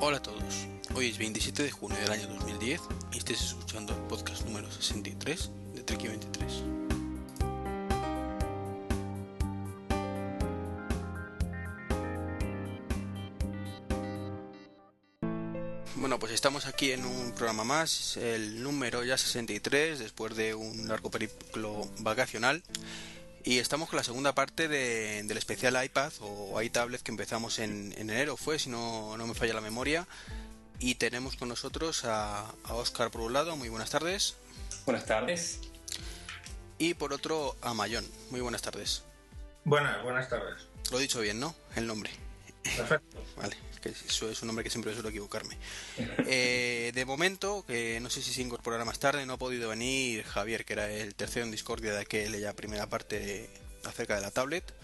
Hola a todos, hoy es 27 de junio del año 2010 y estáis escuchando el podcast número 63 de Treki 23. Bueno, pues estamos aquí en un programa más, el número ya 63, después de un largo periplo vacacional. Y estamos con la segunda parte del especial iPad o iTablet que empezamos en, enero, fue, si no, no, me falla la memoria. Y tenemos con nosotros a, a Oscar por un lado, muy buenas tardes. Buenas tardes. Y por otro a Mayón, muy buenas tardes. Buenas, buenas tardes. Lo he dicho bien, ¿no? El nombre. Perfecto. vale, que eso es un nombre que siempre suelo equivocarme. Eh, de momento, que no sé si se incorporará más tarde, no ha podido venir Javier, que era el tercero en Discordia de aquella primera parte acerca de la tablet.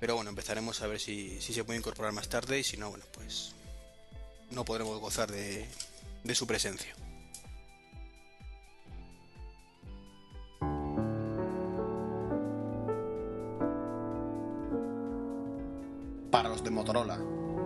Pero bueno, empezaremos a ver si, si se puede incorporar más tarde y si no, bueno, pues no podremos gozar de, de su presencia. Para los de Motorola,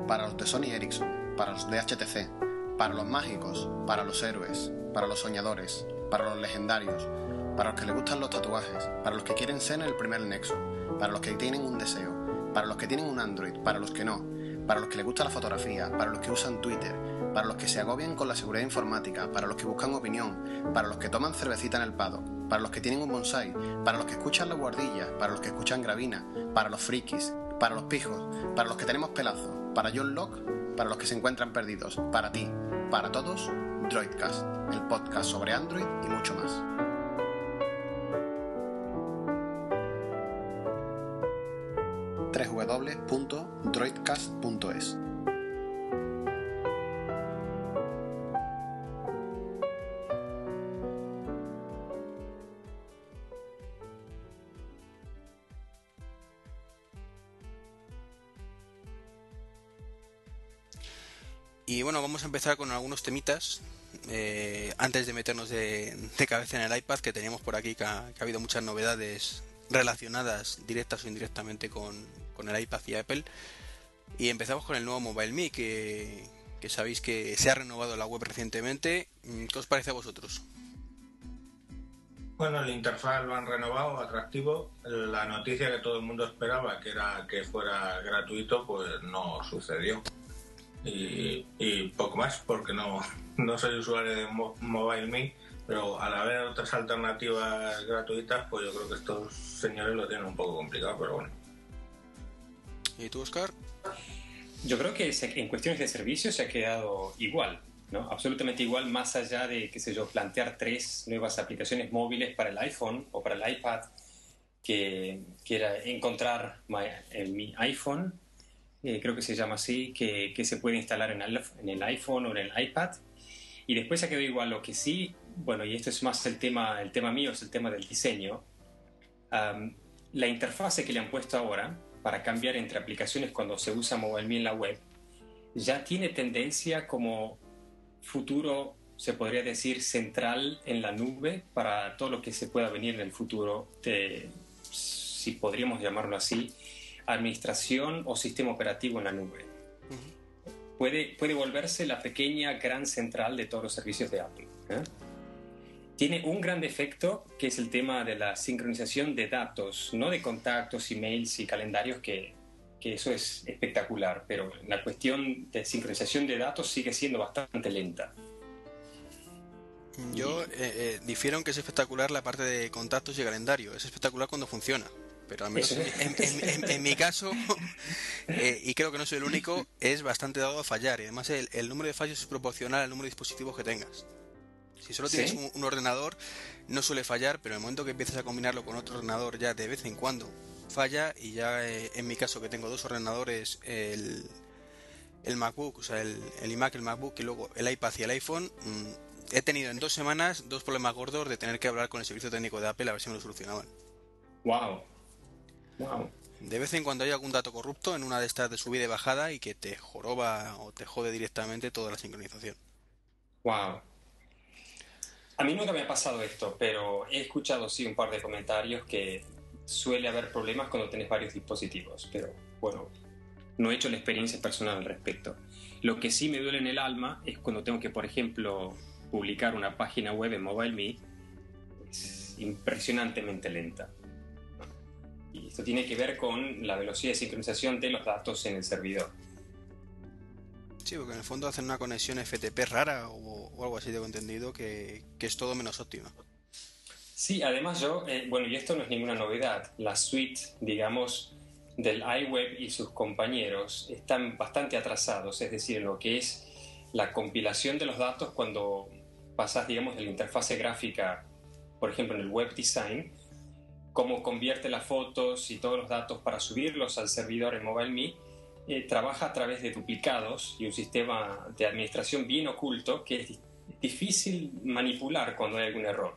para los de Sony Ericsson, para los de HTC, para los mágicos, para los héroes, para los soñadores, para los legendarios, para los que les gustan los tatuajes, para los que quieren ser el primer nexo, para los que tienen un deseo, para los que tienen un Android, para los que no, para los que les gusta la fotografía, para los que usan Twitter, para los que se agobian con la seguridad informática, para los que buscan opinión, para los que toman cervecita en el pado, para los que tienen un bonsai, para los que escuchan la guardilla, para los que escuchan gravina, para los frikis, para los pijos, para los que tenemos pelazo, para John Locke, para los que se encuentran perdidos, para ti, para todos, Droidcast, el podcast sobre Android y mucho más. www.droidcast.es Y bueno, vamos a empezar con algunos temitas. Eh, antes de meternos de, cabeza en el iPad, que teníamos por aquí, que ha, que ha, habido muchas novedades relacionadas directas o indirectamente con, con, el iPad y Apple. Y empezamos con el nuevo Mobile Me, que, que sabéis que se ha renovado la web recientemente. ¿Qué os parece a vosotros? Bueno, el interfaz lo han renovado, atractivo. La noticia que todo el mundo esperaba, que era que fuera gratuito, pues no sucedió. Y, y, poco más porque no, no soy usuario de Mo MobileMe, pero al haber otras alternativas gratuitas, pues yo creo que estos señores lo tienen un poco complicado, pero bueno. ¿Y tú, Oscar? Yo creo que en cuestiones de servicios se ha quedado igual, ¿no? Absolutamente igual, más allá de, qué sé yo, plantear tres nuevas aplicaciones móviles para el iPhone o para el iPad, que quiera encontrar my, en mi iPhone eh, creo que se llama así, que, que se puede instalar en el, en el, iPhone o en el iPad. Y después se quedó igual. Lo que sí, bueno, y esto es más el tema, el tema mío, es el tema del diseño. Um, la interfase que le han puesto ahora para cambiar entre aplicaciones cuando se usa MobileMe en la web ya tiene tendencia como futuro, se podría decir, central en la nube para todo lo que se pueda venir en el futuro, de, si podríamos llamarlo así, administración o sistema operativo en la nube. Uh -huh. puede, puede volverse la pequeña gran central de todos los servicios de Apple. ¿eh? Tiene un gran defecto que es el tema de la sincronización de datos, no de contactos, emails y calendarios, que, que eso es espectacular, pero la cuestión de sincronización de datos sigue siendo bastante lenta. Yo eh, eh, difiero en que es espectacular la parte de contactos y calendario. Es espectacular cuando funciona pero al menos en, en, en, en, mi caso, eh, y creo que no soy el único, es bastante dado a fallar. Y además el, el, número de fallos es proporcional al número de dispositivos que tengas. Si solo tienes ¿Sí? un, un, ordenador, no suele fallar, pero en el momento que empiezas a combinarlo con otro ordenador, ya de vez en cuando falla. Y ya eh, en mi caso, que tengo dos ordenadores, el, el MacBook, o sea, el, el, iMac, el MacBook y luego el iPad y el iPhone, mmm, he tenido en dos semanas dos problemas gordos de tener que hablar con el servicio técnico de Apple a ver si me lo solucionaban. ¡Wow! Wow. De vez en cuando hay algún dato corrupto en una de estas de subida y bajada y que te joroba o te jode directamente toda la sincronización. Wow. A mí nunca me ha pasado esto, pero he escuchado sí un par de comentarios que suele haber problemas cuando tenés varios dispositivos, pero bueno, no he hecho la experiencia personal al respecto. Lo que sí me duele en el alma es cuando tengo que, por ejemplo, publicar una página web en MobileMe, es impresionantemente lenta. Y esto tiene que ver con la velocidad de sincronización de los datos en el servidor. Sí, porque en el fondo hacen una conexión FTP rara o, algo así, tengo entendido, que, es todo menos óptima. Sí, además yo, eh, bueno, y esto no es ninguna novedad, la suite, digamos, del iWeb y sus compañeros están bastante atrasados, es decir, lo que es la compilación de los datos cuando pasas, digamos, de la interfase gráfica, por ejemplo, en el web design, cómo convierte las fotos y todos los datos para subirlos al servidor en MobileMe, eh, trabaja a través de duplicados y un sistema de administración bien oculto que es difícil manipular cuando hay algún error.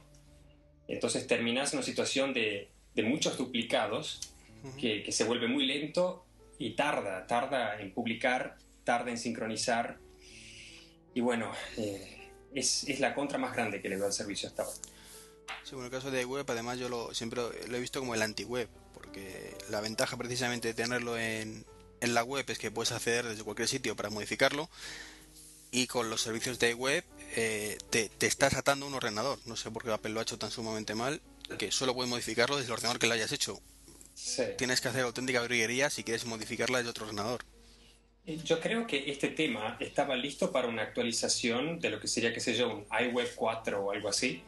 Entonces terminas en una situación de, de muchos duplicados que, que, se vuelve muy lento y tarda, tarda en publicar, tarda en sincronizar. Y bueno, eh, es, es, la contra más grande que le doy al servicio hasta ahora. Sí, bueno, el caso de web, además yo lo, siempre lo he visto como el anti-web, porque la ventaja precisamente de tenerlo en, en la web es que puedes acceder desde cualquier sitio para modificarlo y con los servicios de web eh, te, estás atando a un ordenador. No sé por qué Apple lo ha hecho tan sumamente mal que solo puedes modificarlo desde el ordenador que lo hayas hecho. Tienes que hacer auténtica briguería si quieres modificarla desde otro ordenador. Yo creo que este tema estaba listo para una actualización de lo que sería, qué sé yo, un iWeb 4 o algo así,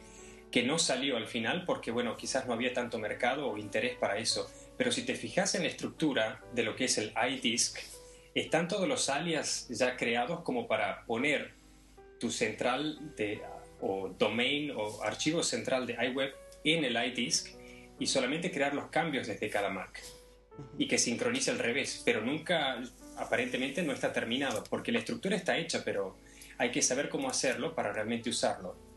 que no salió al final porque, bueno, quizás no había tanto mercado o interés para eso. Pero si te fijas en la estructura de lo que es el iDisk, están todos los alias ya creados como para poner tu central de, o domain o archivo central de iWeb en el iDisk y solamente crear los cambios desde cada Mac y que sincronice al revés, pero nunca, aparentemente no está terminado, porque la estructura está hecha, pero hay que saber cómo hacerlo para realmente usarlo.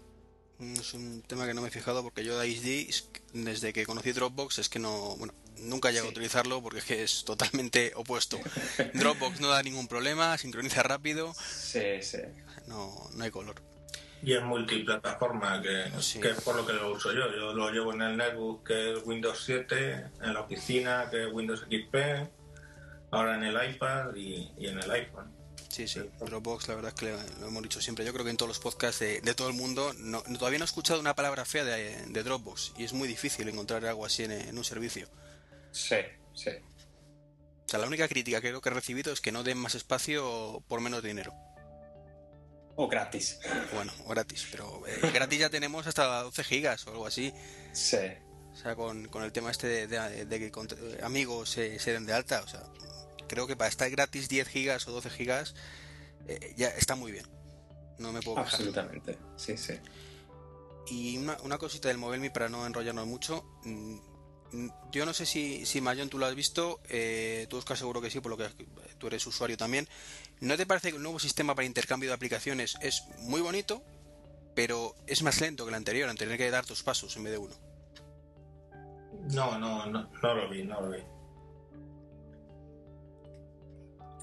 Mm, es un tema que no me he fijado porque yo de desde que conocí Dropbox, es que no, bueno, nunca llego a utilizarlo porque es que es totalmente opuesto. Dropbox no da ningún problema, sincroniza rápido. Sí, sí. No, no hay color. Y es multiplataforma, que, que, es por lo que lo uso yo. Yo lo llevo en el netbook, que es Windows 7, en la oficina, que es Windows XP, ahora en el iPad y, en el iPhone. Sí, sí, Dropbox, la verdad es que lo hemos dicho siempre. Yo creo que en todos los podcasts de, todo el mundo no, todavía no he escuchado una palabra fea de, Dropbox y es muy difícil encontrar algo así en, un servicio. Sí, sí. O sea, la única crítica que creo que he recibido es que no den más espacio por menos dinero. O gratis. Bueno, o gratis, pero eh, gratis ya tenemos hasta 12 gigas o algo así. Sí. O sea, con, el tema este de, que amigos se, den de alta, o sea, creo que para estar gratis 10 gigas o 12 gigas eh, ya está muy bien. No me puedo quejar. Absolutamente, sí, sí. Y una, una cosita del MobileMe para no enrollarnos mucho. Mm, mm, yo no sé si, si Mayon tú lo has visto, eh, tú Oscar seguro que sí, por lo que tú eres usuario también. ¿No te parece que el nuevo sistema para intercambio de aplicaciones es muy bonito, pero es más lento que el anterior, en tener que dar tus pasos en vez de uno? No, no, no, no lo vi, no lo vi.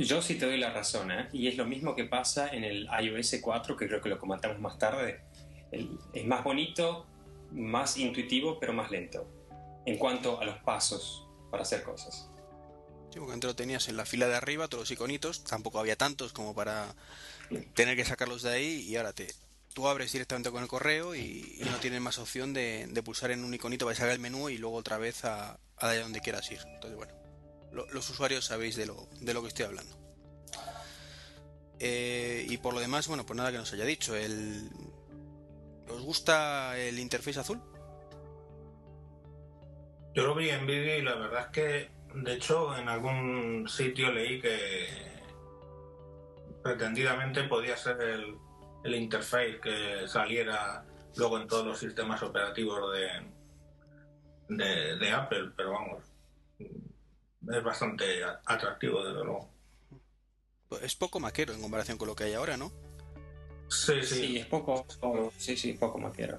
Yo sí te doy la razón, ¿eh? y es lo mismo que pasa en el iOS 4, que creo que lo comentamos más tarde. es más bonito, más intuitivo, pero más lento en cuanto a los pasos para hacer cosas. Sí, porque antes lo tenías en la fila de arriba, todos los iconitos, tampoco había tantos como para tener que sacarlos de ahí y ahora te tú abres directamente con el correo y, no tienes más opción de, pulsar en un iconito para sacar el menú y luego otra vez a, a donde quieras ir. Entonces, bueno, los usuarios sabéis de lo, de lo que estoy hablando. Eh, y por lo demás, bueno, pues nada que nos haya dicho. El, ¿Os gusta el interface azul? Yo lo vi en vídeo y la verdad es que, de hecho, en algún sitio leí que pretendidamente podía ser el, el interface que saliera luego en todos los sistemas operativos de, de, de Apple, pero vamos, es bastante atractivo, desde luego. Pues es poco maquero en comparación con lo que hay ahora, ¿no? Sí, sí. Sí, es poco, sí, sí, poco maquero.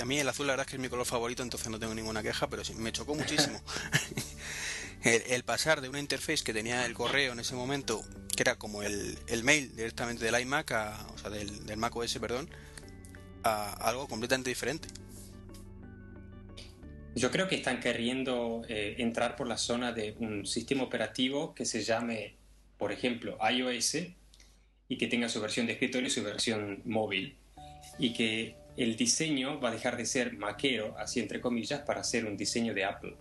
A mí el azul la verdad es que es mi color favorito, entonces no tengo ninguna queja, pero sí, me chocó muchísimo. el, pasar de una interface que tenía el correo en ese momento, que era como el, mail directamente del iMac, o sea, del, del Mac OS, perdón, a algo completamente diferente. Yo creo que están queriendo eh, entrar por la zona de un sistema operativo que se llame, por ejemplo, iOS y que tenga su versión de escritorio y su versión móvil. Y que el diseño va a dejar de ser maquero, así entre comillas, para ser un diseño de Apple.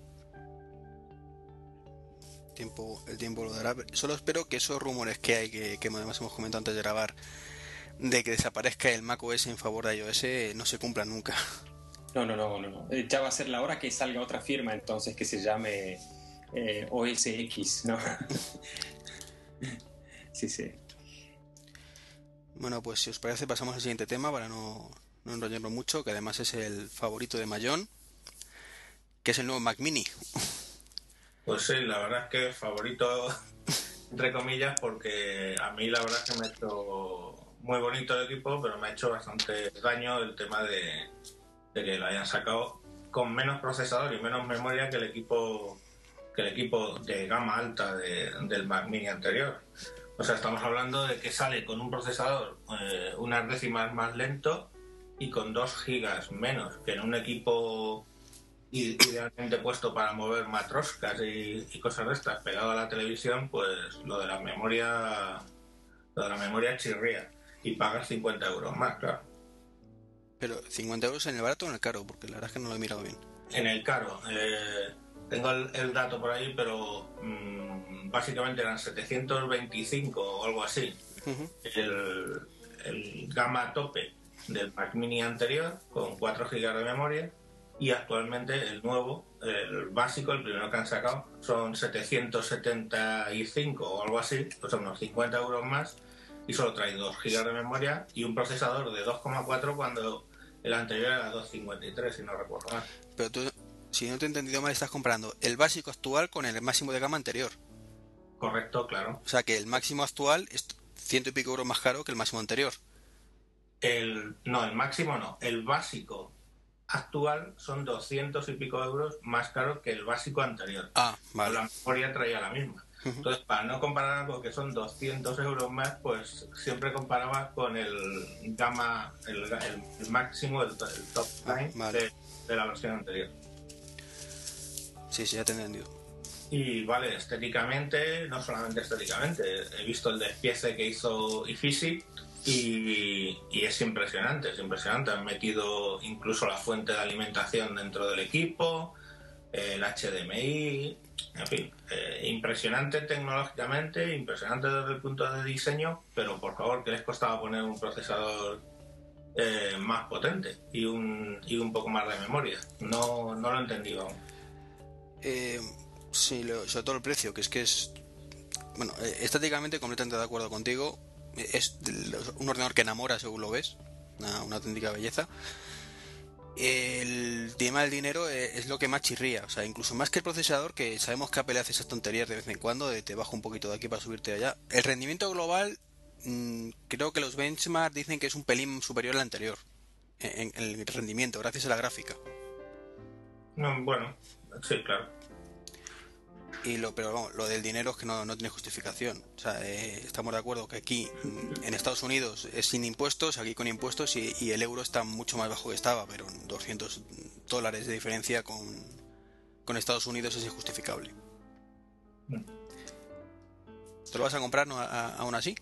Tiempo, el tiempo lo dará. Solo espero que esos rumores que hay, que, que además hemos comentado antes de grabar, de que desaparezca el macOS en favor de iOS, no se cumplan nunca. No, no, no, no, eh, Ya va a ser la hora que salga otra firma entonces que se llame eh, OSX, ¿no? sí, sí. Bueno, pues si os parece pasamos al siguiente tema para no, no enrollarlo mucho, que además es el favorito de Mayón, que es el nuevo Mac Mini. Pues sí, la verdad es que favorito, entre comillas, porque a mí la verdad es que me ha hecho muy bonito el equipo, pero me ha hecho bastante daño el tema de, de que lo hayan sacado con menos procesador y menos memoria que el equipo que el equipo de gama alta del Mac Mini anterior. O sea, estamos hablando de que sale con un procesador eh, unas décimas más lento y con 2 gigas menos que en un equipo idealmente puesto para mover matroscas y, y, cosas de estas pegado a la televisión, pues lo de la memoria lo de la memoria chirría y pagas 50 euros más, claro. Pero 50 euros en el barato o en el caro, porque la verdad es que no lo he mirado bien. En el caro. Eh, tengo el, dato por ahí, pero mm, básicamente eran 725 o algo así. el, el, gama tope del Mac Mini anterior, con 4 GB de memoria, y actualmente el nuevo, el básico, el primero que han sacado, son 775 o algo así, o sea, unos 50 euros más, y solo trae 2 GB de memoria y un procesador de 2,4 cuando el anterior era 2,53, si no recuerdo mal. Pero tú, si no te he entendido mal, estás comprando el básico actual con el máximo de gama anterior. Correcto, claro. O sea que el máximo actual es ciento y pico euros más caro que el máximo anterior. El, no, el máximo no. El básico actual son 200 y pico euros más caro que el básico anterior. Ah, vale. La memoria traía la misma. Entonces, para no comparar algo que son 200 euros más, pues siempre comparaba con el gama, el, máximo, el, top ah, line de, la versión anterior. Sí, sí, ya te he entendido. Y vale, estéticamente, no solamente estéticamente, he visto el despiece que hizo Ifisi y, y es impresionante, es impresionante. Han metido incluso la fuente de alimentación dentro del equipo, el HDMI, en fin, eh, impresionante tecnológicamente, impresionante desde el punto de diseño, pero por favor, ¿qué les costaba poner un procesador eh, más potente y un, y un poco más de memoria? No, no lo entendí aún. Eh, sí, sobre todo el precio, que es que es. Bueno, eh, estáticamente completamente de acuerdo contigo. Es un ordenador que enamora según lo ves, una auténtica belleza el tema del dinero eh, es lo que más chirría, o sea, incluso más que el procesador, que sabemos que Apple hace esas tonterías de vez en cuando, de te bajo un poquito de aquí para subirte allá. El rendimiento global, mm, creo que los benchmarks dicen que es un pelín superior al anterior, en, el rendimiento, gracias a la gráfica. bueno, sí, claro. Y lo, pero vamos, lo del dinero es que no, no tiene justificación. O sea, eh, estamos de acuerdo que aquí en Estados Unidos es sin impuestos, aquí con impuestos y, el euro está mucho más bajo que estaba, pero 200 dólares de diferencia con, con Estados Unidos es injustificable. ¿Te lo vas a comprar no, aún así?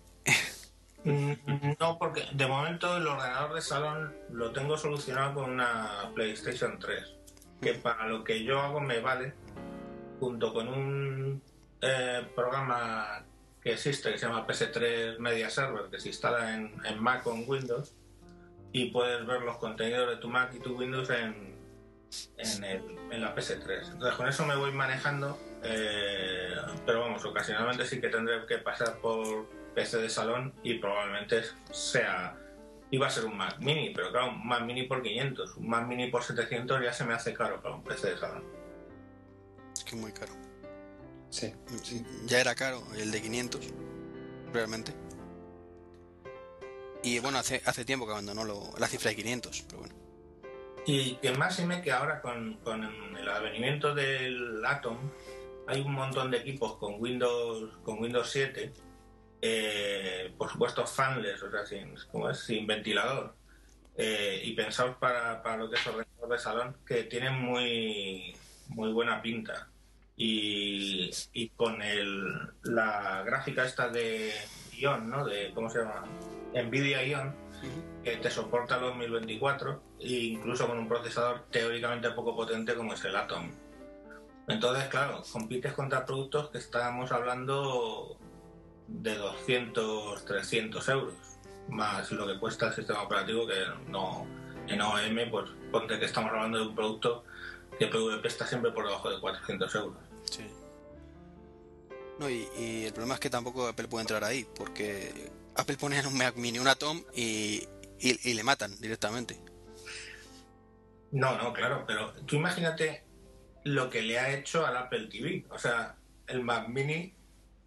Mm, no, porque de momento el ordenador de salón lo tengo solucionado con una PlayStation 3, que para lo que yo hago me vale junto con un eh, programa que existe que se llama PS3 Media Server, que se instala en, Mac o en Windows, y puedes ver los contenidos de tu Mac y tu Windows en, en, la PS3. Entonces con eso me voy manejando, eh, pero vamos, ocasionalmente sí que tendré que pasar por PC de salón y probablemente sea iba a ser un Mac Mini, pero claro, un Mac Mini por 500, un Mac Mini por 700 ya se me hace caro para un PC de salón que muy caro. Sí, Ya era caro el de 500, realmente. Y bueno, hace, hace tiempo que abandonó la cifra de 500, pero bueno. Y que más me que ahora con, con el advenimiento del Atom hay un montón de equipos con Windows con Windows 7, eh, por supuesto fanless, o sea, sin, como es? sin ventilador, eh, y pensaos para, para lo que es ordenador de salón, que tienen muy, muy buena pinta. Y, y con el, la gráfica esta de Ion, ¿no? De, ¿Cómo se llama? Nvidia Ion, que te soporta los 1024 e incluso con un procesador teóricamente poco potente como es el Atom. Entonces, claro, compites contra productos que estamos hablando de 200, 300 euros, más lo que cuesta el sistema operativo, que no en OEM, pues ponte que estamos hablando de un producto que PVP está siempre por debajo de 400 euros. Sí. No, y, y, el problema es que tampoco Apple puede entrar ahí, porque Apple pone en un Mac Mini un Atom y, y, le matan directamente. No, no, claro, pero tú imagínate lo que le ha hecho al Apple TV. O sea, el Mac Mini,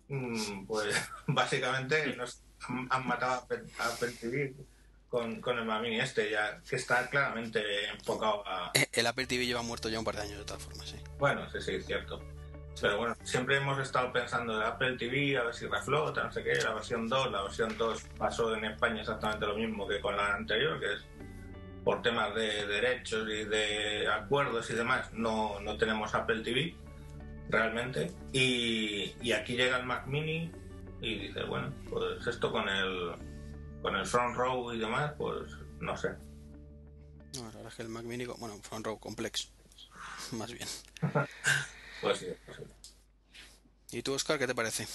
mm, pues básicamente nos han, matado a Apple, TV con, con, el Mac Mini este, ya que está claramente enfocado a... Eh, el Apple TV lleva muerto ya un par de años de todas formas, sí. Bueno, sí, sí, es cierto. Pero bueno, siempre hemos estado pensando de Apple TV, a ver si reflota, no sé qué, la versión 2, la versión 2 pasó en España exactamente lo mismo que con la anterior, que es por temas de derechos y de acuerdos y demás, no, no tenemos Apple TV realmente. Y, y, aquí llega el Mac Mini y dice, bueno, pues esto con el, con el front row y demás, pues no sé. No, la verdad es que el Mac Mini, bueno, front row complex, más bien. Pues sí, pues ¿Y tú, Oscar, qué te parece?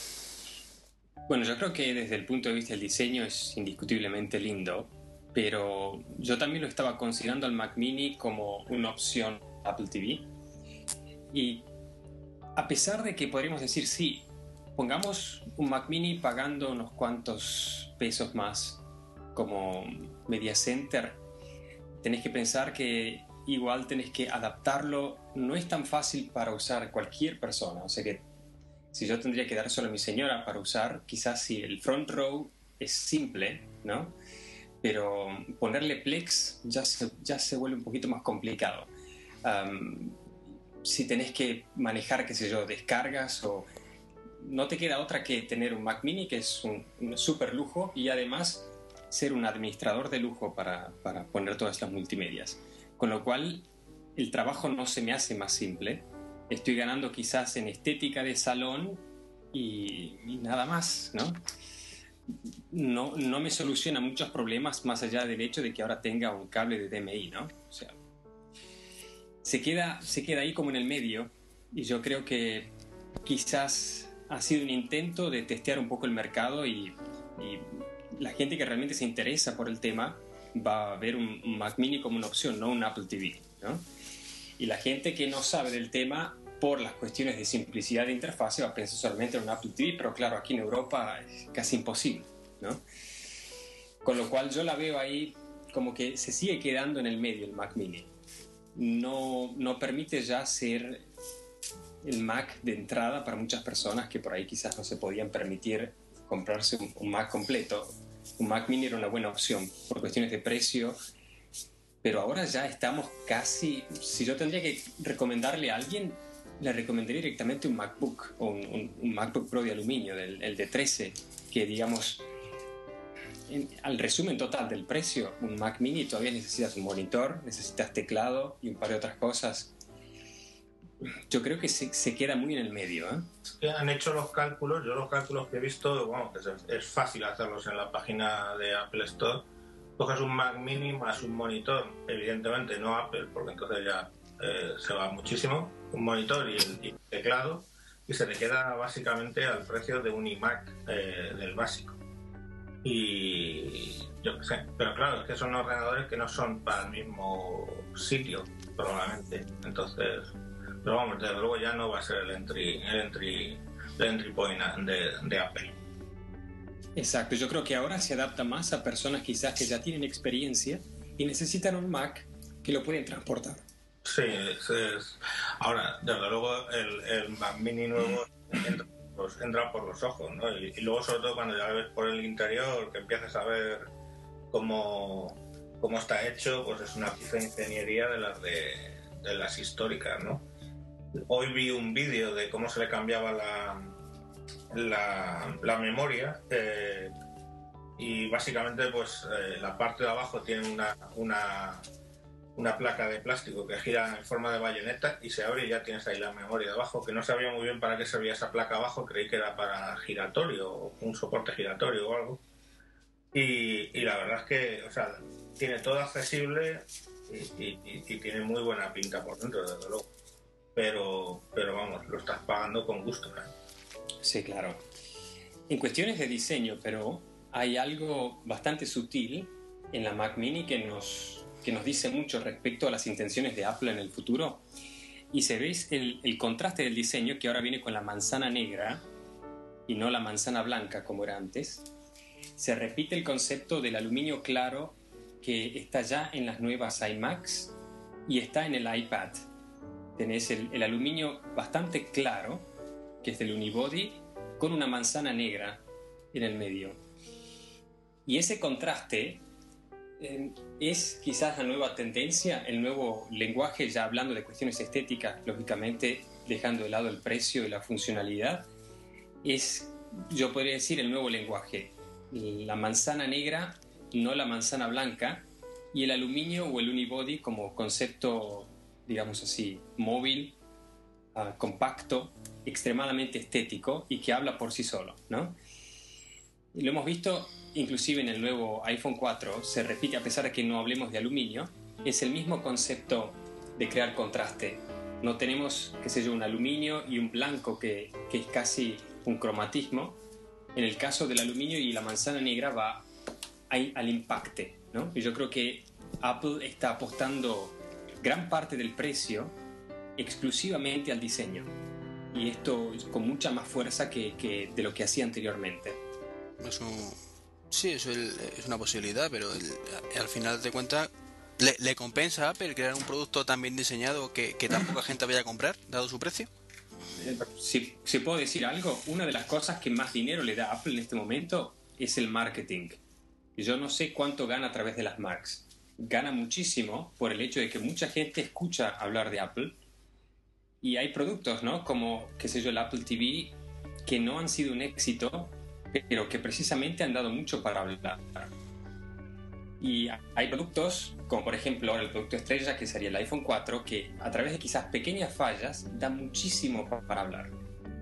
Bueno, yo creo que desde el punto de vista del diseño es indiscutiblemente lindo, pero yo también lo estaba considerando al Mac Mini como una opción Apple TV. Y a pesar de que podríamos decir, sí, pongamos un Mac Mini pagando unos cuantos pesos más como Media Center, tenés que pensar que igual tenés que adaptarlo. No es tan fácil para usar cualquier persona. O sea que si yo tendría que dar solo a mi señora para usar, quizás si el front row es simple, ¿no? Pero ponerle Plex ya se, ya se vuelve un poquito más complicado. si tenés que manejar, qué sé yo, descargas o... No te queda otra que tener un Mac mini, que es un, un super lujo, y además ser un administrador de lujo para, para poner todas las multimedias. Con lo cual, el trabajo no se me hace más simple. Estoy ganando quizás en estética de salón y, nada más, ¿no? ¿no? No me soluciona muchos problemas más allá del hecho de que ahora tenga un cable de DMI, ¿no? O sea, se queda, se queda ahí como en el medio y yo creo que quizás ha sido un intento de testear un poco el mercado y, y la gente que realmente se interesa por el tema va a ver un, Mac Mini como una opción, no un Apple TV. ¿no? Y la gente que no sabe del tema, por las cuestiones de simplicidad de interfase, va a pensar solamente en un Apple TV, pero claro, aquí en Europa es casi imposible. ¿no? Con lo cual yo la veo ahí como que se sigue quedando en el medio el Mac Mini. No, no permite ya ser el Mac de entrada para muchas personas que por ahí quizás no se podían permitir comprarse un Mac completo un Mac Mini era una buena opción por cuestiones de precio, pero ahora ya estamos casi, si yo tendría que recomendarle a alguien, le recomendaría directamente un MacBook o un, MacBook Pro de aluminio, el de 13, que digamos, al resumen total del precio, un Mac Mini todavía necesitas un monitor, necesitas teclado y un par de otras cosas yo creo que se, queda muy en el medio. ¿eh? Han hecho los cálculos, yo los cálculos que he visto, que es, fácil hacerlos en la página de Apple Store. Coges un Mac Mini más un monitor, evidentemente no Apple, porque entonces ya eh, se va muchísimo, un monitor y el, teclado, y se te queda básicamente al precio de un iMac eh, del básico. Y yo qué sé, pero claro, es que son ordenadores que no son para el mismo sitio, probablemente. Entonces, pero vamos, desde luego ya no va a ser el entry, el entry, el entry point de, Apple. Exacto, yo creo que ahora se adapta más a personas quizás que ya tienen experiencia y necesitan un Mac que lo pueden transportar. Sí, es, ahora, desde luego el, Mac mini nuevo entra, por los ojos, ¿no? Y, luego sobre todo cuando ya ves por el interior, que empiezas a ver cómo, cómo está hecho, pues es una pieza de ingeniería de las de, de las históricas, ¿no? Hoy vi un vídeo de cómo se le cambiaba la, memoria eh, y básicamente pues eh, la parte de abajo tiene una, una, placa de plástico que gira en forma de bayoneta y se abre y ya tienes ahí la memoria de abajo, que no sabía muy bien para qué servía esa placa abajo, creí que era para giratorio o un soporte giratorio o algo. Y, la verdad es que, o sea, tiene todo accesible y, tiene muy buena pinta por dentro, desde luego. Pero, pero vamos, lo estás pagando con gusto. ¿eh? Sí, claro. En cuestiones de diseño, pero hay algo bastante sutil en la Mac Mini que nos, que nos dice mucho respecto a las intenciones de Apple en el futuro. Y se ve el, el contraste del diseño que ahora viene con la manzana negra y no la manzana blanca como era antes. Se repite el concepto del aluminio claro que está ya en las nuevas iMacs y está en el iPad. Tenés el, el aluminio bastante claro, que es del unibody, con una manzana negra en el medio. Y ese contraste eh, es quizás la nueva tendencia, el nuevo lenguaje, ya hablando de cuestiones estéticas, lógicamente dejando de lado el precio y la funcionalidad, es, yo podría decir, el nuevo lenguaje. La manzana negra, no la manzana blanca, y el aluminio o el unibody como concepto, digamos así, móvil, ah, compacto, extremadamente estético y que habla por sí solo, ¿no? lo hemos visto inclusive en el nuevo iPhone 4, se repite a pesar de que no hablemos de aluminio, es el mismo concepto de crear contraste. No tenemos, qué sé yo, un aluminio y un blanco que, que es casi un cromatismo. En el caso del aluminio y la manzana negra va al impacte, ¿no? Y yo creo que Apple está apostando gran parte del precio exclusivamente al diseño. Y esto con mucha más fuerza que, que de lo que hacía anteriormente. Sí, eso es una posibilidad, pero al final de cuentas, ¿le, compensa a Apple crear un producto tan bien diseñado que, que tan poca gente vaya a comprar, dado su precio? Si, si, puedo decir algo, una de las cosas que más dinero le da Apple en este momento es el marketing. Yo no sé cuánto gana a través de las Macs. Gana muchísimo por el hecho de que mucha gente escucha hablar de Apple y hay productos, ¿no? Como, qué sé yo, el Apple TV, que no han sido un éxito pero que precisamente han dado mucho para hablar. Y hay productos, como por ejemplo el producto estrella, que sería el iPhone 4, que a través de quizás pequeñas fallas da muchísimo para hablar.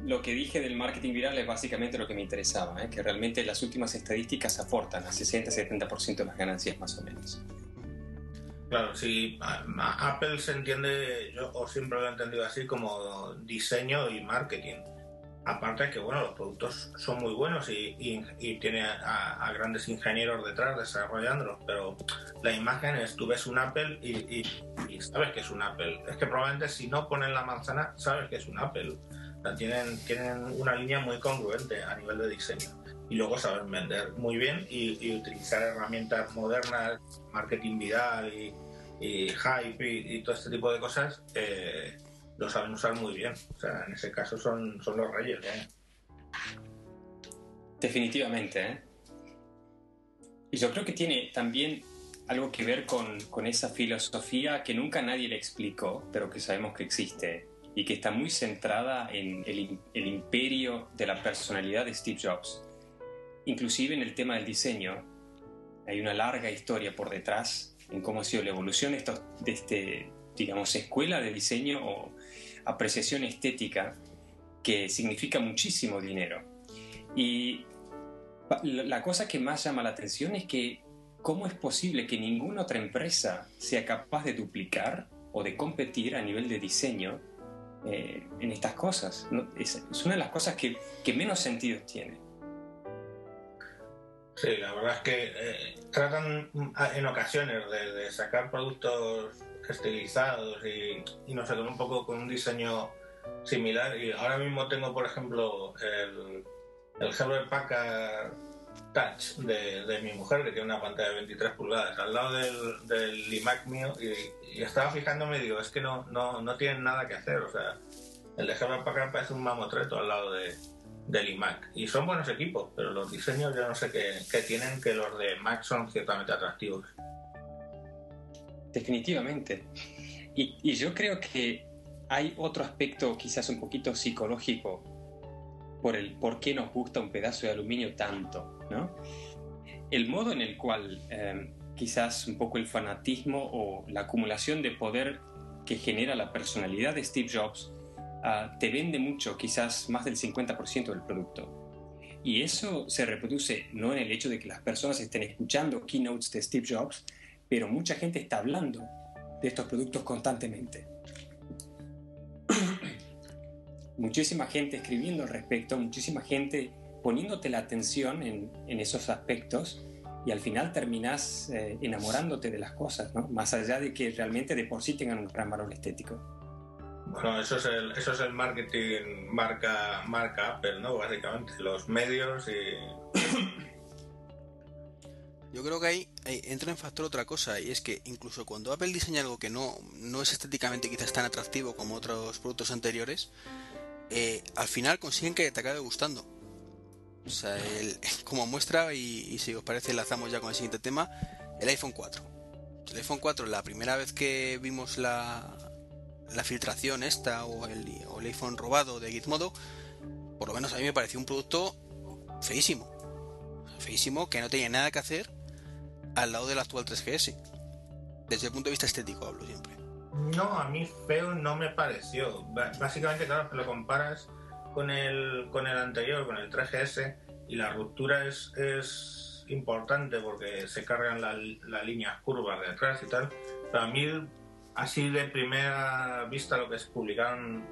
Lo que dije del marketing viral es básicamente lo que me interesaba, ¿eh? que realmente las últimas estadísticas aportan a 60-70% de las ganancias más o menos. Claro, sí, Apple se entiende, yo o siempre lo he entendido así como diseño y marketing Aparte que bueno, los productos son muy buenos y, tiene a, grandes ingenieros detrás desarrollándolos, pero la imagen es, tú ves un Apple y, sabes que es un Apple. Es que probablemente si no ponen la manzana, sabes que es un Apple. tienen, tienen una línea muy congruente a nivel de diseño. Y luego saben vender muy bien y, utilizar herramientas modernas, marketing viral y, hype y, todo este tipo de cosas. Eh, lo saben usar muy bien. O sea, en ese caso son, son los reyes. ¿eh? Definitivamente. ¿eh? Y yo creo que tiene también algo que ver con, con, esa filosofía que nunca nadie le explicó, pero que sabemos que existe y que está muy centrada en el, el imperio de la personalidad de Steve Jobs. Inclusive en el tema del diseño, hay una larga historia por detrás en cómo ha sido la evolución de, de este, digamos, escuela de diseño o apreciación estética que significa muchísimo dinero. Y la cosa que más llama la atención es que cómo es posible que ninguna otra empresa sea capaz de duplicar o de competir a nivel de diseño eh, en estas cosas. Es, una de las cosas que, menos sentido tiene. Sí, la verdad es que eh, tratan en ocasiones de sacar productos estilizados y, no sé, con un poco con un diseño similar. Y ahora mismo tengo, por ejemplo, el, el Herbert Packard Touch de, mi mujer, que tiene una pantalla de 23 pulgadas, al lado del, del iMac mío, y, estaba fijándome y digo, es que no, no, no tienen nada que hacer. O sea, el de Herbert Packard parece un mamotreto al lado de, del iMac. Y son buenos equipos, pero los diseños yo no sé qué, tienen, que los de Mac son ciertamente atractivos. Definitivamente. Y, yo creo que hay otro aspecto quizás un poquito psicológico por el por qué nos gusta un pedazo de aluminio tanto, ¿no? el modo en el cual eh, quizás un poco el fanatismo o la acumulación de poder que genera la personalidad de Steve Jobs ah, te vende mucho, quizás más del 50% del producto. Y eso se reproduce no en el hecho de que las personas estén escuchando keynotes de Steve Jobs, pero mucha gente está hablando de estos productos constantemente. muchísima gente escribiendo al respecto, muchísima gente poniéndote la atención en, esos aspectos y al final terminas eh, enamorándote de las cosas, más allá de que realmente de por sí tengan un gran valor estético. Bueno, eso es el, eso es el marketing marca, marca Apple, ¿no? Básicamente, los medios y... Yo creo que ahí, entra en factor otra cosa, y es que incluso cuando Apple diseña algo que no, no es estéticamente quizás tan atractivo como otros productos anteriores, eh, al final consiguen que te acabe gustando. O sea, como muestra, y, si os parece, enlazamos ya con el siguiente tema, el iPhone 4. El iPhone 4, la primera vez que vimos la, la filtración esta o el, iPhone robado de Gizmodo, por lo menos a mí me pareció un producto feísimo. Feísimo que no tenía nada que hacer al lado del actual 3GS. Desde el punto de vista estético hablo siempre. No, a mí feo no me pareció. Básicamente, claro, lo comparas con el, con el anterior, con el 3GS, y la ruptura es, es importante porque se cargan las líneas curvas de atrás y tal. Pero a mí, así de primera vista, lo que se publicaron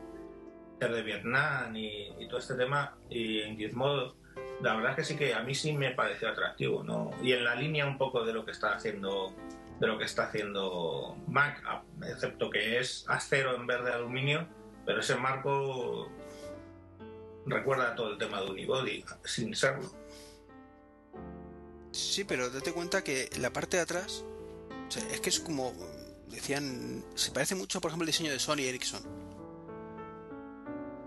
de Vietnam y, todo este tema, y en Gizmodo, la verdad es que sí que a mí sí me pareció atractivo, ¿no? Y en la línea un poco de lo que está haciendo de lo que está haciendo Mac, excepto que es acero en vez de aluminio, pero ese marco recuerda todo el tema de Unibody, sin serlo. Sí, pero date cuenta que la parte de atrás, es que es como decían, se parece mucho, por ejemplo, el diseño de Sony Ericsson.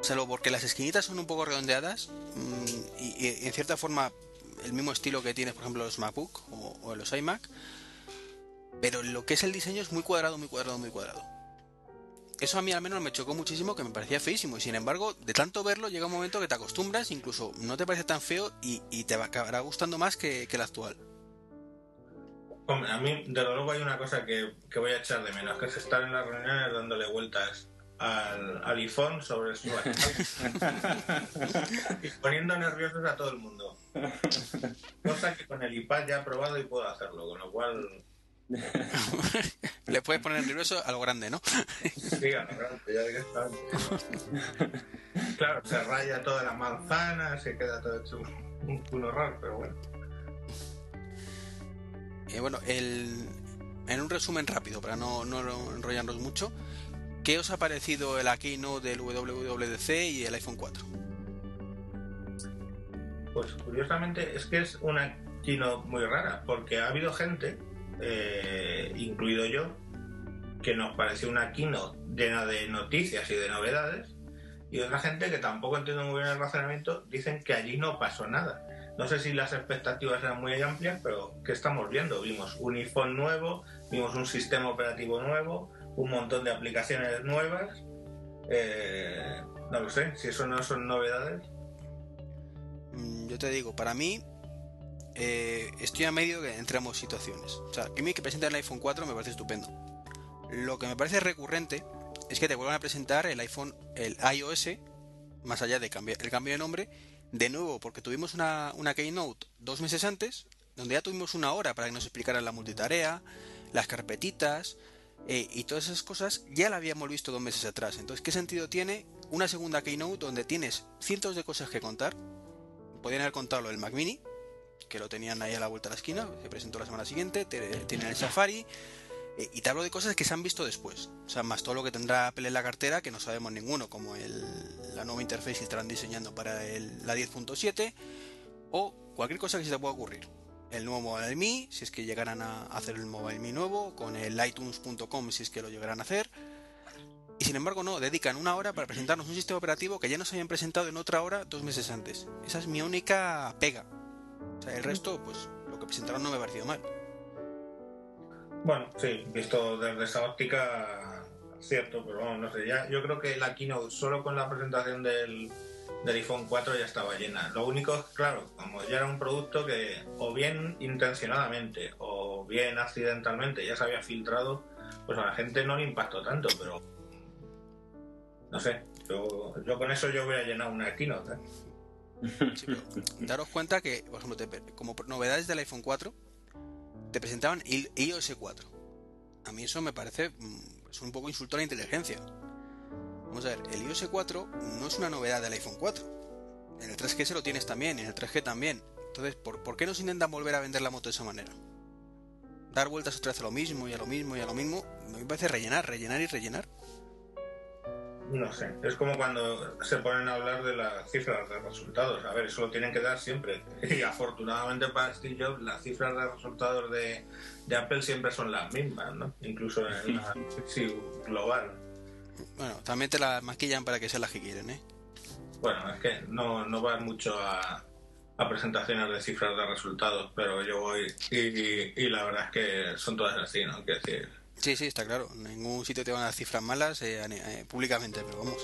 Salvo porque las esquinitas son un poco redondeadas mm, y, en cierta forma el mismo estilo que tienes, por ejemplo, los MacBook o, los iMac, pero lo que es el diseño es muy cuadrado, muy cuadrado, muy cuadrado. Eso a mí al menos me chocó muchísimo, que me parecía feísimo. Y sin embargo, de tanto verlo, llega un momento que te acostumbras, incluso no te parece tan feo y, te acabará gustando más que, el actual. Hombre, a mí, de luego, hay una cosa que, voy a echar de menos, que es estar en las reuniones dándole vueltas al, al iPhone sobre su y poniendo nerviosos a todo el mundo. Cosa que con el iPad ya he probado y puedo hacerlo, con lo cual Le puedes poner nervioso a lo grande, ¿no? Sí, a lo grande, ya que Claro, se raya toda la manzana, se queda todo hecho un, un horror, pero bueno. Eh, bueno, el, en un resumen rápido, para no, no enrollarnos mucho, ¿qué os ha parecido el Keynote del WWDC y el iPhone 4? Pues curiosamente es que es una keynote muy rara, porque ha habido gente eh, incluido yo, que nos pareció una keynote llena de noticias y de novedades, y otra gente que tampoco entiende muy bien el razonamiento, dicen que allí no pasó nada. No sé si las expectativas eran muy amplias, pero ¿qué estamos viendo? Vimos un iPhone nuevo, vimos un sistema operativo nuevo, un montón de aplicaciones nuevas. Eh, no lo sé, si eso no son novedades. Mm, yo te digo, para mí eh, estoy a medio entre ambas situaciones. O sea, a mí que presenten el iPhone 4 me parece estupendo. Lo que me parece recurrente es que te vuelvan a presentar el iPhone, el iOS, más allá de cambiar el cambio de nombre, de nuevo, porque tuvimos una, una Keynote dos meses antes, donde ya tuvimos una hora para que nos explicaran la multitarea, las carpetitas eh, y todas esas cosas, ya la habíamos visto dos meses atrás. Entonces, ¿qué sentido tiene una segunda Keynote donde tienes cientos de cosas que contar? Podrían haber contado lo del Mac Mini, que lo tenían ahí a la vuelta de la esquina, se presentó la semana siguiente, tienen el Safari, eh, y te hablo de cosas que se han visto después. O sea, más todo lo que tendrá Apple en la cartera, que no sabemos ninguno, como el, la nueva interfaz que estarán diseñando para el, la 10.7, o cualquier cosa que se te pueda ocurrir. El nuevo Mobile Me, si es que llegaran a hacer el Mobile Me nuevo, con el iTunes.com, si es que lo llegarán a hacer. Y sin embargo, no, dedican una hora para presentarnos un sistema operativo que ya nos habían presentado en otra hora dos meses antes. Esa es mi única pega o sea, el resto, pues lo que presentaron no me ha parecido mal. Bueno, sí, visto desde esa óptica, cierto, pero vamos, no sé, ya yo creo que la keynote solo con la presentación del, del iPhone 4 ya estaba llena. Lo único, claro, como ya era un producto que o bien intencionadamente o bien accidentalmente ya se había filtrado, pues a la gente no le impactó tanto, pero no sé, yo, yo con eso yo voy a llenar una keynote. ¿eh? Daros cuenta que, por ejemplo, como novedades del iPhone 4, te presentaban iOS 4. A mí eso me parece mm, un poco insulto a la inteligencia. Vamos a ver, el iOS 4 no es una novedad del iPhone 4. En el 3G se lo tienes también, en el 3G también. Entonces, ¿por, por qué nos intentan volver a vender la moto de esa manera? Dar vueltas otra vez a lo mismo y a lo mismo y a lo mismo, me parece rellenar, rellenar y rellenar. No sé, es como cuando se ponen a hablar de las cifras de resultados. A ver, eso lo tienen que dar siempre. Y afortunadamente para Steve Jobs, las cifras de resultados de, de Apple siempre son las mismas, ¿no? Incluso en la crisis global. Bueno, también te la maquillan para que sean las que quieren, ¿eh? Bueno, es que no, no vas mucho a, a presentaciones de cifras de resultados, pero yo voy y, y- y la verdad es que son todas así, ¿no? Quiero decir, Sí, sí, está claro. En ningún sitio te van a dar cifras malas eh, eh, públicamente, pero vamos,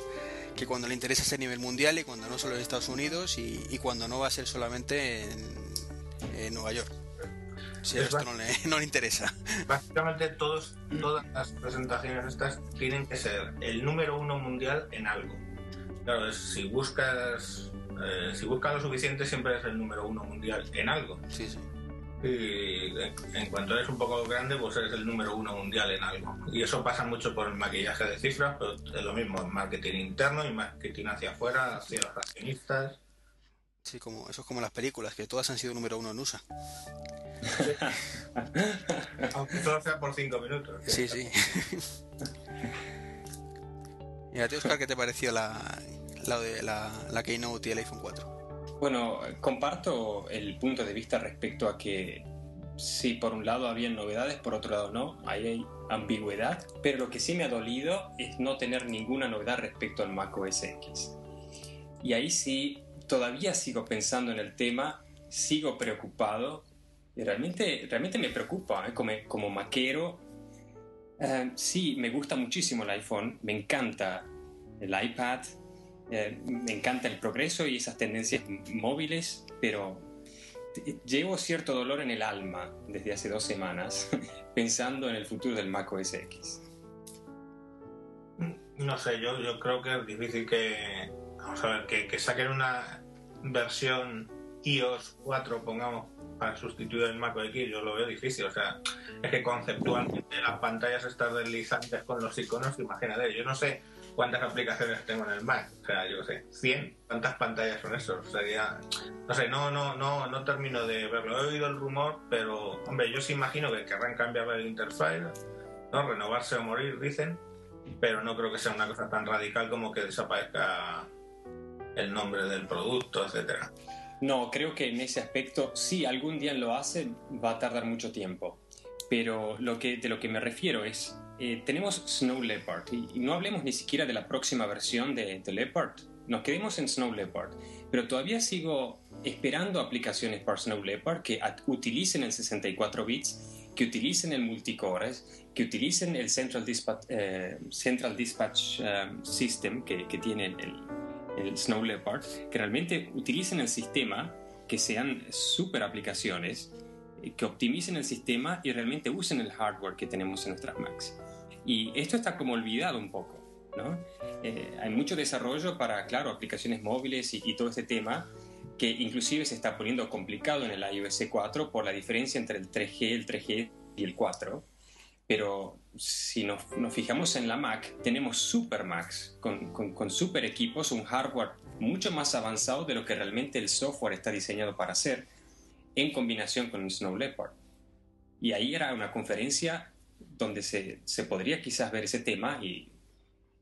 que cuando le interesa es a nivel mundial y cuando no solo en Estados Unidos y, y cuando no va a ser solamente en, en Nueva York. Si a Es esto no le, no le interesa. básicamente todos, todas las presentaciones estas tienen que ser el número uno mundial en algo. Claro, es- si buscas eh, si buscas lo suficiente siempre eres el número uno mundial en algo. Sí, sí. Y en, cuanto eres un poco grande, pues eres el número uno mundial en algo. Y eso pasa mucho por el maquillaje de cifras, pero es lo mismo en marketing interno y marketing hacia afuera, hacia los accionistas. Sí, como, eso es como las películas, que todas han sido número uno en USA. Aunque solo sea por cinco minutos. Sí, sí. y a ti, Oscar, ¿qué te pareció la, la, la, la Keynote y el iPhone 4? Bueno, comparto el punto de vista respecto a que sí, por un lado había novedades, por otro lado no, ahí hay ambigüedad, pero lo que sí me ha dolido es no tener ninguna novedad respecto al Mac OS X. Y ahí sí, todavía sigo pensando en el tema, sigo preocupado, y realmente, realmente me preocupa, ¿eh? como, como maquero. eh, sí, me gusta muchísimo el iPhone, me encanta el iPad, eh, me encanta el progreso y esas tendencias móviles, pero llevo cierto dolor en el alma desde hace dos semanas pensando en el futuro del Mac OS X. No sé, yo, yo creo que es difícil que, vamos a ver, que, que saquen una versión iOS 4, pongamos, para sustituir el Mac OS X, yo lo veo difícil. O sea, es que conceptualmente las pantallas estas deslizantes con los iconos, imagínate, yo no sé cuántas aplicaciones tengo en el Mac, o sea, yo qué sé, 100, ¿cuántas pantallas son eso? Sería, no sé, no, no, no, no termino de verlo. He oído el rumor, pero, hombre, yo sí imagino que querrán cambiar el interfaz, ¿no? Renovarse o morir, dicen pero no creo que sea una cosa tan radical como que desaparezca el nombre del producto, etcétera. No, creo que en ese aspecto, si algún día lo hacen, va a tardar mucho tiempo. Pero lo que, de lo que me refiero es, eh, tenemos Snow Leopard y, y no hablemos ni siquiera de la próxima versión de, de Leopard. Nos quedemos en Snow Leopard. Pero todavía sigo esperando aplicaciones para Snow Leopard que utilicen el 64 bits, que utilicen el multicores, que utilicen el Central Dispatch, eh, Central Dispatch eh, System que, que tiene el, el Snow Leopard, que realmente utilicen el sistema, que sean super aplicaciones, eh, que optimicen el sistema y realmente usen el hardware que tenemos en nuestras Macs. Y esto está como olvidado un poco, ¿no? Eh, hay mucho desarrollo para, claro, aplicaciones móviles y, todo este tema que inclusive se está poniendo complicado en el iOS 4 por la diferencia entre el 3G, el 3G y el 4. Pero si nos, nos fijamos en la Mac, tenemos super Macs con, con, con super equipos, un hardware mucho más avanzado de lo que realmente el software está diseñado para hacer, en combinación con Snow Leopard. Y ahí era una conferencia donde se, se podría quizás ver ese tema y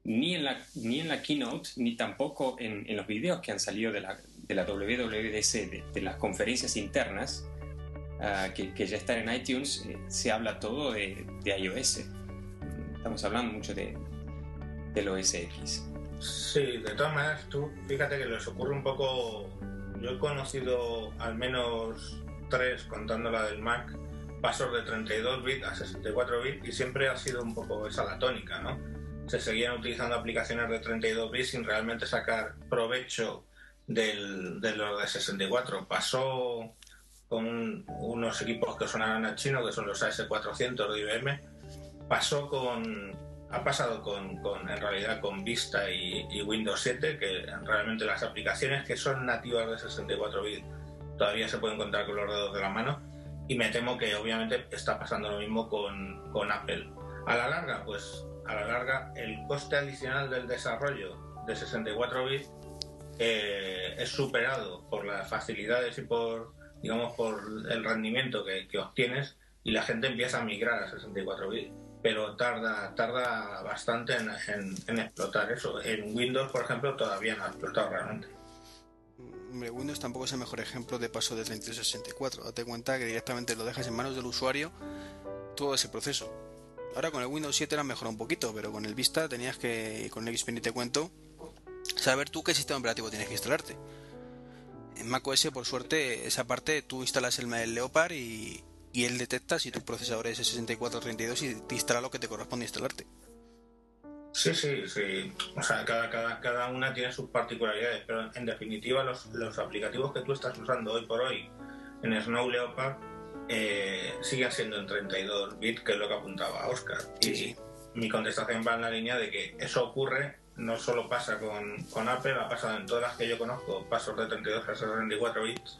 ni en la, ni en la keynote, ni tampoco en, en los videos que han salido de la, de la WWDC, de, de las conferencias internas, uh, que, que, ya están en iTunes, eh, se habla todo de, de, iOS. Estamos hablando mucho de, del OS X. Sí, de todas maneras, tú fíjate que les ocurre un poco. Yo he conocido al menos tres, contando la del Mac, pasos de 32 bits a 64 bits y siempre ha sido un poco esa la tónica, ¿no? Se seguían utilizando aplicaciones de 32 bits sin realmente sacar provecho del, de los de 64. Pasó con unos equipos que sonaban a chino, que son los AS400 de IBM. Pasó con, ha pasado con, con, en realidad con Vista y, y, Windows 7, que realmente las aplicaciones que son nativas de 64 bits todavía se pueden encontrar con los dedos de la mano. Y me temo que obviamente está pasando lo mismo con, con Apple. A la larga, pues a la larga el coste adicional del desarrollo de 64 bits eh, es superado por las facilidades y por digamos por el rendimiento que, obtienes y la gente empieza a migrar a 64 bits. Pero tarda tarda bastante en, en explotar eso. En Windows por ejemplo todavía no ha explotado realmente Windows tampoco es el mejor ejemplo de paso de 32 a 64 date cuenta que directamente lo dejas en manos del usuario todo ese proceso ahora con el Windows 7 era mejor un poquito pero con el Vista tenías que con el XP ni te cuento saber tú qué sistema operativo tienes que instalarte. En macOS, por suerte, esa parte tú instalas el, Leopard y, y, él detecta si tu procesador es 6432 y te instala lo que te corresponde instalarte. Sí, sí, sí. O sea, cada, cada, cada una tiene sus particularidades, pero en definitiva los, los aplicativos que tú estás usando hoy por hoy en Snow Leopard eh, siguen siendo en 32 bits, que es lo que apuntaba Oscar. Y sí. mi contestación va en la línea de que eso ocurre no solo pasa con, con, Apple, ha pasado en todas las que yo conozco, pasos de 32 a 64 bits,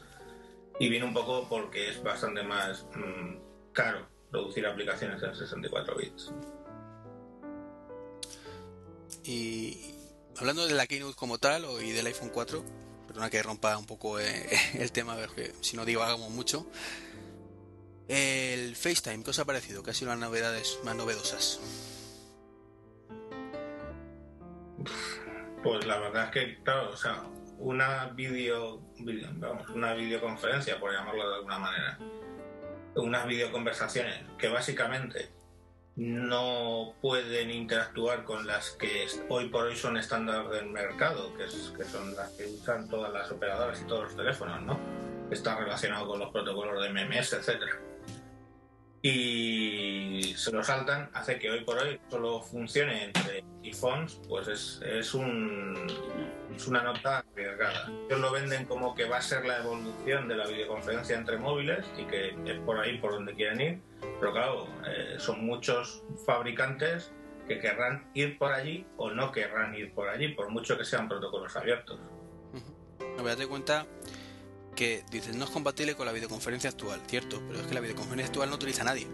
y viene un poco porque es bastante más mmm, caro producir aplicaciones en 64 bits. Y hablando de la Keynote como tal o, y del iPhone 4, perdona que rompa un poco eh, el tema, porque si no divagamos mucho. El FaceTime, ¿qué os ha parecido? ¿Qué han sido las novedades más novedosas? Pues la verdad es que, claro, o sea, una video vamos, una videoconferencia, por llamarlo de alguna manera, unas videoconversaciones que básicamente no pueden interactuar con las que hoy por hoy son estándar del mercado, que, es, que son las que usan todas las operadoras y todos los teléfonos, ¿no? Está relacionado con los protocolos de MMS, etcétera y se lo saltan, hace que hoy por hoy solo funcione entre iPhones, pues es, es, un, es una nota arriesgada. Ellos lo venden como que va a ser la evolución de la videoconferencia entre móviles y que es por ahí por donde quieren ir, pero claro, eh, son muchos fabricantes que querrán ir por allí o no querrán ir por allí, por mucho que sean protocolos abiertos. No, date cuenta que dices no es compatible con la videoconferencia actual, cierto, pero es que la videoconferencia actual no utiliza a nadie.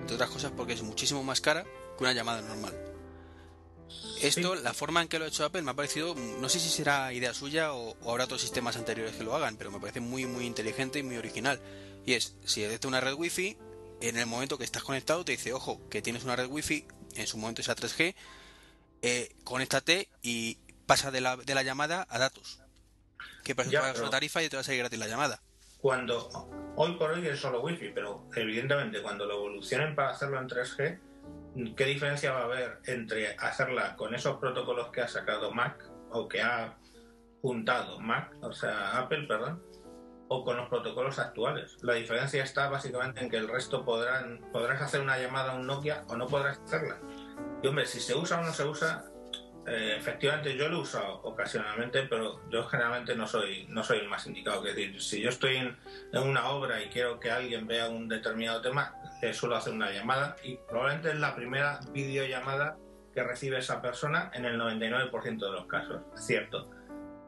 Entre otras cosas porque es muchísimo más cara que una llamada normal. Esto, la forma en que lo ha hecho Apple me ha parecido, no sé si será idea suya o, o, habrá otros sistemas anteriores que lo hagan, pero me parece muy muy inteligente y muy original. Y es, si detecta una red wifi, en el momento que estás conectado te dice, ojo, que tienes una red wifi, en su momento es a 3G, eh, conéctate y pasa de la, de la llamada a datos que una tarifa y te va a salir gratis la llamada. Cuando hoy por hoy es solo wifi, pero evidentemente cuando lo evolucionen para hacerlo en 3G, ¿qué diferencia va a haber entre hacerla con esos protocolos que ha sacado Mac o que ha juntado Mac, o sea, Apple, perdón, o con los protocolos actuales? La diferencia está básicamente en que el resto podrán podrás hacer una llamada a un Nokia o no podrás hacerla. Y hombre, si se usa o no se usa, eh, efectivamente yo lo he usado ocasionalmente, pero yo generalmente no soy, no soy el más indicado. Es decir, si yo estoy en, en, una obra y quiero que alguien vea un determinado tema, suelo hacer una llamada y probablemente es la primera videollamada que recibe esa persona en el 99% de los casos, cierto.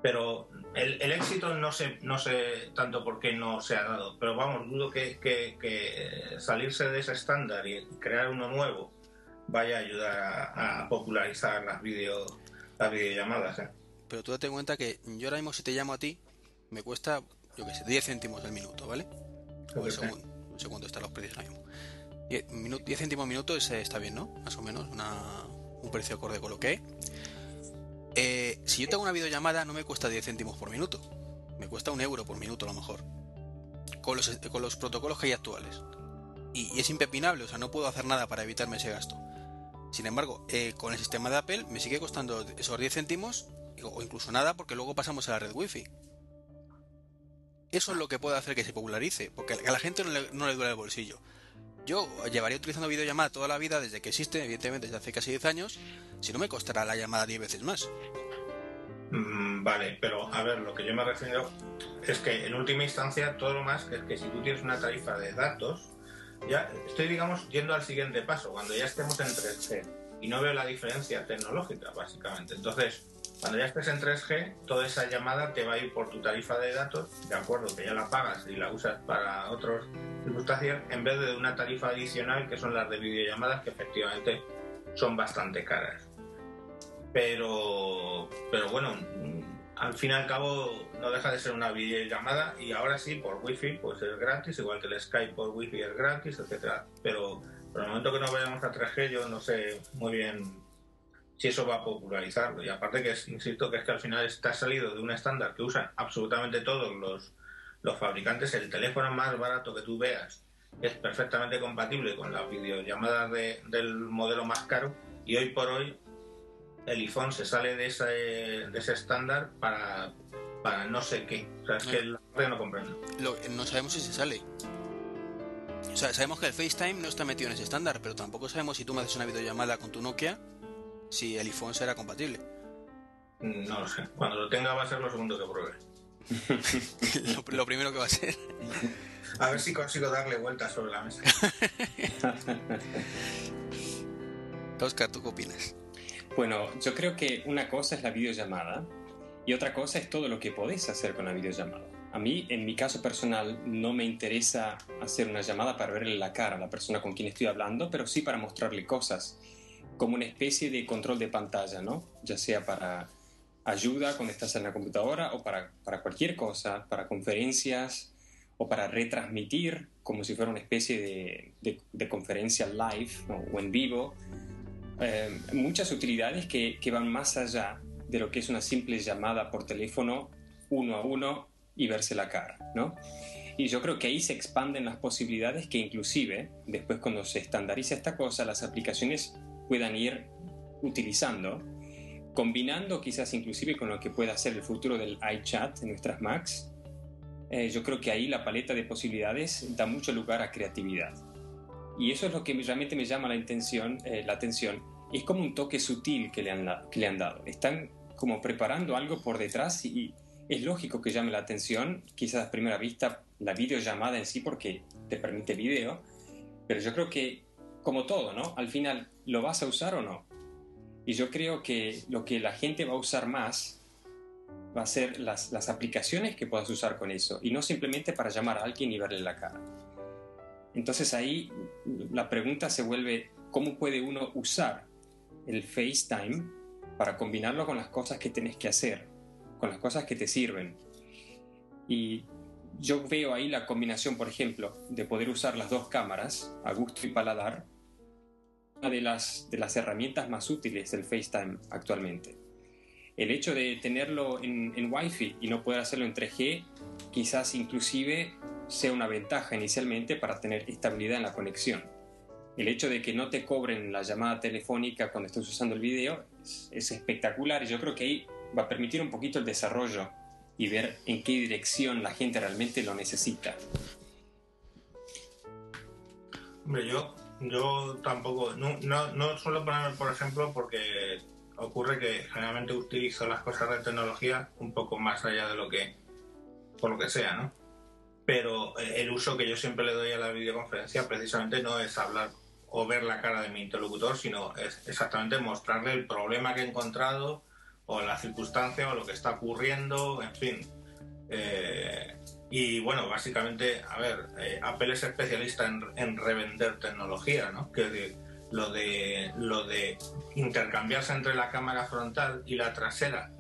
Pero el, el, éxito no sé, no sé tanto por qué no se ha dado, pero vamos, dudo que, que, que salirse de ese estándar y crear uno nuevo vaya a ayudar a, a popularizar las, video, las videollamadas. ¿eh? Pero tú date cuenta que yo ahora mismo si te llamo a ti, me cuesta, yo qué sé, 10 céntimos al minuto, ¿vale? O el segundo, no sé cuánto están los precios ahora mismo. 10, minuto, 10 céntimos al minuto es, está bien, ¿no? Más o menos, una, un precio acorde con lo que hay. Eh, si yo tengo una videollamada no me cuesta 10 céntimos por minuto, me cuesta un euro por minuto a lo mejor. Con los, con los protocolos que hay actuales. Y, y es impepinable, o sea, no puedo hacer nada para evitarme ese gasto. Sin embargo, eh, con el sistema de Apple me sigue costando esos 10 céntimos o incluso nada porque luego pasamos a la red Wi-Fi. Eso es lo que puede hacer que se popularice, porque a la gente no le, no le duele el bolsillo. Yo llevaría utilizando videollamada toda la vida desde que existe, evidentemente desde hace casi 10 años, si no me costará la llamada 10 veces más. Mm, Vale, pero a ver, lo que yo me refiero es que en última instancia todo lo más es que si tú tienes una tarifa de datos, ya estoy, digamos, yendo al siguiente paso, cuando ya estemos en 3G y no veo la diferencia tecnológica, básicamente. Entonces, cuando ya estés en 3G, toda esa llamada te va a ir por tu tarifa de datos, de acuerdo, que ya la pagas y la usas para otras circunstancias, en vez de una tarifa adicional que son las de videollamadas, que efectivamente son bastante caras. Pero, pero bueno, al fin y al cabo no deja de ser una videollamada y ahora sí, por wifi pues es gratis, igual que el Skype por wifi es gratis, etcétera. Pero por el momento que no vayamos a 3G yo no sé muy bien si eso va a popularizarlo. Y aparte que insisto que es que al final está salido de un estándar que usan absolutamente todos los, los fabricantes. El teléfono más barato que tú veas es perfectamente compatible con las videollamadas del modelo más caro y hoy por hoy el iPhone se sale de ese, de ese estándar para, para no sé qué. O sea, es que la gente no comprende. no sabemos si se sale. O sea, sabemos que el FaceTime no está metido en ese estándar, pero tampoco sabemos si tú me haces una videollamada con tu Nokia, si el iPhone será compatible. No lo sé. Cuando lo tenga va a ser lo segundo que pruebe. lo, primero que va a ser. A ver si consigo darle vueltas sobre la mesa. Oscar, ¿tú qué opinas? Bueno, yo creo que una cosa es la videollamada y otra cosa es todo lo que podés hacer con la videollamada. A mí, en mi caso personal, no me interesa hacer una llamada para verle la cara a la persona con quien estoy hablando, pero sí para mostrarle cosas, como una especie de control de pantalla, ¿no? Ya sea para ayuda cuando estás en la computadora o para, cualquier cosa, para conferencias o para retransmitir como si fuera una especie de, de, conferencia live o en vivo eh, muchas utilidades que, que, van más allá de lo que es una simple llamada por teléfono uno a uno y verse la cara, ¿no? Y yo creo que ahí se expanden las posibilidades que inclusive después cuando se estandariza esta cosa, las aplicaciones puedan ir utilizando, combinando quizás inclusive con lo que pueda ser el futuro del iChat en nuestras Macs. Eh, yo creo que ahí la paleta de posibilidades da mucho lugar a creatividad. Y eso es lo que realmente me llama la, intención, eh, la atención es como un toque sutil que le, han, que le han dado. Están como preparando algo por detrás y es lógico que llame la atención, quizás a primera vista la videollamada en sí porque te permite video, pero yo creo que como todo, ¿no? Al final, ¿lo vas a usar o no? Y yo creo que lo que la gente va a usar más va a ser las, las aplicaciones que puedas usar con eso y no simplemente para llamar a alguien y verle la cara. Entonces ahí la pregunta se vuelve, ¿cómo puede uno usar el FaceTime para combinarlo con las cosas que tienes que hacer, con las cosas que te sirven. Y yo veo ahí la combinación, por ejemplo, de poder usar las dos cámaras a gusto y paladar, una de las, de las herramientas más útiles del FaceTime actualmente. El hecho de tenerlo en, en Wi-Fi y no poder hacerlo en 3G, quizás inclusive sea una ventaja inicialmente para tener estabilidad en la conexión el hecho de que no te cobren la llamada telefónica cuando estás usando el video es, espectacular y yo creo que ahí va a permitir un poquito el desarrollo y ver en qué dirección la gente realmente lo necesita. Hombre, yo, yo tampoco, no, no, no suelo ponerme, por ejemplo, porque ocurre que generalmente utilizo las cosas de tecnología un poco más allá de lo que, por lo que sea, ¿no? Pero el uso que yo siempre le doy a la videoconferencia precisamente no es hablar o ver la cara de mi interlocutor, sino es exactamente mostrarle el problema que he encontrado o la circunstancia o lo que está ocurriendo, en fin. Eh, y bueno, básicamente, a ver, eh, Apple es especialista en, revender tecnología, ¿no? Que lo de lo de intercambiarse entre la cámara frontal y la trasera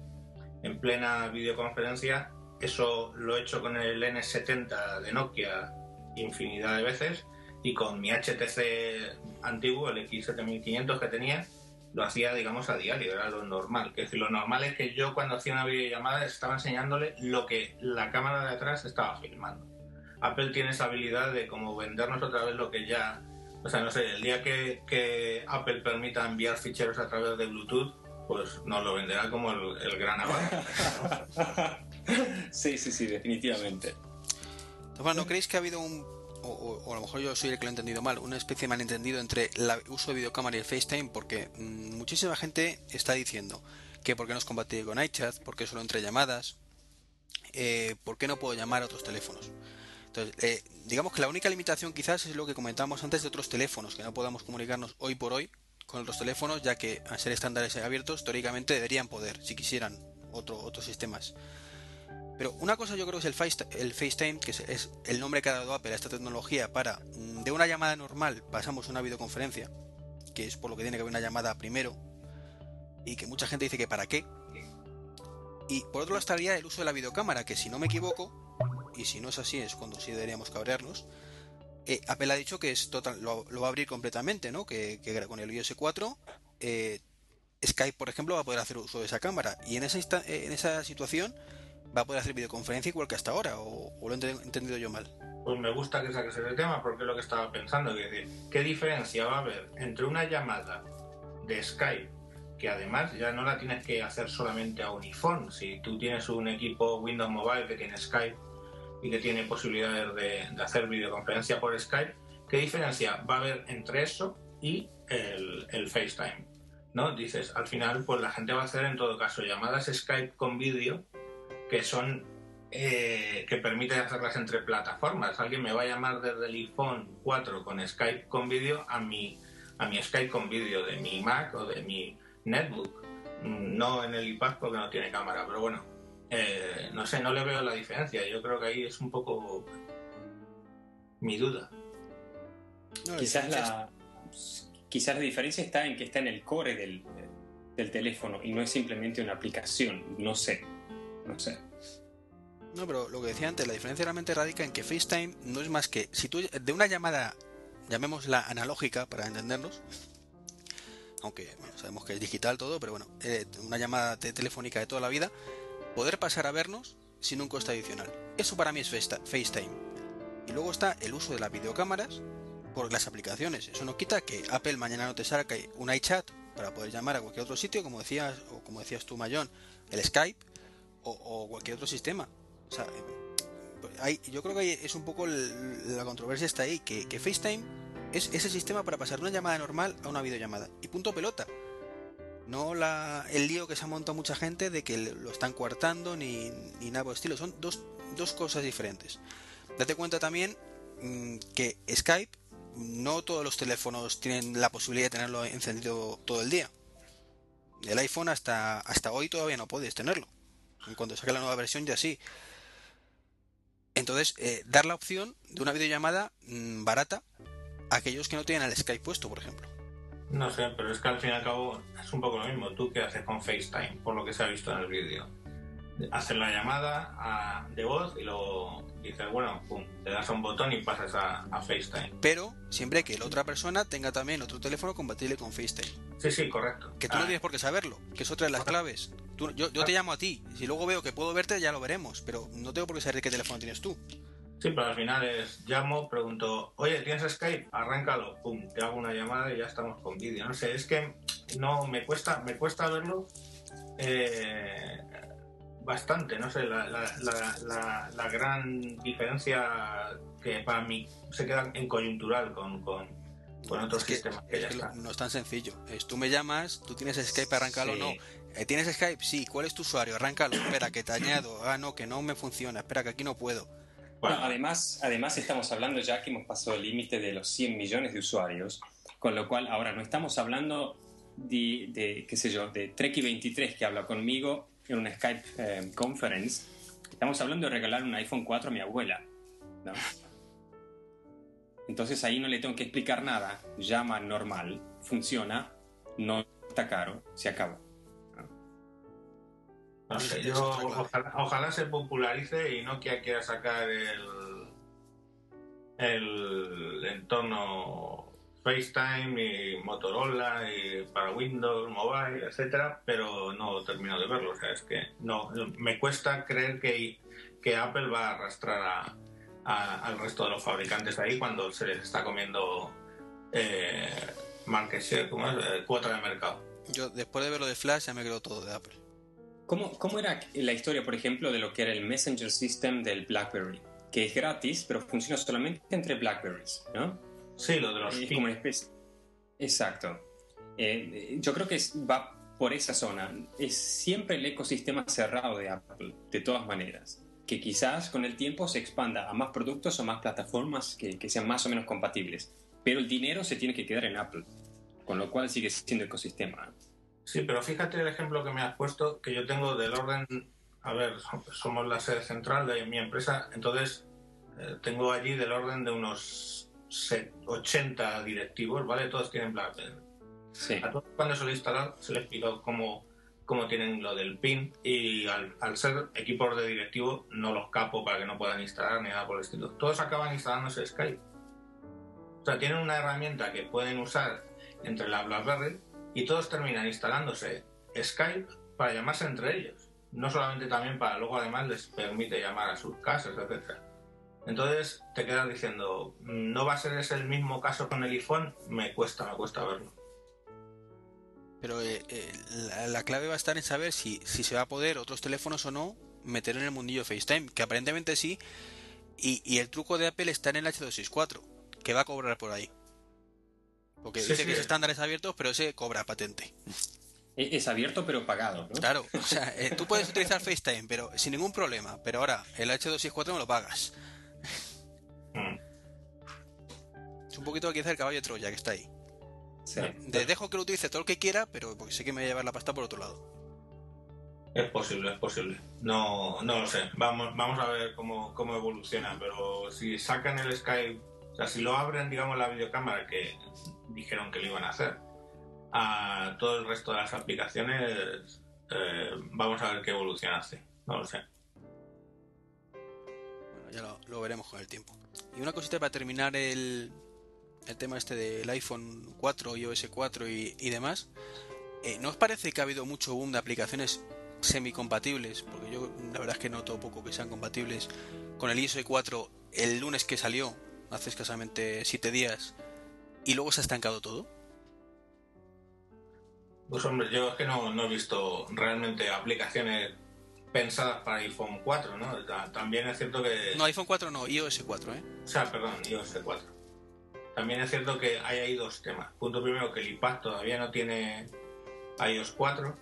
en plena videoconferencia, eso lo he hecho con el N70 de Nokia infinidad de veces y con mi HTC antiguo, el X7500 que tenía, lo hacía, digamos, a diario, era lo normal. Que lo normal es que yo cuando hacía una videollamada estaba enseñándole lo que la cámara de atrás estaba filmando. Apple tiene esa habilidad de como vendernos otra vez lo que ya... O sea, no sé, el día que, Apple permita enviar ficheros a través de Bluetooth, pues nos lo venderá como el, gran avance. sí, sí, sí, definitivamente. ¿no creéis que ha habido un o, a lo mejor yo soy el que lo he entendido mal, una especie de malentendido entre el uso de videocámara y el FaceTime, porque mm, muchísima gente está diciendo que por qué no es compatible con iChat, por qué solo entre llamadas, eh, por qué no puedo llamar a otros teléfonos. Entonces, eh, digamos que la única limitación quizás es lo que comentábamos antes de otros teléfonos, que no podamos comunicarnos hoy por hoy con otros teléfonos, ya que al ser estándares abiertos, teóricamente deberían poder, si quisieran, otro, otros sistemas. Pero una cosa yo creo que es el, FaceTime, que es, el nombre que ha dado Apple a esta tecnología para mm, de una llamada normal pasamos una videoconferencia, que es por lo que tiene que haber una llamada primero, y que mucha gente dice que para qué. Y por otro lado estaría el uso de la videocámara, que si no me equivoco, y si no es así es cuando sí deberíamos cabrearnos, eh, Apple ha dicho que es total, lo, va a abrir completamente, ¿no? Que, con el iOS 4 eh, Skype, por ejemplo, va a poder hacer uso de esa cámara. Y en esa, eh, en esa situación va a poder hacer videoconferencia igual que hasta ahora, o, lo he entendido yo mal. Pues me gusta que saques ese tema porque es lo que estaba pensando. Decir, ¿Qué diferencia va a haber entre una llamada de Skype, que además ya no la tienes que hacer solamente a un iPhone? Si tú tienes un equipo Windows Mobile que tiene Skype y que tiene posibilidades de, hacer videoconferencia por Skype, ¿qué diferencia va a haber entre eso y el, el, FaceTime? ¿No? Dices, al final, pues la gente va a hacer en todo caso llamadas Skype con vídeo que son eh, que permiten hacerlas entre plataformas. Alguien me va a llamar desde el iPhone 4 con Skype con vídeo a mi, a mi Skype con vídeo de mi Mac o de mi netbook. Mm, no en el iPad porque no tiene cámara, pero bueno, eh, no sé, no le veo la diferencia. Yo creo que ahí es un poco mi duda. quizás, la, quizás la diferencia está en que está en el core del, del teléfono y no es simplemente una aplicación. No sé, no sé. No, pero lo que decía antes, la diferencia realmente radica en que FaceTime no es más que si tú de una llamada, llamémosla analógica para entendernos, aunque sabemos que es digital todo, pero bueno, eh, una llamada telefónica de toda la vida, poder pasar a vernos sin un coste adicional. Eso para mí es FaceTime. Y luego está el uso de las videocámaras por las aplicaciones. Eso no quita que Apple mañana no te salga un iChat para poder llamar a cualquier otro sitio, como decías, o como decías tú, Mayón, el Skype o, cualquier otro sistema. Hay, yo creo que es un poco la controversia está ahí, que, FaceTime es ese sistema para pasar una llamada normal a una videollamada. Y punto pelota no la, el lío que se ha montado mucha gente de que lo están coartando ni, ni nada por estilo. Son dos, dos cosas diferentes. Date cuenta también mm, que Skype, no todos los teléfonos tienen la posibilidad de tenerlo encendido todo el día. El iPhone hasta, hasta hoy todavía no puedes tenerlo. En cuanto saque la nueva versión ya sí. Entonces, eh, dar la opción de una videollamada mm, barata a aquellos que no tienen el Skype puesto, por ejemplo. No sé, pero es que al fin y al cabo es un poco lo mismo. ¿Tú qué haces con FaceTime? Por lo que se ha visto en el vídeo. Haces la llamada de voz y luego dices, bueno, pum, le das a un botón y pasas a, FaceTime. Pero siempre que la otra persona tenga también otro teléfono compatible con FaceTime. Sí, sí, correcto. Que tú no ah. tienes por qué saberlo, que es otra de las claves. yo, yo te llamo a ti, si luego veo que puedo verte ya lo veremos, pero no tengo por qué saber qué teléfono tienes tú. Sí, pero al final es, llamo, pregunto, oye, ¿tienes Skype? Arráncalo, pum, te hago una llamada y ya estamos con vídeo. No sé, es que no, me cuesta, me cuesta verlo eh, bastante, no sé, la, la, gran diferencia que para mí se queda en coyuntural con, con, otros sistemas que, ya No es tan sencillo. Es, tú me llamas, tú tienes Skype, arráncalo, no. Eh, ¿Tienes Skype? Sí. ¿Cuál es tu usuario? Arráncalo. Espera, que te añado. Ah, no, que no me funciona. Espera, que aquí no puedo además, además estamos hablando ya que hemos pasado el límite de los 100 millones de usuarios, con lo cual ahora no estamos hablando de, qué sé yo, de Treki23 que habla conmigo en una Skype eh, conference, estamos hablando de regalar un iPhone 4 a mi abuela. Entonces ahí no le tengo que explicar nada, llama normal, funciona, no está caro, se. No sé, yo ojalá, se popularice y Nokia quiera sacar el, el entorno FaceTime y Motorola y para Windows, Mobile, etcétera, pero no termino de verlo. O sea, es que no, me cuesta creer que, que Apple va a arrastrar al resto de los fabricantes ahí cuando se les está comiendo eh, market share, como es, eh, cuota de mercado. Yo después de ver lo de Flash ya me quedo todo de Apple. ¿Cómo, ¿Cómo, era la historia, por ejemplo, de lo que era el Messenger System del BlackBerry? Que es gratis, pero funciona solamente entre BlackBerries, ¿no? Sí, lo de los... Es como una especie... Exacto. Eh, yo creo que va por esa zona. Es siempre el ecosistema cerrado de Apple, de todas maneras. Que quizás con el tiempo se expanda a más productos o más plataformas que, que sean más o menos compatibles. Pero el dinero se tiene que quedar en Apple, con lo cual sigue siendo ecosistema. Sí, pero fíjate el ejemplo que me has puesto, que yo tengo del orden, a ver, somos la sede central de mi empresa, entonces eh, tengo allí del orden de unos 80 directivos, ¿vale? Todos tienen BlackBerry. Sí. A todos cuando se lo instalan se les pido cómo, cómo tienen lo del PIN y al, ser equipos de directivo no los capo para que no puedan instalar ni nada por el estilo. Todos acaban instalándose Skype. O sea, tienen una herramienta que pueden usar entre la BlackBerry y todos terminan instalándose Skype para llamarse entre ellos. No solamente también para luego además les permite llamar a sus casas, etc. Entonces te quedas diciendo, ¿no va a ser ese el mismo caso con el iPhone? Me cuesta, me cuesta verlo. Pero eh, eh, la, clave va a estar en saber si, si se va a poder otros teléfonos o no meter en el mundillo FaceTime, que aparentemente sí, y, y el truco de Apple está en el H264, que va a cobrar por ahí. Porque dice que es estándares abiertos, pero ese cobra patente. Es abierto pero pagado, ¿no? Claro, o sea, eh, tú puedes utilizar FaceTime, pero sin ningún problema. Pero ahora, el H264 me lo pagas. Mm. Es un poquito quizá el caballo de Troya que está ahí. dejo que lo utilice todo lo que quiera, pero porque sé que me va a llevar la pasta por otro lado. Es posible, es posible. No, no lo sé. Vamos, vamos a ver cómo, cómo evoluciona, pero si sacan el Skype, o sea, si lo abren, digamos, la videocámara, que dijeron que lo iban a hacer. A todo el resto de las aplicaciones, eh, vamos a ver qué evolución hace. No lo sé. Ya lo, veremos con el tiempo. Y una cosita para terminar el, el tema este del iPhone 4, iOS 4 y, y demás. Eh, ¿No os parece que ha habido mucho boom de aplicaciones semi-compatibles? Porque yo la verdad es que noto poco que sean compatibles con el iOS 4 el lunes que salió, hace escasamente 7 días, y luego se ha estancado todo? Pues hombre, yo es que no, no he visto realmente aplicaciones pensadas para iPhone 4, ¿no? También es cierto que... No, iPhone 4 no, iOS 4, ¿eh? O sea, perdón, iOS 4. También es cierto que hay ahí dos temas. Punto primero, que el iPad todavía no tiene iOS 4,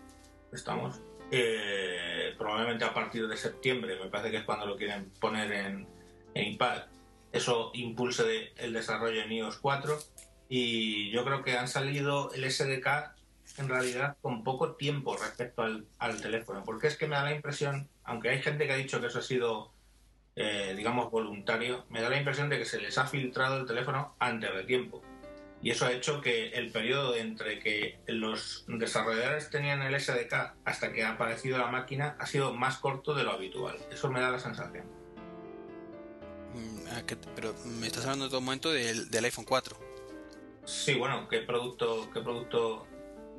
estamos. Eh, probablemente a partir de septiembre, me parece que es cuando lo quieren poner en, en iPad. Eso impulse el desarrollo en iOS 4 y yo creo que han salido el SDK en realidad con poco tiempo respecto al, teléfono, porque es que me da la impresión, aunque hay gente que ha dicho que eso ha sido, eh, digamos, voluntario, me da la impresión de que se les ha filtrado el teléfono antes de tiempo. Y eso ha hecho que el periodo entre que los desarrolladores tenían el SDK hasta que ha aparecido la máquina ha sido más corto de lo habitual. Eso me da la sensación. Mm, ah, pero me estás hablando en todo momento del, del iPhone 4. Sí, bueno, ¿qué producto, qué producto,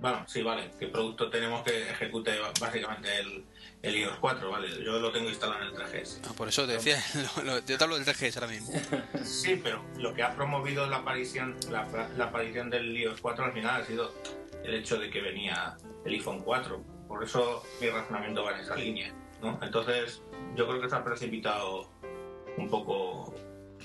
bueno, sí, vale, qué producto tenemos que ejecute básicamente el, el iOS 4, vale, yo lo tengo instalado en el 3GS. Ah, por eso te decía, yo te hablo del 3GS ahora mismo. sí, pero lo que ha promovido la aparición, la, aparición del iOS 4 al final ha sido el hecho de que venía el iPhone 4, por eso mi razonamiento va en esa línea, ¿no? Entonces, yo creo que se ha precipitado un poco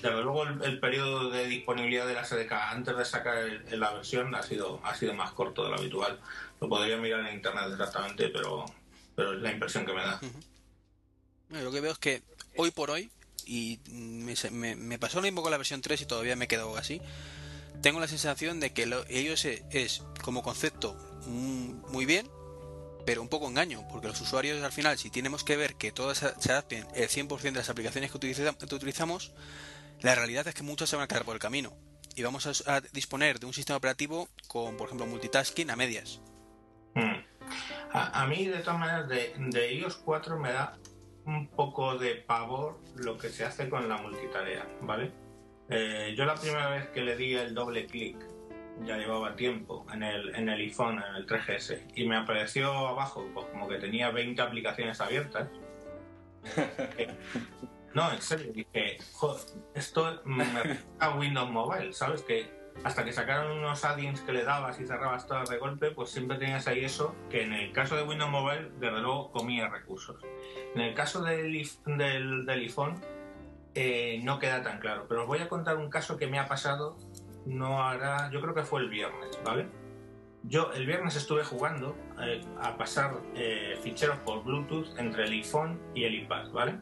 luego el, periodo de disponibilidad de la SDK antes de sacar la versión ha sido, ha sido más corto de lo habitual. Lo podría mirar en internet exactamente, pero, pero es la impresión que me da. lo que veo es que hoy por hoy, y me, pasó lo mismo con la versión 3 y todavía me he quedado así, tengo la sensación de que ellos es, como concepto muy bien, pero un poco engaño, porque los usuarios al final, si tenemos que ver que todas se adapten el 100% de las aplicaciones que utilizamos, la realidad es que muchos se van a quedar por el camino y vamos a, disponer de un sistema operativo con, por ejemplo, multitasking a medias. Hmm. A, mí, de todas maneras, de, iOS 4 me da un poco de pavor lo que se hace con la multitarea, ¿vale? Eh, yo la primera vez que le di el doble clic, ya llevaba tiempo, en el, en el iPhone, en el 3GS, y me apareció abajo pues, como que tenía 20 aplicaciones abiertas. No, en serio, dije, joder, esto me a Windows Mobile, ¿sabes? Que hasta que sacaron unos add-ins que le dabas y cerrabas todas de golpe, pues siempre tenías ahí eso, que en el caso de Windows Mobile, desde luego, comía recursos. En el caso del, del, iPhone, eh, no queda tan claro, pero os voy a contar un caso que me ha pasado, no hará, yo creo que fue el viernes, ¿vale? yo el viernes estuve jugando eh, a pasar eh, ficheros por Bluetooth entre el iPhone y el iPad, ¿vale?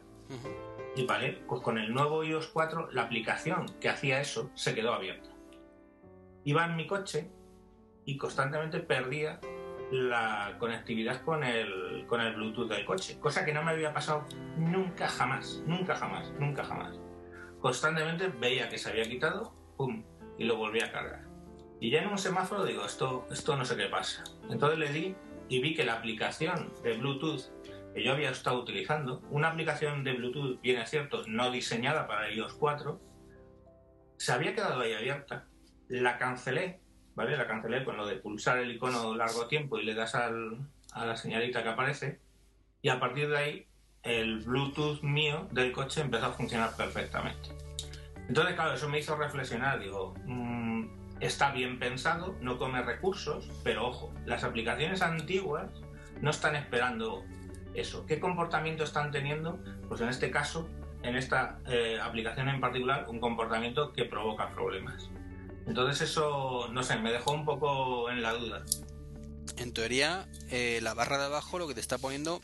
Y vale, pues con el nuevo iOS 4 la aplicación que hacía eso se quedó abierta. Iba en mi coche y constantemente perdía la conectividad con el, con el Bluetooth del coche, cosa que no me había pasado nunca jamás, nunca jamás, nunca jamás. Constantemente veía que se había quitado, pum, y lo volvía a cargar. Y ya en un semáforo digo, esto, esto no sé qué pasa. Entonces le di y vi que la aplicación de Bluetooth que yo había estado utilizando, una aplicación de Bluetooth, bien es cierto, no diseñada para iOS 4, se había quedado ahí abierta. La cancelé, ¿vale? La cancelé con lo de pulsar el icono largo tiempo y le das al, a la señalita que aparece. Y a partir de ahí, el Bluetooth mío del coche empezó a funcionar perfectamente. Entonces, claro, eso me hizo reflexionar. Digo, mmm, está bien pensado, no come recursos, pero ojo, las aplicaciones antiguas no están esperando eso. ¿Qué comportamiento están teniendo? Pues en este caso, en esta eh, aplicación en particular, un comportamiento que provoca problemas. Entonces eso, no sé, me dejó un poco en la duda. En teoría, eh, la barra de abajo lo que te está poniendo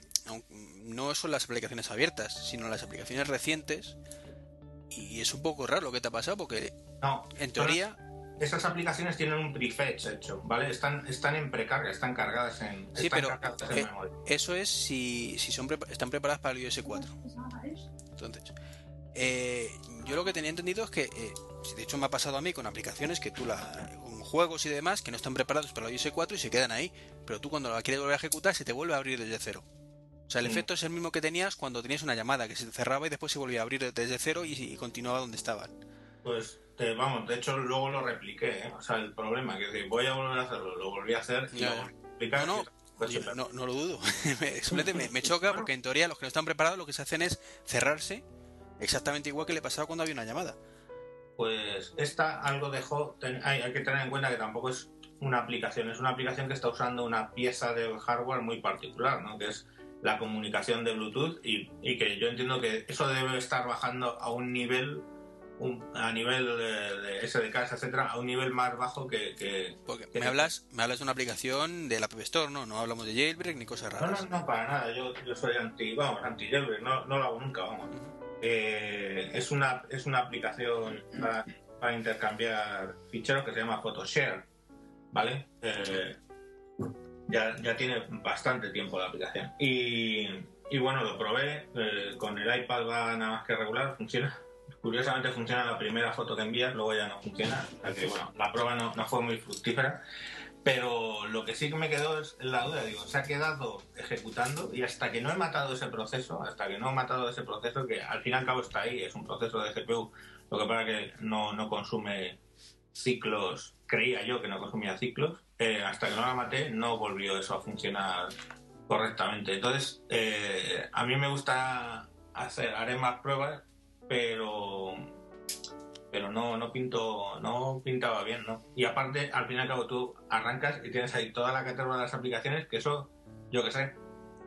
no son las aplicaciones abiertas, sino las aplicaciones recientes. Y es un poco raro lo que te ha pasado porque, no, en teoría, esas aplicaciones tienen un prefetch hecho, ¿vale? Están, están en precarga, están cargadas en, sí, pero eh, Eso es si, si son están preparadas para el iOS 4. Entonces, eh, yo lo que tenía entendido es que, eh, de hecho me ha pasado a mí con aplicaciones que tú la con juegos y demás que no están preparados para el iOS 4 y se quedan ahí, pero tú cuando la quieres volver a ejecutar se te vuelve a abrir desde cero. O sea, el mm. efecto es el mismo que tenías cuando tenías una llamada que se cerraba y después se volvía a abrir desde cero y, y continuaba donde estaban. Pues vamos, de hecho luego lo repliqué, ¿eh? o sea, el problema que voy a volver a hacerlo, lo volví a hacer y lo No, no, no, lo dudo. me, me, choca porque en teoría los que no están preparados lo que se hacen es cerrarse exactamente igual que le pasaba cuando había una llamada. Pues esta algo dejó, hay, hay que tener en cuenta que tampoco es una aplicación, es una aplicación que está usando una pieza del hardware muy particular, ¿no? que es la comunicación de Bluetooth y, y, que yo entiendo que eso debe estar bajando a un nivel a nivel de, SDKs, etcétera, a un nivel más bajo que. Porque me, hablas, me hablas de una aplicación de la App Store, ¿no? No hablamos de jailbreak ni cosas raras. No, no, no, para nada. Yo, yo soy anti, vamos, anti jailbreak, no, no lo hago nunca, vamos. Eh, es, una, es una aplicación para, para, intercambiar ficheros que se llama PhotoShare, ¿vale? Eh, ya, ya tiene bastante tiempo la aplicación. Y, y bueno, lo probé, eh, con el iPad va nada más que regular, funciona Curiosamente funciona la primera foto que envías, luego ya no funciona. que, bueno, la prueba no, no, fue muy fructífera. Pero lo que sí que me quedó es la duda, digo, se ha quedado ejecutando y hasta que no he matado ese proceso, hasta que no he matado ese proceso, que al fin y al cabo está ahí, es un proceso de GPU, lo que pasa que no, no consume ciclos, creía yo que no consumía ciclos, eh, hasta que no la maté no volvió eso a funcionar correctamente. Entonces, eh, a mí me gusta hacer, haré más pruebas pero pero no no pinto no pintaba bien no y aparte al fin y al cabo tú arrancas y tienes ahí toda la categoría de las aplicaciones que eso yo qué sé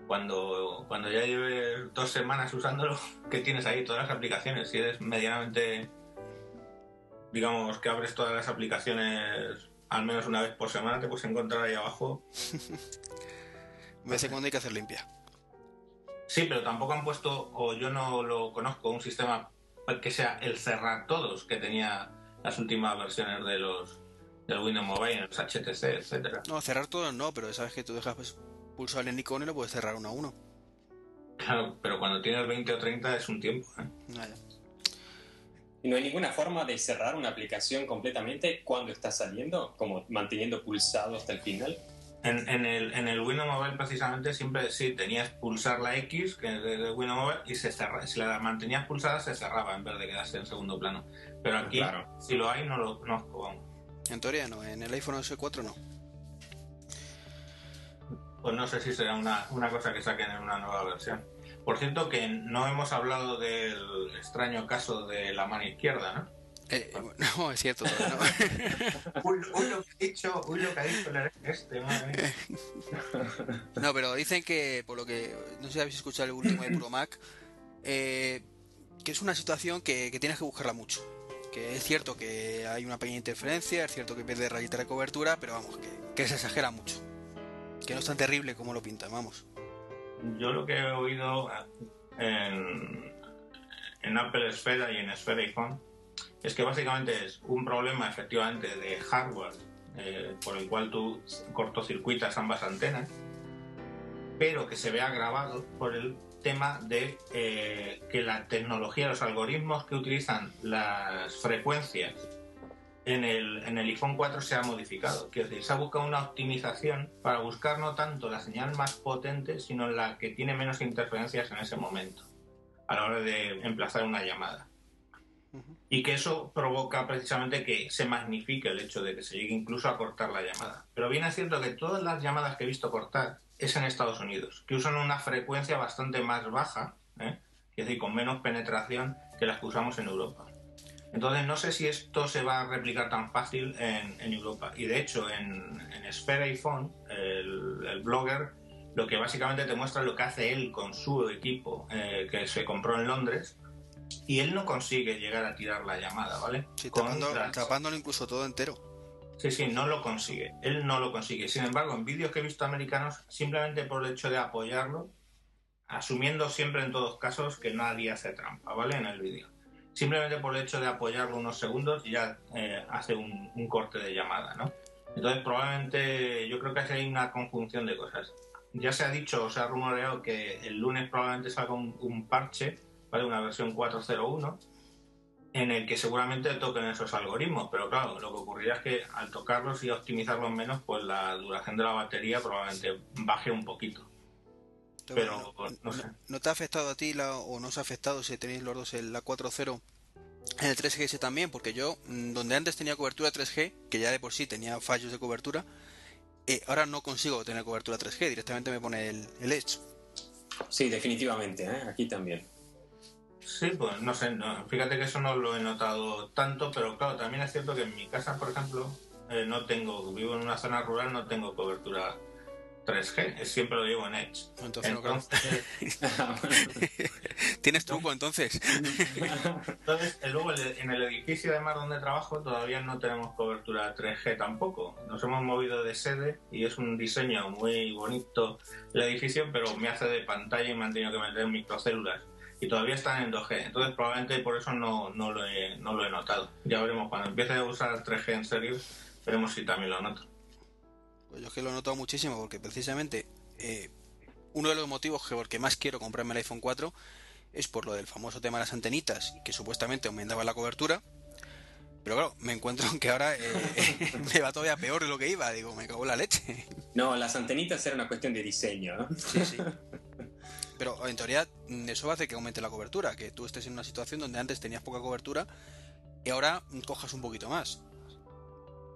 cuando cuando ya lleves dos semanas usándolo que tienes ahí todas las aplicaciones. Si eres medianamente digamos que abres todas las aplicaciones al menos una vez por semana te puedes encontrar ahí abajo. Hace cuando hay que hacer limpia Sí, pero tampoco han puesto, o yo no lo conozco, un sistema que sea el cerrar todos que tenía las últimas versiones de los del Windows Mobile, los HTC, etcétera. No, cerrar todos no, pero sabes que tú dejas pues, pulsar el icono y lo puedes cerrar uno a uno. Claro, pero cuando tienes 20 o 30 es un tiempo. ¿eh? Ah, ¿Y no hay ninguna forma de cerrar una aplicación completamente cuando está saliendo, como manteniendo pulsado hasta el final? En, el, en el Windows Mobile precisamente siempre sí tenías pulsar la X que es de Windows Mobile y se cerra, si la mantenías pulsada se cerraba en vez de quedarse en segundo plano. Pero aquí, si lo hay, no lo conozco. En teoría no, en el iPhone OS 4 no. Pues no sé si será una, una cosa que saquen en una nueva versión. Por cierto que no hemos hablado del extraño caso de la mano izquierda, ¿no? Eh, no, es cierto. No. uy, lo que ha dicho, uy, lo que ha dicho este, No, pero dicen que, por lo que, no sé si habéis escuchado el último de Puro Mac, eh, que es una situación que, tienes que buscarla mucho. que es cierto que hay una pequeña interferencia, es cierto que pierde rayita de cobertura, pero vamos, que, que se exagera mucho. Que no es tan terrible como lo pintan, vamos. Yo lo que he oído en, en Apple Esfera y en Esfera iPhone es que básicamente es un problema efectivamente de hardware eh, por el cual tú cortocircuitas ambas antenas, pero que se ve agravado por el tema de eh, que la tecnología, los algoritmos que utilizan las frecuencias en el, en el iPhone 4 se ha modificado. Quiero decir, se ha buscado una optimización para buscar no tanto la señal más potente, sino la que tiene menos interferencias en ese momento, a la hora de emplazar una llamada. Y que eso provoca precisamente que se magnifique el hecho de que se llegue incluso a cortar la llamada. Pero bien es cierto que todas las llamadas que he visto cortar es en Estados Unidos, que usan una frecuencia bastante más baja, ¿eh? es decir, con menos penetración que las que usamos en Europa. Entonces no sé si esto se va a replicar tan fácil en, Europa. Y de hecho en, en Sphere iPhone, el, blogger lo que básicamente te muestra lo que hace él con su equipo eh, que se compró en Londres y él no consigue llegar a tirar la llamada, ¿vale? Sí, tapándolo incluso todo entero. Sí, sí, no lo consigue. Él no lo consigue. Sin embargo, en vídeos que he visto americanos, simplemente por el hecho de apoyarlo, asumiendo siempre en todos casos que nadie hace trampa, ¿vale? En el vídeo. Simplemente por el hecho de apoyarlo unos segundos ya eh, hace un, corte de llamada, ¿no? Entonces, probablemente yo creo que hay una conjunción de cosas. Ya se ha dicho, o se ha rumoreado que el lunes probablemente salga un, parche, ¿vale? Una versión 4.01 en el que seguramente toquen esos algoritmos, pero claro, lo que ocurrirá es que al tocarlos y optimizarlos menos, pues la duración de la batería probablemente baje un poquito. Pero, no, sé. ¿No te ha afectado a ti la, o no os ha afectado si tenéis los dos en la 4.0 en el 3GS también? Porque yo, mm, donde antes tenía cobertura 3G, que ya de por sí tenía fallos de cobertura, eh, ahora no consigo tener cobertura 3G, directamente me pone el, el Edge. Sí, definitivamente, ¿eh? aquí también. Sí, pues no sé, fíjate que eso no lo he notado tanto, pero claro, también es cierto que en mi casa, por ejemplo, eh, no tengo, vivo en una zona rural, no tengo cobertura 3G, siempre lo llevo en Edge. Entonces, ¿Tienes truco entonces? entonces, eh, luego en el edificio además donde trabajo todavía no tenemos cobertura 3G tampoco. Nos hemos movido de sede y es un diseño muy bonito el edificio, pero me hace de pantalla y me han tenido que meter microcélulas y todavía están en 2G. Entonces probablemente por eso no, no, lo, he, no lo he notado. Ya veremos, cuando empiece a usar 3G en serio, veremos si también lo noto. Pues yo es que lo he notado muchísimo porque precisamente eh, uno de los motivos que porque más quiero comprarme el iPhone 4 es por lo del famoso tema de las antenitas, que supuestamente aumentaba la cobertura. Pero claro, me encuentro que ahora eh, me va todavía peor de lo que iba. Digo, me cago en la leche. No, las antenitas era una cuestión de diseño. ¿no? Sí, sí. Pero en teoría mm, eso hacer que aumente la cobertura, que tú estés en una situación donde antes tenías poca cobertura y ahora cojas un poquito más.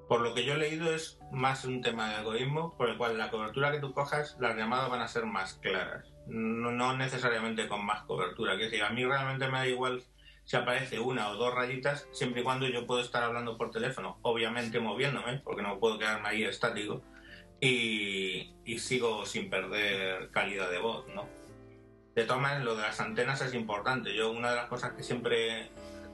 Por lo que yo he leído es más un tema de algoritmo por el cual la cobertura que tú cojas, las llamadas van a ser más claras. No, necesariamente con más cobertura. Que decir, a mí realmente me da igual si aparece una o dos rayitas, siempre y cuando yo puedo estar hablando por teléfono, obviamente moviéndome, porque no puedo quedarme ahí estático, y sigo sin perder calidad de voz, ¿no? De todas maneras, lo de las antenas es importante. Yo una de las cosas que siempre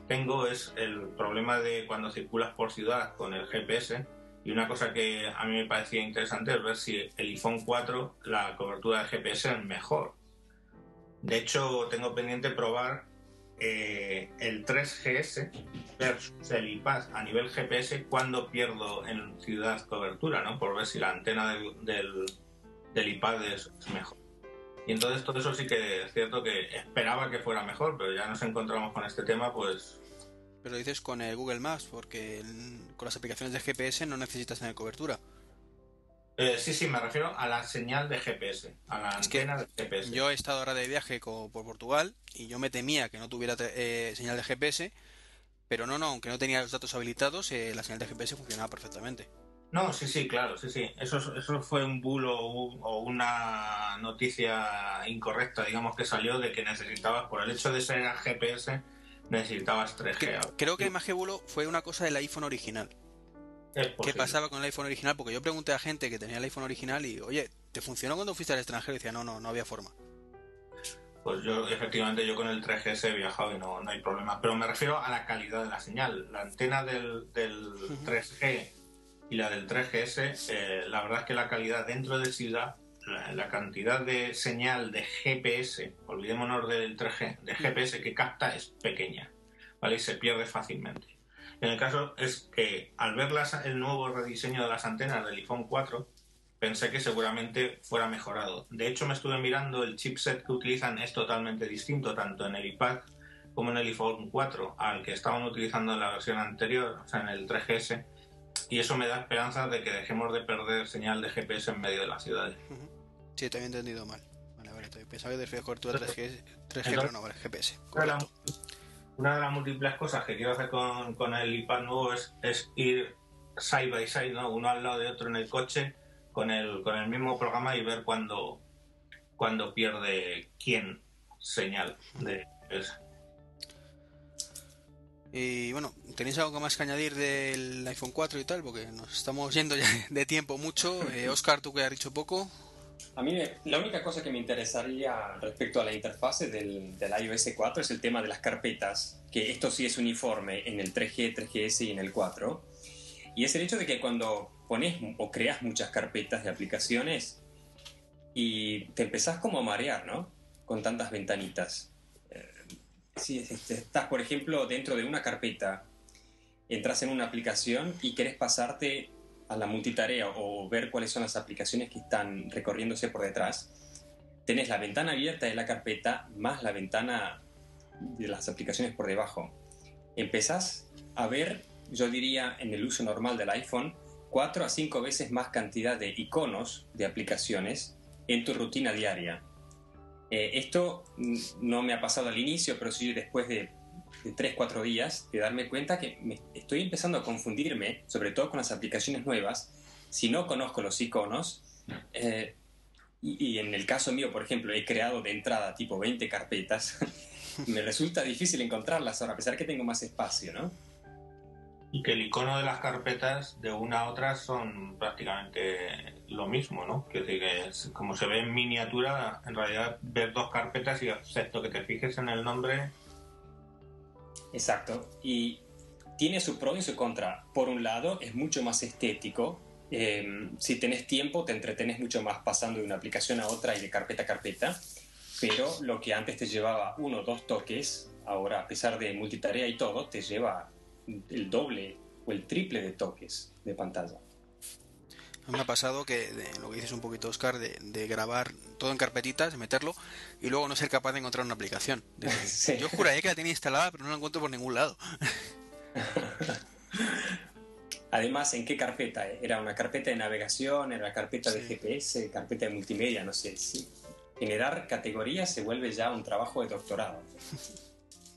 tengo es el problema de cuando circulas por ciudad con el GPS. Y una cosa que a mí me parecía interesante es ver si el iPhone 4, la cobertura de GPS es mejor. De hecho, tengo pendiente probar eh, el 3GS versus el iPad a nivel GPS cuando pierdo en ciudad cobertura, ¿no? Por ver si la antena del, del, del iPad es mejor. Y entonces todo eso sí que es cierto que esperaba que fuera mejor, pero ya nos encontramos con este tema, pues... Pero dices con el Google Maps, porque con las aplicaciones de GPS no necesitas tener cobertura. Eh, sí, sí, me refiero a la señal de GPS, a la antena de GPS. Yo he estado ahora de viaje por Portugal y yo me temía que no tuviera eh, señal de GPS, pero no, no, aunque no tenía los datos habilitados, eh, la señal de GPS funcionaba perfectamente. No, sí, sí, claro, sí, sí. Eso, eso fue un bulo o una noticia incorrecta, digamos, que salió de que necesitabas, por el hecho de ser GPS, necesitabas 3G. Creo, que más que bulo fue una cosa del iPhone original. ¿Qué pasaba con el iPhone original? Porque yo pregunté a gente que tenía el iPhone original y, oye, ¿te funcionó cuando fuiste al extranjero? Y decía, no, no, no había forma. pues yo efectivamente yo con el 3GS he viajado y no, no hay problema. Pero me refiero a la calidad de la señal. La antena del, del 3G y la del 3GS, eh, la verdad es que la calidad dentro de ciudad, la, la cantidad de señal de GPS, olvidémonos del 3G, de GPS que capta es pequeña, ¿vale? Y se pierde fácilmente. En el caso es que al ver las- el nuevo rediseño de las antenas del iPhone 4, pensé que seguramente fuera mejorado. De hecho, me estuve mirando, el chipset que utilizan es totalmente distinto, tanto en el iPad como en el iPhone 4, al que estaban utilizando en la versión anterior, o sea, en el 3GS, y eso me da esperanza de que dejemos de perder señal de GPS en medio de las ciudades. Ujú. Sí, te había entendido mal. Vale, vale, te pensaba que decía cobertura 3G, 3G pero no, vale, GPS. Una de, Correcto. las, una de las múltiples cosas que quiero hacer con, con el iPad nuevo es, es ir side by side, ¿no? uno al lado de otro en el coche con el, con el mismo programa y ver cuándo cuando pierde quién señal de esa. Y bueno, ¿tenéis algo más que añadir del iPhone 4 y tal? Porque nos estamos yendo ya de tiempo mucho. Eh, Oscar, tú que has dicho poco. A mí la única cosa que me interesaría respecto a la interfase del, del iOS 4 es el tema de las carpetas, que esto sí es uniforme en el 3G, 3GS y en el 4. Y es el hecho de que cuando pones o creas muchas carpetas de aplicaciones y te empezás como a marear, ¿no? Con tantas ventanitas. Si este, estás, por ejemplo, dentro de una carpeta, entras en una aplicación y querés pasarte a la multitarea o ver cuáles son las aplicaciones que están recorriéndose por detrás, tenés la ventana abierta de la carpeta más la ventana de las aplicaciones por debajo. Empezás a ver, yo diría, en el uso normal del iPhone, 4 a 5 veces más cantidad de iconos de aplicaciones en tu rutina diaria. Eh, esto no me ha pasado al inicio, pero sí después de, de 3-4 días de darme cuenta que estoy empezando a confundirme, sobre todo con las aplicaciones nuevas, si no conozco los iconos. eh, y, y en el caso mío, por ejemplo, he creado de entrada tipo 20 carpetas. me resulta difícil encontrarlas ahora, a pesar que tengo más espacio, ¿no? Y que el icono de las carpetas de una a otra son prácticamente lo mismo, ¿no? Que que es- como se ve en miniatura, en realidad ver dos carpetas y excepto que te fijes en el nombre, Exacto. Y tiene su pro y su contra. Por un lado, es mucho más estético. Eh, si tenés tiempo, te entretenes mucho más pasando de una aplicación a otra y de carpeta a carpeta. Pero lo que antes te llevaba uno o dos toques, ahora, a pesar de multitarea y todo, te lleva el doble o el triple de toques de pantalla. A mí me ha pasado que, de- lo que dices un poquito, Oscar, de, de grabar todo en carpetitas, de meterlo, y luego no ser capaz de encontrar una aplicación. De- Sí. Yo juraría que la tenía instalada, pero no la encuentro por ningún lado. Además, ¿en qué carpeta? ¿Era una carpeta de navegación? ¿Era una carpeta de. GPS? ¿Carpeta de multimedia? No sé. Sí. Generar categorías se vuelve ya un trabajo de doctorado.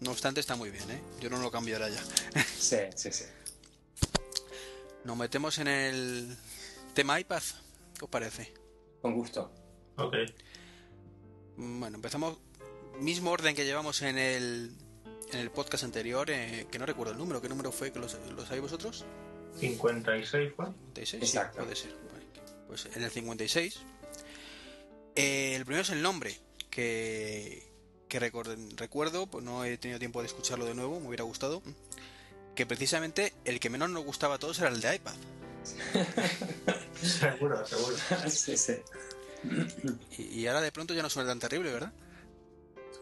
No obstante, está muy bien, ¿eh? Yo no lo cambiaré ya. Sí, sí, sí. Nos metemos en el tema iPad. ¿Qué os parece? Con gusto. ok. Bueno, empezamos mismo orden que llevamos en el, en el podcast anterior, eh, que no recuerdo el número. ¿Qué número fue? que ¿Lo, lo sabéis vosotros? 56 fue. 56, Exacto. sí, puede ser. Pues en el 56. eh, el primero es el nombre, que, que recuerden- recuerdo, pues no he tenido tiempo de escucharlo de nuevo, me hubiera gustado. Que precisamente el que menos nos gustaba a todos era el de iPad. Seguro, seguro. sí, sí. Y, y ahora de pronto ya no suena tan terrible, ¿verdad?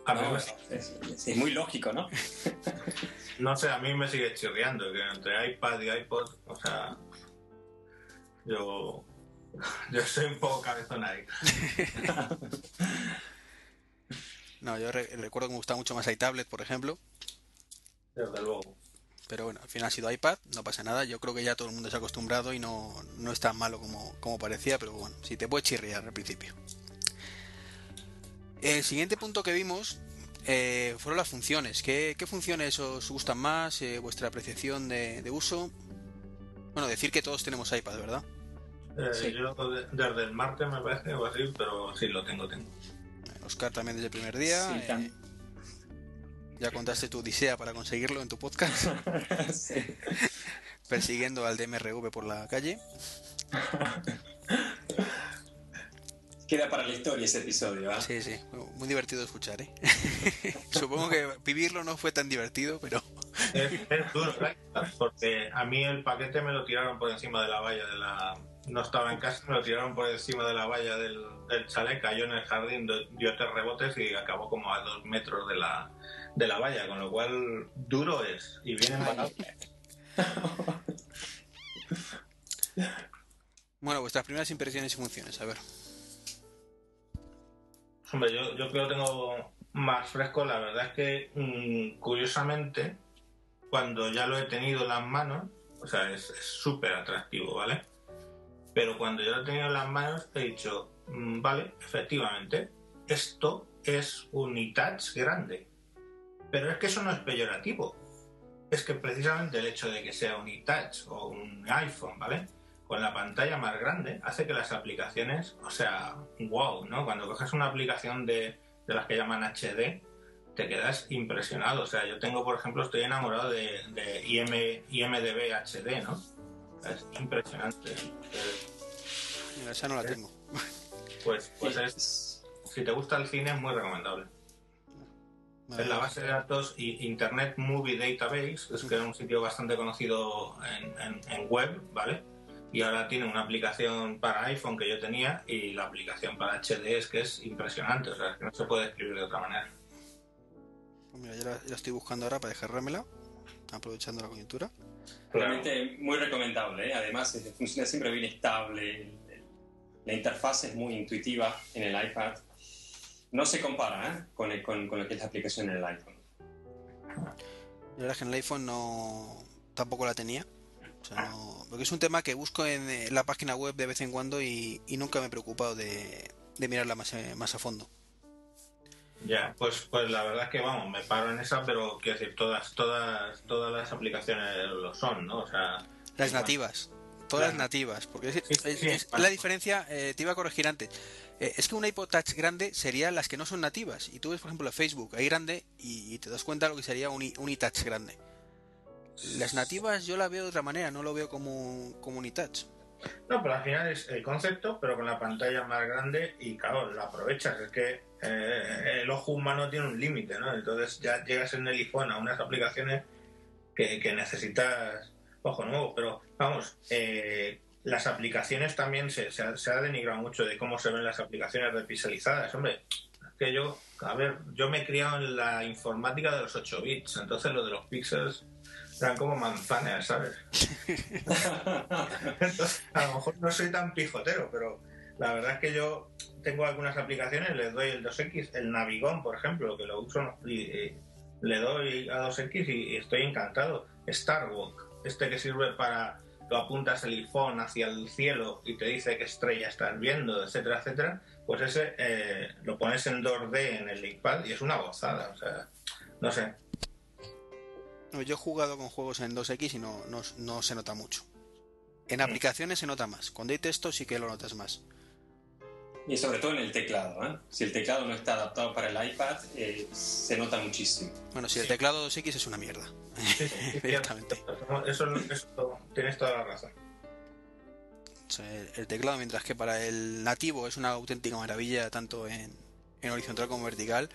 A mí No, me- es, es- es muy lógico, ¿no? no sé, a mí me sigue chirriando que entre iPad y iPod, o sea, yo, yo soy un poco cabezón ahí. No, yo re- recuerdo que me gustaba mucho más iTablet, por ejemplo. Desde luego. Pero bueno, al final ha sido iPad, no pasa nada. Yo creo que ya todo el mundo se ha acostumbrado y no, no es tan malo como, como parecía, pero bueno, sí te puede chirriar al principio. El siguiente punto que vimos eh, fueron las funciones. ¿Qué, qué funciones os gustan más? Eh, ¿Vuestra apreciación de, de uso? Bueno, decir que todos tenemos iPad, ¿verdad? Eh, Sí. Yo de- desde el martes me parece o así, pero sí lo tengo, tengo. Oscar también desde el primer día. Sí, eh, ya contaste tu odisea para conseguirlo en tu podcast, Sí. persiguiendo al DMRV por la calle. Queda para la historia ese episodio, ¿ah? Sí, sí, muy divertido de escuchar, ¿eh? Supongo que vivirlo no fue tan divertido, pero... es, duro, ¿eh? porque a mí el paquete me lo tiraron por encima de la valla de la... No estaba en casa, me lo tiraron por encima de la valla del, del chalet, cayó en el jardín, dio tres rebotes y acabó como a dos metros de la, de la valla, con lo cual duro es y viene mal. bueno, vuestras primeras impresiones y funciones, a ver. Hombre, yo, yo creo que tengo más fresco. La verdad es que, mm, curiosamente, cuando ya lo he tenido en las manos, o sea, es súper atractivo, ¿vale? Pero cuando ya lo he tenido en las manos, he dicho, mm, vale, efectivamente, esto es un e-touch grande. Pero es que eso no es peyorativo. Es que precisamente el hecho de que sea un e-touch o un iPhone, ¿vale? con la pantalla más grande hace que las aplicaciones, o sea, wow, ¿no? Cuando coges una aplicación de, de las que llaman HD, te quedas impresionado. O sea, yo tengo, por ejemplo, estoy enamorado de IMDB HD, ¿no? Es impresionante. Mira, esa no la tengo. Pues, pues es, si te gusta el cine es muy recomendable. Es la base de datos Internet Movie Database, es que es un sitio bastante conocido en, en web, ¿vale? y ahora tiene una aplicación para iPhone que yo tenía y la aplicación para HD es que es impresionante, o sea, que no se puede escribir de otra manera. Pues mira, yo la, estoy buscando ahora para dejármela, aprovechando la coyuntura. Realmente muy recomendable, ¿eh? además funciona siempre bien estable, la interfaz es muy intuitiva en el iPad. No se compara ¿eh? con, con, con, lo que es la aplicación en el iPhone. La verdad es que en el iPhone no tampoco la tenía porque es un tema que busco en la página web de vez en cuando y, nunca me he preocupado de, mirarla más, eh, más a fondo. Ya, pues, pues la verdad es que vamos, me paro en esa, pero quiero decir, todas, todas, todas las aplicaciones lo son, ¿no? O sea. Las nativas. Todas nativas, porque es, la diferencia, eh, te iba a corregir antes, es que un iPod Touch grande serían las que no son nativas, y tú ves por ejemplo Facebook ahí grande y, te das cuenta de lo que sería un, un iTouch grande. Las nativas yo la veo de otra manera, no lo veo como, como un touch. No, pero al final es el concepto, pero con la pantalla más grande y claro, la aprovechas. Es que eh, el ojo humano tiene un límite, ¿no? Entonces ya llegas en el iPhone a unas aplicaciones que, necesitas ojo nuevo. Pero vamos, eh, las aplicaciones también se, se, ha, denigrado mucho de cómo se ven las aplicaciones repixelizadas. Hombre, es que yo, a ver, yo me he criado en la informática de los 8 bits, entonces lo de los píxeles eran como manzanas, ¿sabes? a lo mejor no soy tan pijotero, pero la verdad es que yo tengo algunas aplicaciones, les doy el 2X, el Navigón, por ejemplo, que lo uso, y, le doy a 2X y, estoy encantado. Starwalk, este que sirve para lo apuntas el iPhone hacia el cielo y te dice qué estrella estás viendo, etcétera, etcétera, pues ese eh, lo pones en 2D en el iPad y es una gozada, o sea, no sé, yo he jugado con juegos en 2X y no, no, se nota mucho. En aplicaciones se nota más. Cuando hay texto sí que lo notas más. Y sobre todo en el teclado. ¿eh? Si el teclado no está adaptado para el iPad, eh, se nota muchísimo. Bueno, si el teclado 2X es una mierda. Directamente. Eso, eso, tienes toda la razón. el, teclado, mientras que para el nativo es una auténtica maravilla, tanto en, en horizontal como vertical,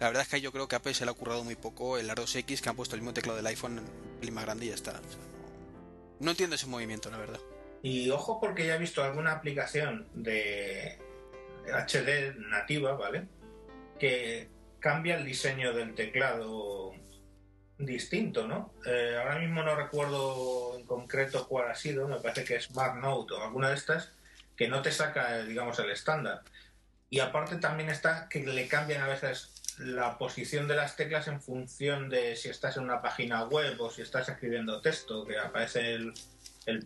la verdad es que yo creo que Apple se le ha currado muy poco el A2X que han puesto el mismo teclado del iPhone en más grande y ya está. no, entiendo ese movimiento, la verdad. Y ojo porque ya he visto alguna aplicación de HD nativa, ¿vale? Que cambia el diseño del teclado distinto, ¿no? Eh, ahora mismo no recuerdo en concreto cuál ha sido, me parece que es Note o alguna de estas, que no te saca, digamos, el estándar. Y aparte también está que le cambian a veces la posición de las teclas en función de si estás en una página web o si estás escribiendo texto, que aparece el,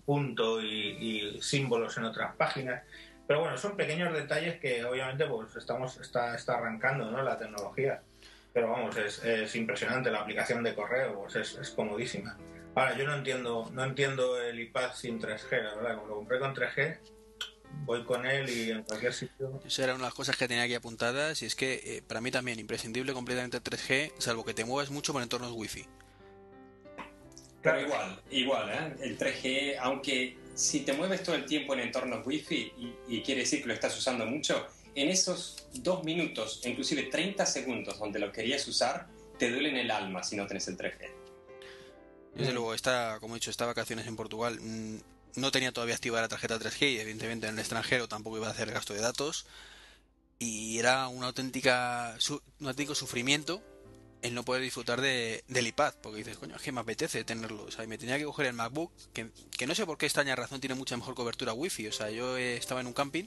punto y, símbolos en otras páginas. Pero bueno, son pequeños detalles que obviamente pues estamos está, está arrancando ¿no? la tecnología. Pero vamos, es, es impresionante la aplicación de correo, pues es, es, comodísima. Ahora, yo no entiendo, no entiendo el iPad sin 3G, la verdad, como lo compré con 3G, voy con él y en cualquier sitio. Eso era una de las cosas que tenía aquí apuntadas y es que eh, para mí también imprescindible completamente 3G, salvo que te muevas mucho por entornos wifi. Pero igual, igual, ¿eh? el 3G, aunque si te mueves todo el tiempo en entornos Wi-Fi y, y quiere decir que lo estás usando mucho, en esos dos minutos, inclusive 30 segundos donde lo querías usar, te duelen el alma si no tenés el 3G. Desde luego, está, como he dicho, esta vacaciones en Portugal. mm, No tenía todavía activada la tarjeta 3G y evidentemente en el extranjero tampoco iba a hacer gasto de datos. Y era una auténtica, un auténtico sufrimiento el no poder disfrutar de, del iPad. Porque dices, coño, es que me apetece tenerlo. O sea, y me tenía que coger el MacBook, que, que no sé por qué extraña razón tiene mucha mejor cobertura Wi-Fi. O sea, yo eh, estaba en un camping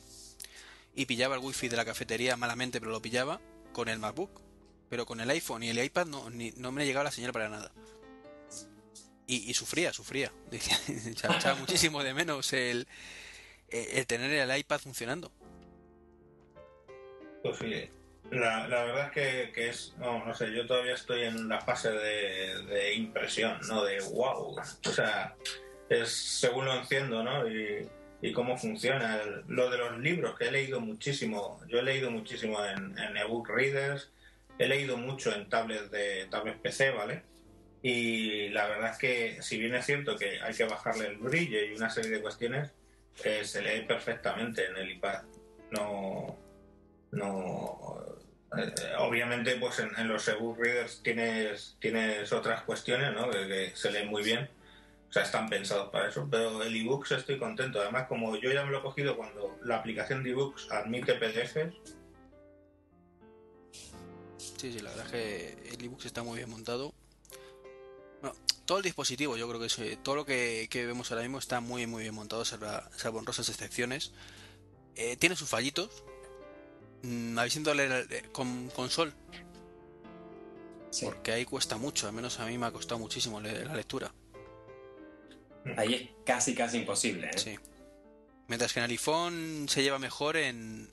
y pillaba el Wi-Fi de la cafetería malamente, pero lo pillaba con el MacBook. Pero con el iPhone y el iPad no, ni- no me llegaba la señal para nada. Y, y sufría, sufría. Echaba, echaba muchísimo de menos el, el tener el iPad funcionando. Pues sí, la, la verdad es que, que es, no, no sé, yo todavía estoy en la fase de, de impresión, ¿no? De wow. O sea, es según lo enciendo, ¿no? Y, cómo funciona. Lo de los libros, que he leído muchísimo, yo he leído muchísimo en, en ebook readers, he leído mucho en tablets de tablets PC, ¿vale? Y la verdad es que, si bien es cierto que hay que bajarle el brillo y una serie de cuestiones, eh, se lee perfectamente en el iPad. No, no eh, obviamente pues en, los ebook readers tienes tienes otras cuestiones ¿no? que, se leen muy bien o sea están pensados para eso pero el ebooks estoy contento además como yo ya me lo he cogido cuando la aplicación de ebooks admite PDFs Sí, sí, la verdad es que el ebook está muy bien montado. Todo el dispositivo, yo creo que todo lo que, que vemos ahora mismo está muy, muy bien montado, salvo, salvo honrosas excepciones. Eh, tiene sus fallitos. Mm, ¿Habéis intentado leer eh, con, con sol? Sí. Porque ahí cuesta mucho, al menos a mí me ha costado muchísimo la lectura. Ahí es casi, casi imposible. ¿eh? Sí. Mientras que en el iPhone se lleva mejor, en,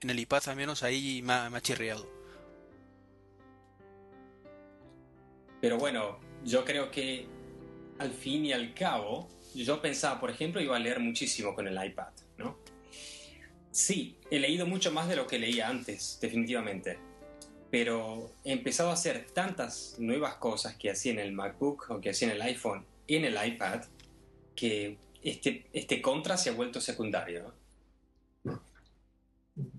en el iPad al menos ahí me ha, me ha chirriado. Pero bueno, yo creo que al fin y al cabo, yo pensaba, por ejemplo, iba a leer muchísimo con el iPad. Sí, he leído mucho más de lo que leía antes, definitivamente. Pero he empezado a hacer tantas nuevas cosas que hacía en el MacBook o que hacía en el iPhone, en el iPad, que este, este contra se ha vuelto secundario.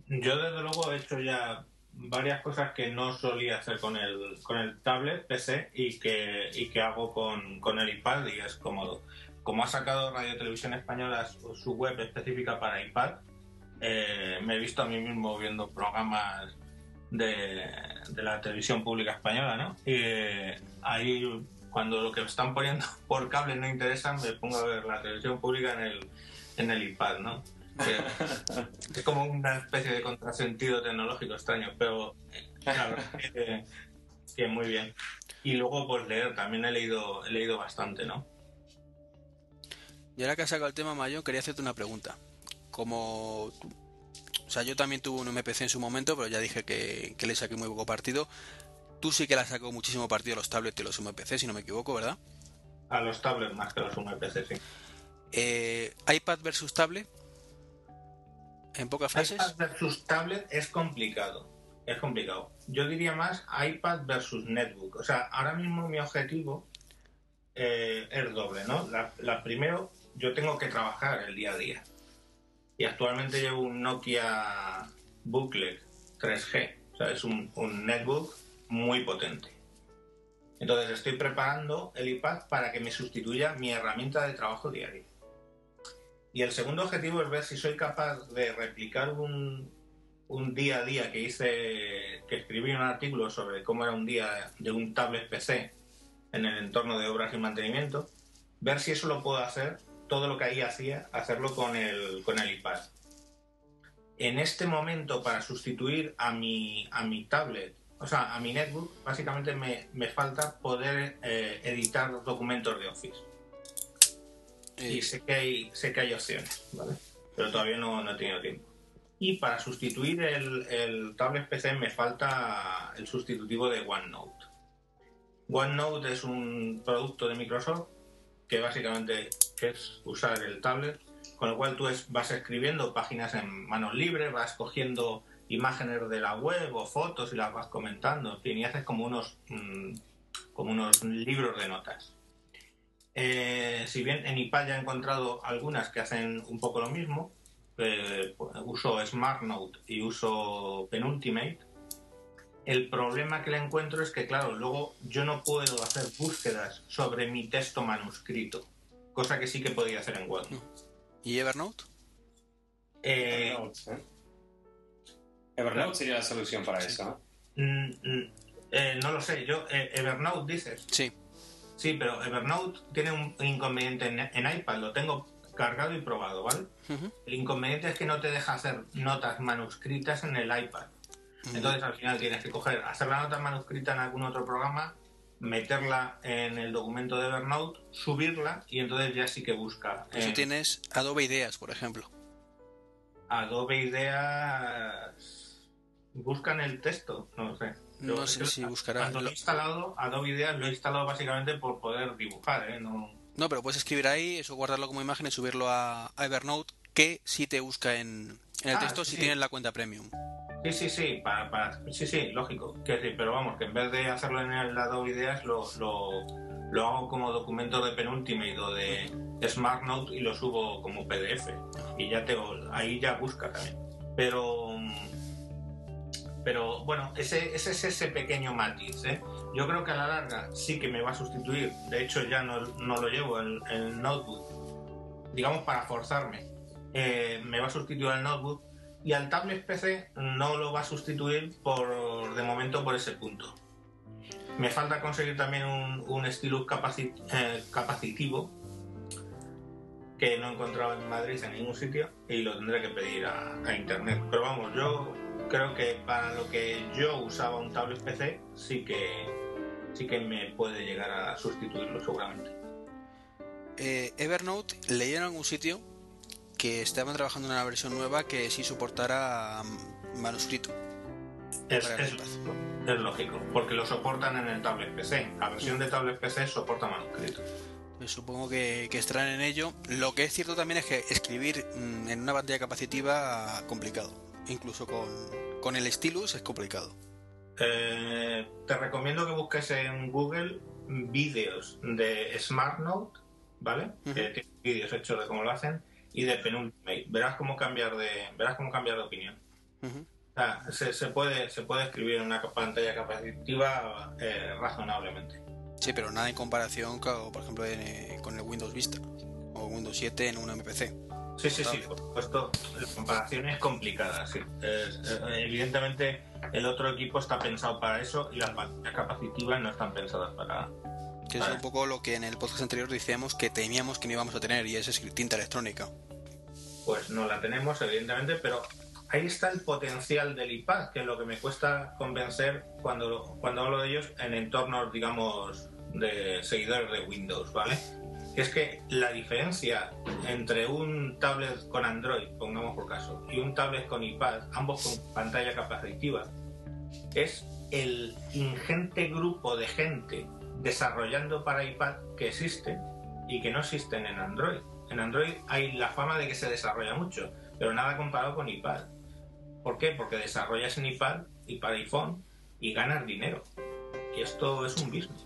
yo desde luego he hecho ya varias cosas que no solía hacer con el con el tablet PC y que y que hago con, con el iPad y es cómodo como ha sacado Radio Televisión Española su web específica para iPad eh, me he visto a mí mismo viendo programas de, de la televisión pública española, ¿no? Y eh, ahí, cuando lo que están poniendo por cable no interesa, me pongo a ver la televisión pública en el, en el iPad, ¿no? Que es como una especie de contrasentido tecnológico extraño, pero eh, claro, que, que muy bien. Y luego, pues leer, también he leído, he leído bastante, ¿no? Y ahora que has sacado el tema Mayo, quería hacerte una pregunta. Como o sea, yo también tuve un MPC en su momento, pero ya dije que, que le saqué muy poco partido. Tú sí que le has sacado muchísimo partido a los tablets y los MPC, si no me equivoco, ¿verdad? A los tablets más que a los UMPC, sí. Eh, iPad versus tablet. En pocas frases. iPad versus tablet es complicado. Es complicado. Yo diría más iPad versus netbook. O sea, ahora mismo mi objetivo eh, es doble, ¿no? La, la primero, yo tengo que trabajar el día a día. Y actualmente llevo un Nokia Booklet 3G. O sea, es un, netbook muy potente. Entonces estoy preparando el iPad para que me sustituya mi herramienta de trabajo diario. Y el segundo objetivo es ver si soy capaz de replicar un, un día a día que hice, que escribí un artículo sobre cómo era un día de un tablet PC en el entorno de obras y mantenimiento, ver si eso lo puedo hacer, todo lo que ahí hacía, hacerlo con el, con el iPad. En este momento, para sustituir a mi, a mi tablet, o sea, a mi netbook, básicamente me, me falta poder eh, editar los documentos de Office. Y sé que hay, sé que hay opciones, ¿vale? Pero todavía no, no he tenido tiempo. Y para sustituir el, el tablet PC me falta el sustitutivo de OneNote. OneNote es un producto de Microsoft que básicamente es usar el tablet, con lo cual tú es- vas escribiendo páginas en manos libres, vas cogiendo imágenes de la web o fotos y las vas comentando, en fin, y haces como unos, mm, como unos libros de notas. Eh, si bien en iPad ya he encontrado algunas que hacen un poco lo mismo, eh, pues, uso SmartNote y uso Penultimate, el problema que le encuentro es que, claro, luego yo no puedo hacer búsquedas sobre mi texto manuscrito, cosa que sí que podría hacer en OneNote. ¿Y Evernote? Eh, Evernote, sería la solución para eso, mm, mm, ¿no? lo sé, yo, Evernote dices. Sí. Sí, pero Evernote tiene un inconveniente en, iPad, lo tengo cargado y probado, ¿vale? El inconveniente es que no te deja hacer notas manuscritas en el iPad. Entonces al final tienes que coger, hacer la nota manuscrita en algún otro programa, meterla en el documento de Evernote, subirla y entonces ya sí que busca. Eso tienes Adobe Ideas, por ejemplo. Adobe Ideas buscan el texto, no sé. no sé si buscará. Cuando lo he instalado, Adobe Ideas lo he instalado básicamente por poder dibujar, ¿eh? No... no, pero puedes escribir ahí, eso guardarlo como imagen y subirlo a, Evernote, que sí te busca en, el ah, texto si tienes la cuenta premium. Sí, sí, sí, para, para, sí, sí, lógico. Que pero vamos, que en vez de hacerlo en el lado ideas, lo, lo, lo hago como documento de Penultimate o de SmartNote y lo subo como PDF. Y ya tengo, ahí ya busca también. Pero, pero bueno, ese, ese es ese pequeño matiz. ¿eh? Yo creo que a la larga sí que me va a sustituir. De hecho, ya no, no lo llevo el, el notebook, digamos, para forzarme. Eh, me va a sustituir el notebook y al tablet PC no lo va a sustituir por de momento por ese punto. Me falta conseguir también un, un estilo eh, capacitivo que no he encontrado en Madrid en ningún sitio y lo tendré que pedir a, internet. Pero vamos, yo creo que para lo que yo usaba un tablet PC sí que sí que me puede llegar a sustituirlo seguramente. Eh, Evernote leyeron en un sitio que estaban trabajando en una versión nueva que sí soportara mm, manuscrito. Es, lógico, porque lo soportan en el tablet PC. La versión de tablet PC soporta manuscrito. Pues supongo que, que, estarán en ello. Lo que es cierto también es que escribir mm, en una pantalla capacitiva complicado. Incluso con, el stylus es complicado. Eh, te recomiendo que busques en Google vídeos de SmartNote, ¿vale? Que tiene vídeos hechos de cómo lo hacen y de penultimate. Verás cómo cambiar de, verás cómo cambiar de opinión. se, puede, se puede escribir en una pantalla capacitiva eh, razonablemente. Sí, pero nada en comparación, con, por ejemplo, eh, con el Windows Vista o Windows 7 en un MPC. Sí, sí, sí, por supuesto, la comparación es complicada. Sí. evidentemente, el otro equipo está pensado para eso y las pantallas capacitivas no están pensadas para, que es un poco lo que en el podcast anterior decíamos que temíamos que no íbamos a tener y es tinta electrónica. Pues no la tenemos, evidentemente, pero ahí está el potencial del iPad, que es lo que me cuesta convencer cuando, cuando hablo de ellos en entornos, digamos, de seguidores de Windows, ¿vale? Es que la diferencia entre un tablet con Android, pongamos por caso, y un tablet con iPad, ambos con pantalla capacitiva, es el ingente grupo de gente desarrollando para iPad que existen y que no existen en Android. En Android hay la fama de que se desarrolla mucho, pero nada comparado con iPad. ¿Por qué? Porque desarrollas en iPad y para iPhone y ganas dinero. Y esto es un business.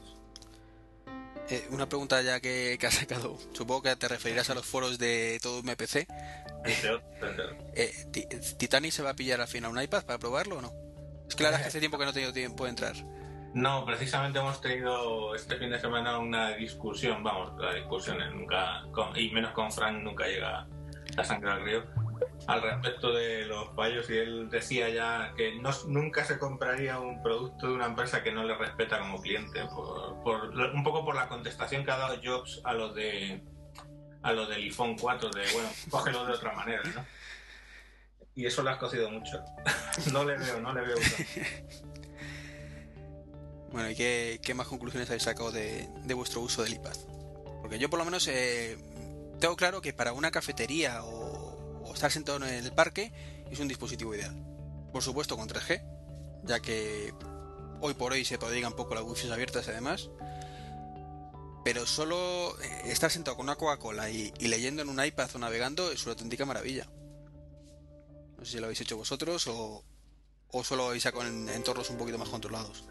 Eh, una pregunta ya que, que has sacado. Supongo que te referirás a los foros de todo MPC. eh, ¿Titani se va a pillar al final un iPad para probarlo o no? Es que la verdad es que hace tiempo que no he tenido tiempo de entrar. No, precisamente hemos tenido este fin de semana una discusión, vamos, la discusión nunca, y menos con Frank nunca llega la sangre al río, al respecto de los fallos y él decía ya que no, nunca se compraría un producto de una empresa que no le respeta como cliente, por, un poco por la contestación que ha dado Jobs a los de a lo del iPhone 4 de, bueno, cógelo de otra manera, ¿no? Y eso lo has cocido mucho. no le veo, no le veo. Bueno, ¿y qué, más conclusiones habéis sacado de, vuestro uso del iPad? Porque yo por lo menos eh, tengo claro que para una cafetería o, estar sentado en el parque es un dispositivo ideal. Por supuesto con 3G, ya que hoy por hoy se un poco las wifi abiertas además. Pero solo eh, estar sentado con una Coca-Cola y, leyendo en un iPad o navegando es una auténtica maravilla. No sé si lo habéis hecho vosotros o, o solo lo habéis sacado en entornos un poquito más controlados.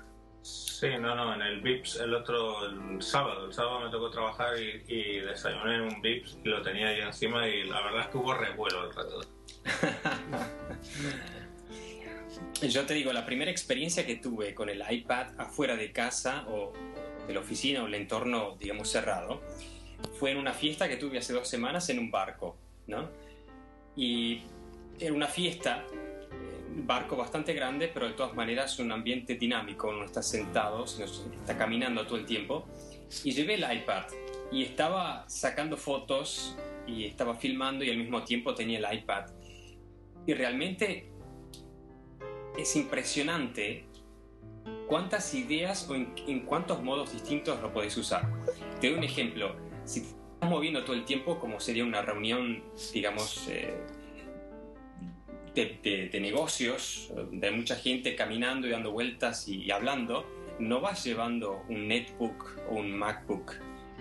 Sí, no, no, en el VIPS el otro, sábado, el sábado me tocó trabajar y, y desayuné en un VIPS y lo tenía ahí encima y la verdad es que hubo revuelo el rato. Yo te digo, la primera experiencia que tuve con el iPad afuera de casa o de la oficina o el entorno, digamos, cerrado, fue en una fiesta que tuve hace dos semanas en un barco, ¿no? Y era una fiesta, barco bastante grande, pero de todas maneras un ambiente dinámico, uno está sentado, sino está caminando todo el tiempo. Y llevé el iPad y estaba sacando fotos y estaba filmando y al mismo tiempo tenía el iPad. Y realmente es impresionante cuántas ideas o en, cuántos modos distintos lo podéis usar. Te doy un ejemplo. Si te estás moviendo todo el tiempo, como sería una reunión, digamos, eh, de, negocios, de mucha gente caminando y dando vueltas y, hablando, no vas llevando un netbook o un MacBook,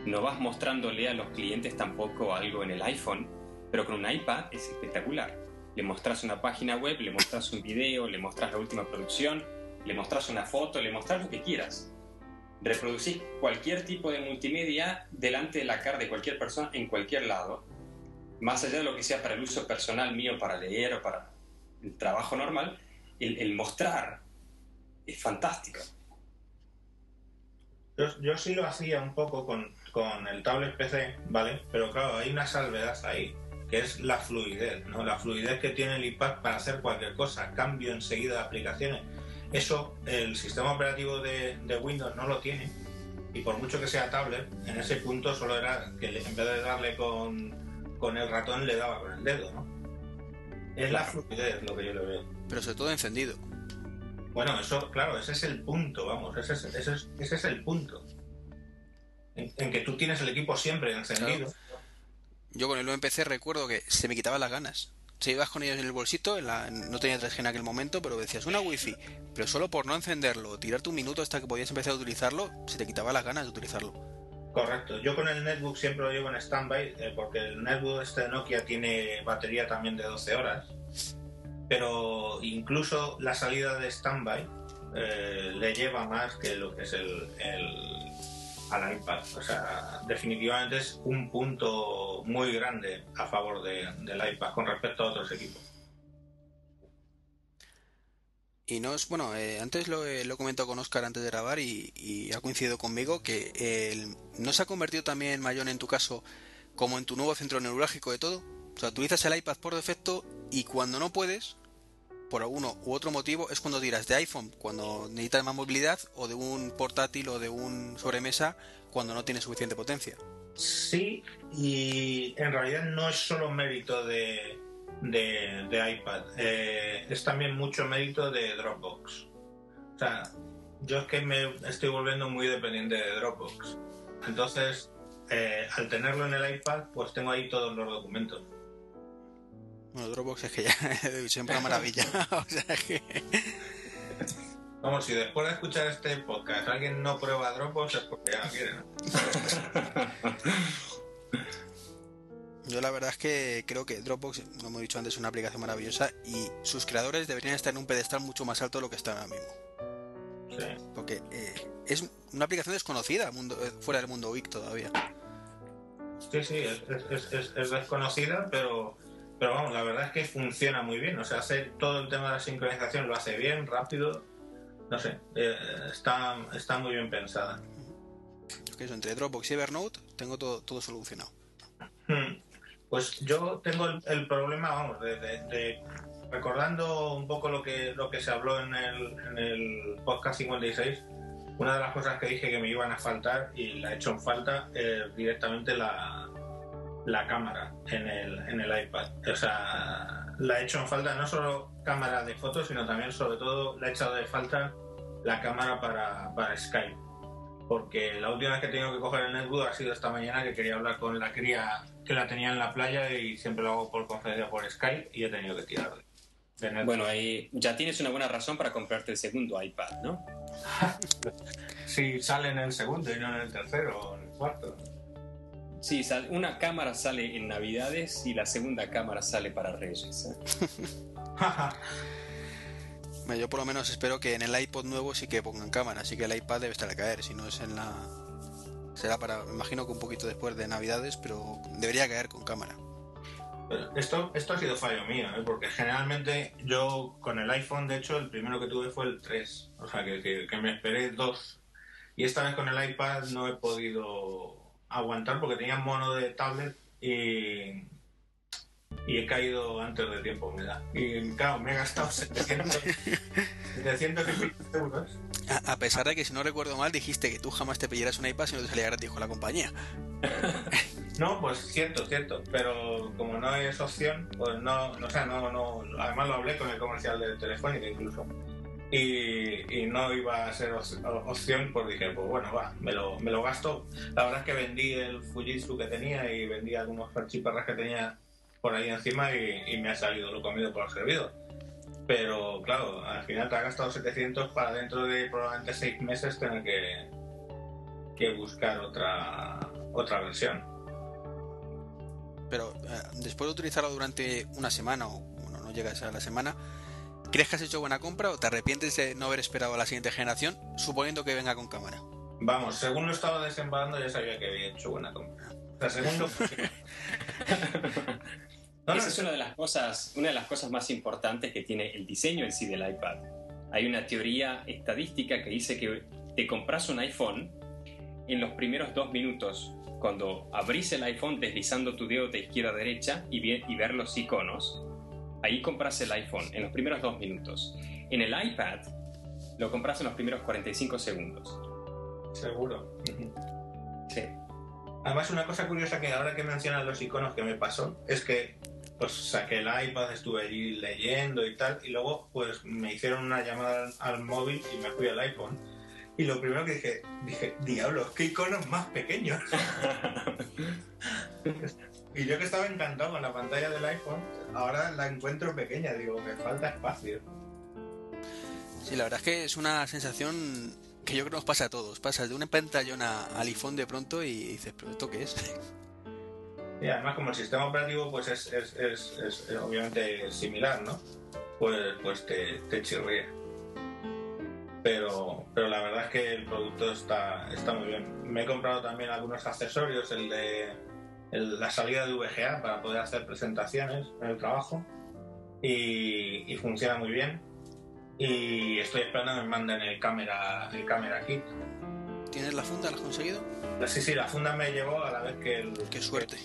no vas mostrándole a los clientes tampoco algo en el iPhone, pero con un iPad es espectacular. Le mostras una página web, le mostras un video, le mostras la última producción, le mostras una foto, le mostras lo que quieras. Reproducir cualquier tipo de multimedia delante de la cara de cualquier persona en cualquier lado, más allá de lo que sea para el uso personal mío, para leer o para el trabajo normal, el, mostrar es fantástico. Yo, sí lo hacía un poco con, con el tablet PC, ¿vale? Pero claro, hay una salvedad ahí que es la fluidez, ¿no? La fluidez que tiene el iPad para hacer cualquier cosa, cambio enseguida de aplicaciones. Eso el sistema operativo de, Windows no lo tiene y por mucho que sea tablet, en ese punto solo era que en vez de darle con, con el ratón le daba con el dedo, ¿no? Es la fluidez lo que yo le veo. Pero sobre todo encendido. Bueno, eso, claro, ese es el punto, vamos, ese es, ese es, ese es el punto. En, que tú tienes el equipo siempre encendido. Yo con el UMPC recuerdo que se me quitaban las ganas. Si ibas con ellos en el bolsito, no tenía 3G en aquel momento, pero decías una wifi, pero solo por no encenderlo, tirarte un minuto hasta que podías empezar a utilizarlo, se te quitaba las ganas de utilizarlo. Correcto. Yo con el netbook siempre lo llevo en standby, eh, porque el netbook este de Nokia tiene batería también de 12 horas. Pero incluso la salida de standby eh, le lleva más que lo que es el al iPad. O sea, definitivamente es un punto muy grande a favor del iPad con respecto a otros equipos. Y nos, bueno, eh, antes lo, he comentado con Oscar antes de grabar y, ha coincidido conmigo que no se ha convertido también, Mayón, en tu caso, como en tu nuevo centro neurálgico de todo. O sea, utilizas el iPad por defecto y cuando no puedes, por alguno u otro motivo es cuando tiras de iPhone cuando necesitas más movilidad o de un portátil o de un sobremesa cuando no tiene suficiente potencia. Sí, y en realidad no es solo mérito de, de, iPad, eh, es también mucho mérito de Dropbox. O sea, yo es que me estoy volviendo muy dependiente de Dropbox. Entonces, eh, al tenerlo en el iPad, pues tengo ahí todos los documentos. Bueno, Dropbox es que ya siempre una maravilla. o sea que... Vamos, si después de escuchar este podcast alguien no prueba Dropbox es porque ya no quiere. Yo la verdad es que creo que Dropbox, como hemos dicho antes, es una aplicación maravillosa y sus creadores deberían estar en un pedestal mucho más alto de lo que están ahora mismo. Sí. Porque eh, es una aplicación desconocida mundo, eh, fuera del mundo WIC todavía. Sí, sí, es desconocida, pero pero vamos, la verdad es que funciona muy bien. O sea, hace todo el tema de la sincronización lo hace bien, rápido. No sé, eh, está, está muy bien pensada. que eso, entre Dropbox y Evernote tengo todo, todo solucionado. Hmm. Pues yo tengo el, problema, vamos, de, recordando un poco lo que, lo que se habló en el, en el podcast 56, una de las cosas que dije que me iban a faltar y la he hecho en falta es directamente la, la cámara en el, en el iPad. O sea, la he hecho en falta no solo cámara de fotos, sino también, sobre todo, la he echado de falta la cámara para, para Skype. Porque la última vez que he tenido que coger el netbook ha sido esta mañana que quería hablar con la cría que la tenía en la playa y siempre lo hago por conferencia por Skype y he tenido que tirar Bueno, ahí ya tienes una buena razón para comprarte el segundo iPad, ¿no? si sale en el segundo y no en el tercero o en el cuarto. Sí, una cámara sale en Navidades y la segunda cámara sale para Reyes. ¿eh? Yo por lo menos espero que en el iPod nuevo sí que pongan cámara, así que el iPad debe estar a caer, si no es en la... Será para, imagino que un poquito después de Navidades, pero debería caer con cámara. Esto, esto ha sido fallo mío, ¿eh? porque generalmente yo con el iPhone, de hecho, el primero que tuve fue el 3, o sea que, que me esperé dos. Y esta vez con el iPad no he podido aguantar porque tenía mono de tablet y, y he caído antes de tiempo, me da. Y claro, me he gastado 700, 700 euros. A, pesar de que, si no recuerdo mal, dijiste que tú jamás te pillaras un iPad si no te salía gratis con la compañía. No, pues cierto, cierto, pero como no es opción, pues no, no, o sea, no, no, además lo hablé con el comercial de Telefónica incluso, y, no iba a ser opción, pues dije, pues bueno, va, me lo, me lo gasto. La verdad es que vendí el Fujitsu que tenía y vendí algunos archiparras que tenía por ahí encima y, me ha salido lo comido por el servido. Pero claro, al final te ha gastado 700 para dentro de probablemente 6 meses tener que, que buscar otra, otra versión. Pero eh, después de utilizarlo durante una semana, o bueno, no llega a la semana, ¿crees que has hecho buena compra o te arrepientes de no haber esperado a la siguiente generación, suponiendo que venga con cámara? Vamos, según lo estaba desembarando ya sabía que había hecho buena compra. O sea, Esa es una de las cosas, una de las cosas más importantes que tiene el diseño en sí del iPad. Hay una teoría estadística que dice que te compras un iPhone en los primeros dos minutos, cuando abrís el iPhone deslizando tu dedo de izquierda a derecha y, y ver los iconos, ahí compras el iPhone en los primeros dos minutos. En el iPad lo compras en los primeros 45 segundos. Seguro. Sí. Además, una cosa curiosa que ahora que mencionas los iconos que me pasó es que pues saqué el iPad, estuve allí leyendo y tal, y luego pues me hicieron una llamada al, móvil y me fui al iPhone. Y lo primero que dije, dije, diablos, qué iconos más pequeños. y yo que estaba encantado con la pantalla del iPhone, ahora la encuentro pequeña, digo, me falta espacio. Sí, la verdad es que es una sensación que yo creo que nos pasa a todos. Pasas de una pantallona al iPhone de pronto y dices, ¿pero esto qué es? Y además como el sistema operativo pues es, es, es, obviamente similar, ¿no? Pues, pues te, te chirría. Pero, pero la verdad es que el producto está, está muy bien. Me he comprado también algunos accesorios, el de la salida de VGA para poder hacer presentaciones en el trabajo y, y funciona muy bien. Y estoy esperando que me manden el cámara, el cámara kit. ¿Tienes la funda? ¿La has conseguido? Sí, sí, la funda me llegó a la vez que el... Qué suerte.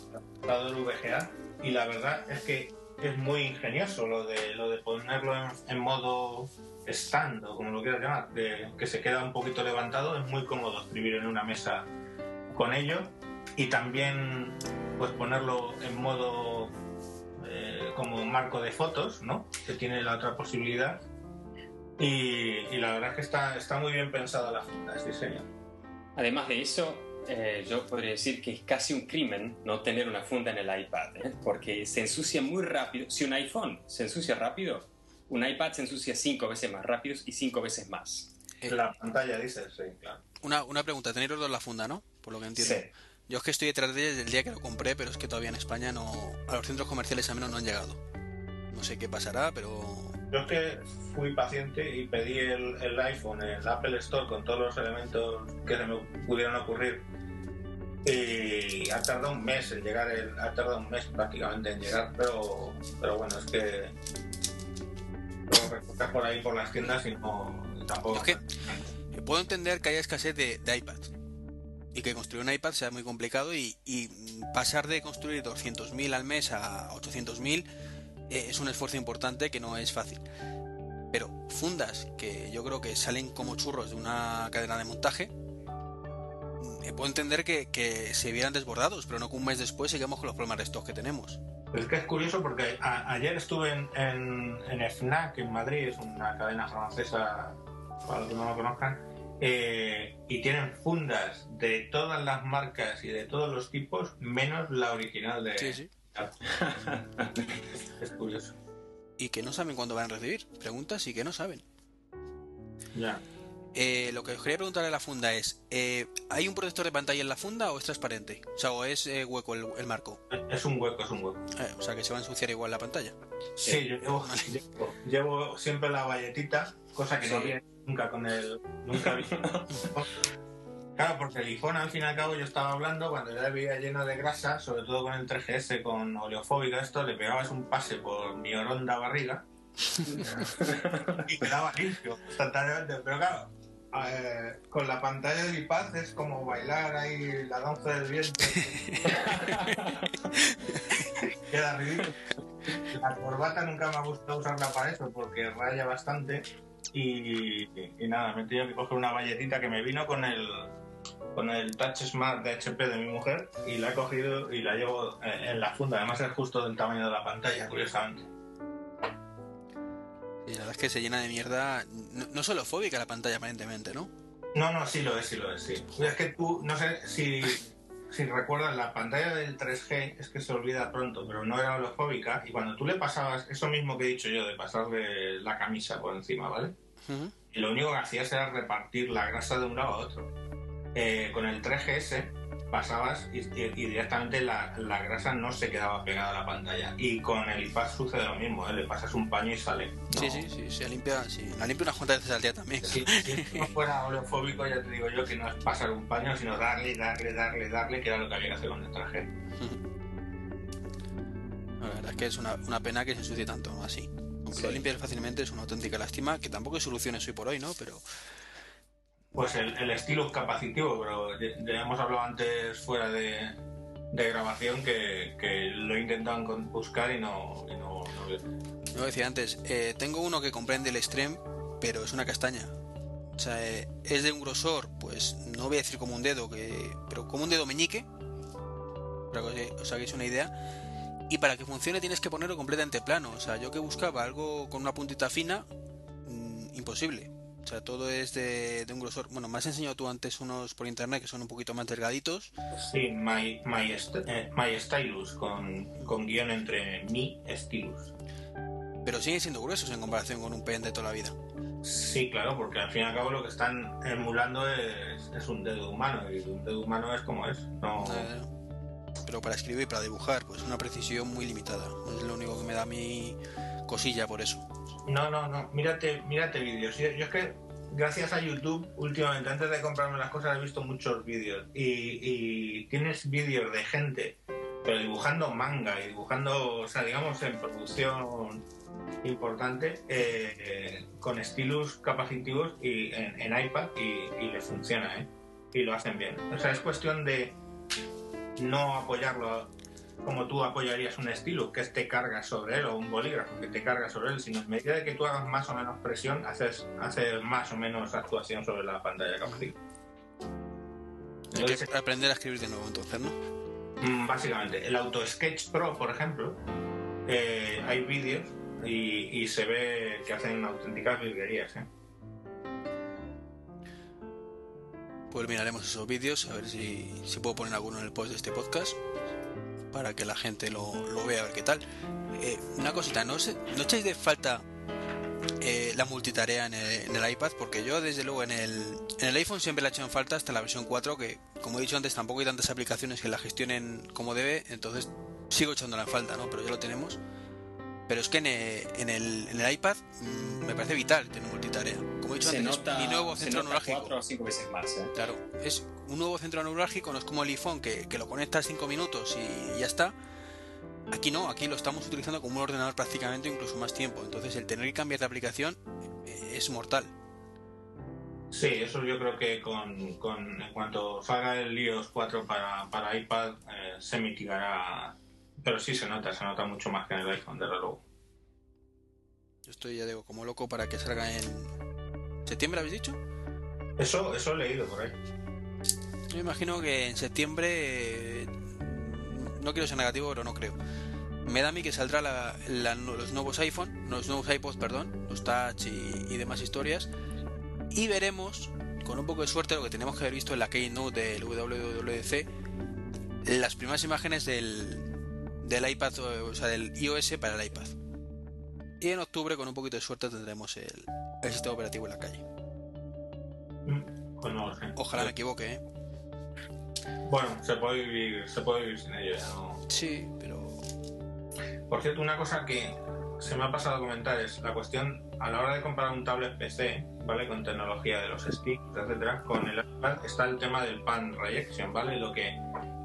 El VGA y la verdad es que es muy ingenioso lo de, lo de ponerlo en, modo stand o como lo quieras llamar, que se queda un poquito levantado, es muy cómodo escribir en una mesa con ello y también pues ponerlo en modo eh, como marco de fotos, ¿no? Que tiene la otra posibilidad. Y, y, la verdad es que está, está muy bien pensada la funda, este diseño. Además de eso, eh, yo podría decir que es casi un crimen no tener una funda en el iPad, ¿eh? porque se ensucia muy rápido. Si un iPhone se ensucia rápido, un iPad se ensucia cinco veces más rápido y cinco veces más. La pantalla dice, sí, claro. Una, una pregunta, tenéis los dos la funda, ¿no? Por lo que entiendo. Sí. Yo es que estoy detrás de ella desde el día que lo compré, pero es que todavía en España no. A los centros comerciales al menos no han llegado. No sé qué pasará, pero yo es que fui paciente y pedí el, iPhone en el Apple Store con todos los elementos que se me pudieron ocurrir. Y ha tardado un mes en llegar, ha tardado un mes prácticamente en llegar, pero, pero bueno, es que lo recortas por ahí por las tiendas y no tampoco. Es que puedo entender que haya escasez de, iPad y que construir un iPad sea muy complicado y, y pasar de construir 200.000 al mes a 800.000 eh, es un esfuerzo importante que no es fácil. Pero fundas que yo creo que salen como churros de una cadena de montaje, mm, puedo entender que, se vieran desbordados, pero no que un mes después sigamos con los problemas de stock que tenemos. Es que es curioso porque ayer estuve en, en, FNAC en Madrid, es una cadena francesa, para los que no lo conozcan, eh, y tienen fundas de todas las marcas y de todos los tipos, menos la original de, sí, sí. es curioso. Y que no saben cuándo van a recibir. Preguntas y que no saben. Ya. Eh, lo que os quería preguntar de la funda es, eh, ¿hay un protector de pantalla en la funda o es transparente? O sea, ¿o es eh, hueco el, el marco? Es un hueco, es un hueco. Eh, o sea, que se va a ensuciar igual la pantalla. Sí, yo llevo, llevo, llevo siempre la valletita, cosa que no viene nunca con el... Nunca vi- Claro, porque el iPhone al fin y al cabo yo estaba hablando cuando ya le veía lleno de grasa, sobre todo con el 3GS, con oleofóbica, esto, le pegabas un pase por mi oronda barriga y quedaba limpio instantáneamente. Pero claro, eh, con la pantalla del iPad es como bailar ahí la danza del viento. Queda ridículo. La corbata nunca me ha gustado usarla para eso porque raya bastante. Y, y nada, me he tenido que coger una valletita que me vino con el con el Touch Smart de HP de mi mujer y la he cogido y la llevo en, en la funda. Además es justo del tamaño de la pantalla, curiosamente. Y la verdad es que se llena de mierda. No, no solo fóbica la pantalla, aparentemente, ¿no? No, no, sí lo es, sí lo es, sí. Es que tú, no sé si, si recuerdas, la pantalla del 3G es que se olvida pronto, pero no era holofóbica. Y cuando tú le pasabas, eso mismo que he dicho yo, de pasarle la camisa por encima, ¿vale? Y lo único que hacías era repartir la grasa de un lado a otro. Eh, con el 3GS pasabas y, directamente la, la grasa no se quedaba pegada a la pantalla. Y con el iPad sucede lo mismo, ¿eh? le pasas un paño y sale. Sí, No- sí, sí, se limpia, sí. La limpia unas cuantas veces al día también. Si, no fuera oleofóbico, ya te digo yo que no es pasar un paño, sino darle, darle, darle, darle, que era lo que había que hacer con el traje. La verdad es que es una, una pena que se ensucie tanto, así. Aunque Sí. lo limpies fácilmente es una auténtica lástima, que tampoco hay soluciones hoy por hoy, ¿no? Pero Pues el, el estilo capacitivo, pero ya, hemos hablado antes fuera de, grabación que, que lo encon- buscar y no, y no, no yo decía antes, eh, tengo uno que comprende el Extreme, pero es una castaña. O sea, eh, es de un grosor, pues no voy a decir como un dedo, que pero como un dedo meñique, para que os hagáis una idea. Y para que funcione tienes que ponerlo completamente plano. O sea, yo que buscaba algo con una puntita fina, mm, imposible. O sea, todo es de, de un grosor. Bueno, me has enseñado tú antes unos por internet que son un poquito más delgaditos. Sí, my, my, eh, my Stylus, con, con guion entre mi Stylus. Pero siguen siendo gruesos en comparación con un pen de toda la vida. Sí, claro, porque al fin y al cabo lo que están emulando es, es un dedo humano y un dedo humano es como es. No, Eh, pero para escribir y para dibujar, pues una precisión muy limitada. Es lo único que me da mi cosilla por eso. No, no, no. Mírate, mírate vídeos. Yo, es que gracias a YouTube últimamente antes de comprarme las cosas he visto muchos vídeos y, y tienes vídeos de gente pero dibujando manga y dibujando, o sea, digamos en producción importante eh, eh, con estilos capacitivos y en, en iPad y, y les funciona, ¿eh? Y lo hacen bien. O sea, es cuestión de no apoyarlo como tú apoyarías un estilo que te carga sobre él o un bolígrafo que te carga sobre él, sino en medida de que tú hagas más o menos presión, haces, haces más o menos actuación sobre la pantalla capacitiva. Hay que aprender a escribir de nuevo entonces, ¿no? Mm, Básicamente, el Auto Sketch Pro, por ejemplo, eh, hay vídeos y, y se ve que hacen auténticas virguerías. ¿eh? Pues miraremos esos vídeos, a ver si, si puedo poner alguno en el post de este podcast para que la gente lo, vea, a ver qué tal. Eh, una cosita, ¿no, sé, ¿no echáis de falta eh, la multitarea en el, en el iPad? Porque yo, desde luego, en el, en el iPhone siempre la he hecho en falta hasta la versión 4, que como he dicho antes, tampoco hay tantas aplicaciones que la gestionen como debe, entonces sigo echándola en falta, ¿no? Pero ya lo tenemos. Pero es que en el, en el, en el iPad mm, me parece vital tener multitarea. Como he dicho Se antes, es nota, mi nuevo centro neurálgico. cuatro o cinco veces más. ¿eh? Claro, es un nuevo centro neurálgico, no es como el iPhone que, que lo conectas 5 minutos y ya está. Aquí no, aquí lo estamos utilizando como un ordenador prácticamente incluso más tiempo. Entonces el tener que cambiar de aplicación eh, es mortal. Sí, eso yo creo que con, con- en cuanto salga el iOS 4 para, para iPad eh, se mitigará. Pero sí se nota, se nota mucho más que en el iPhone, desde luego. Yo estoy, ya digo, como loco para que salga en septiembre, ¿habéis dicho? Eso, eso he leído por ahí. Yo me imagino que en septiembre, no quiero ser negativo, pero no creo. Me da a mí que saldrá la- la- los nuevos iPhone, los nuevos iPods, perdón, los Touch y, y demás historias. Y veremos, con un poco de suerte, lo que tenemos que haber visto en la Keynote del WWDC, las primeras imágenes del, del iPad, o sea, del iOS para el iPad. Y en octubre, con un poquito de suerte, tendremos el, el sistema operativo en la calle. No lo sé. Ojalá me equivoque, ¿eh? Bueno, se puede vivir, se puede vivir sin ello, ya no. Sí, pero. Por cierto, una cosa que se me ha pasado a comentar es la cuestión a la hora de comprar un tablet PC, ¿vale? Con tecnología de los sticks, etcétera, con el iPad está el tema del pan rejection, ¿vale? Lo que,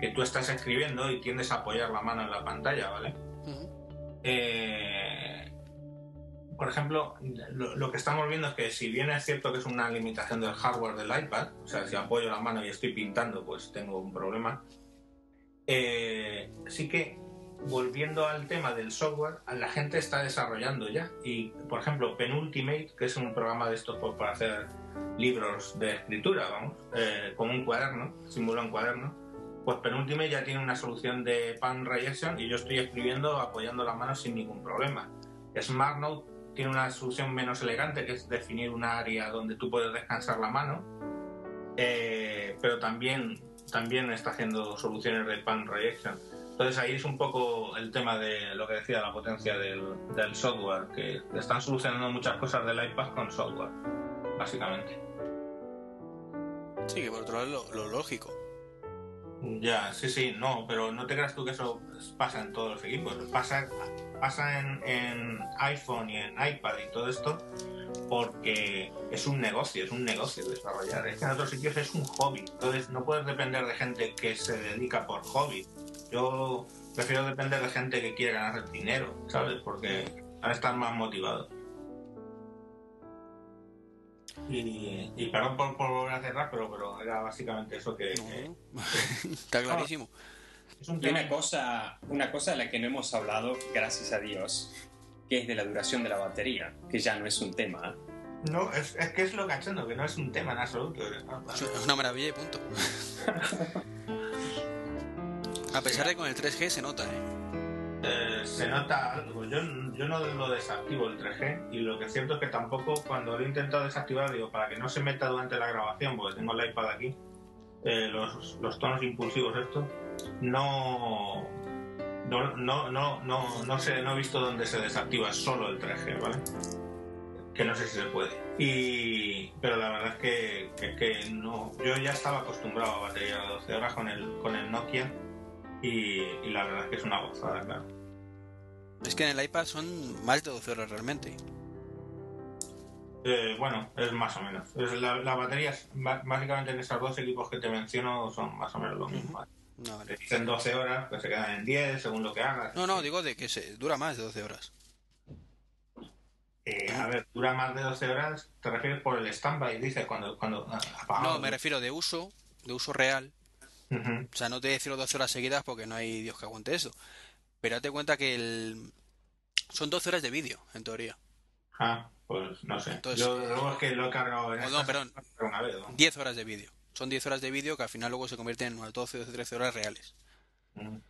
que tú estás escribiendo y tiendes a apoyar la mano en la pantalla, ¿vale? Eh, por ejemplo, lo, lo que estamos viendo es que si bien es cierto que es una limitación del hardware del iPad, o sea, si apoyo la mano y estoy pintando, pues tengo un problema. eh, sí que volviendo al tema del software, la gente está desarrollando ya. Y, por ejemplo, Penultimate, que es un programa de estos para hacer libros de escritura, vamos, eh, como un cuaderno, simula un cuaderno, pues Penultimate ya tiene una solución de pan rejection y yo estoy escribiendo apoyando la mano sin ningún problema. SmartNote tiene una solución menos elegante, que es definir un área donde tú puedes descansar la mano, eh, pero también, también está haciendo soluciones de pan rejection. Entonces ahí es un poco el tema de lo que decía, la potencia del, software, que están solucionando muchas cosas del iPad con software, básicamente. Sí, que por otro lado lo, lo lógico. Ya, sí, sí, no, pero no te creas tú que eso pasa en todos los equipos. Pasa, pasa en, en iPhone y en iPad y todo esto porque es un negocio, es un negocio desarrollar. Es que en otros sitios es un hobby. Entonces no puedes depender de gente que se dedica por hobby. Yo prefiero depender de gente que quiere ganar dinero, ¿sabes? Porque van a estar más motivados. Y, y perdón por, por volver a cerrar, pero, pero era básicamente eso que... Está clarísimo. es un Y una cosa, una cosa de la que no hemos hablado, gracias a Dios, que es de la duración de la batería, que ya no es un tema. No, es, es que es lo cachondo, que no es un tema en absoluto. Es una maravilla y punto. A pesar de que con el 3G se nota, ¿eh? Eh, se nota algo. Yo, yo no lo desactivo el 3G y lo que es cierto es que tampoco cuando lo he intentado desactivar, digo, para que no se meta durante la grabación, porque tengo el iPad aquí, eh, los, los tonos impulsivos estos, no... No, no, no, no, no sé, no he visto dónde se desactiva solo el 3G, ¿vale? Que no sé si se puede. Y, pero la verdad es que, que, que no. Yo ya estaba acostumbrado a batería de 12 horas con el, con el Nokia y, y la verdad es que es una gozada, claro. Es que en el iPad son más de 12 horas realmente. Eh, bueno, es más o menos. Es la, la batería, es ba- básicamente en esos dos equipos que te menciono, son más o menos lo mismo. No, Te vale. dicen 12 horas, pues se quedan en 10 según lo que hagas. no, no, digo de que se dura más de 12 horas. Eh, a ver, dura más de 12 horas, te refieres por el standby, dice, cuando, cuando ah, apagado. No, me refiero de uso, de uso real. O sea, no te decir 12 horas seguidas porque no hay Dios que aguante eso. Pero date cuenta que el... son 12 horas de vídeo, en teoría. Ah, pues no sé. Entonces, Yo luego es que lo he cargado en Oh, esta no, perdón. una vez. ¿no? 10 horas de vídeo. Son 10 horas de vídeo que al final luego se convierten en unas 12 o 13 horas reales. Ujú.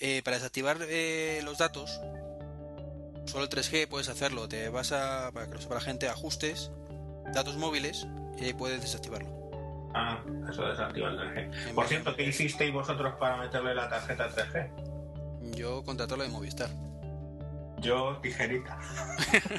Eh, para desactivar eh, los datos, solo el 3G puedes hacerlo. Te vas a, para que lo sepa la gente, ajustes, datos móviles, y ahí puedes desactivarlo. Ah, eso desactiva el 3G. En Por cierto, ¿qué hicisteis vosotros para meterle la tarjeta 3G? Yo contrato lo de Movistar. Yo, tijerita.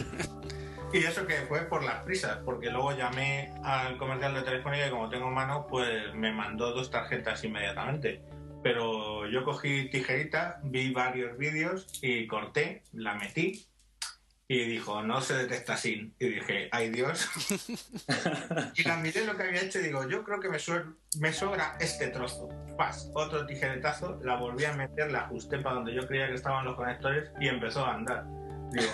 y eso que fue por las prisas, porque luego llamé al comercial de Telefónica y como tengo mano, pues me mandó dos tarjetas inmediatamente. Pero yo cogí tijerita, vi varios vídeos y corté, la metí y dijo, no se detecta sin. Y dije, ay Dios. y la miré lo que había hecho y digo, yo creo que me, me sobra este trozo. Pas, otro tijeretazo, la volví a meter, la ajusté para donde yo creía que estaban los conectores y empezó a andar. Digo.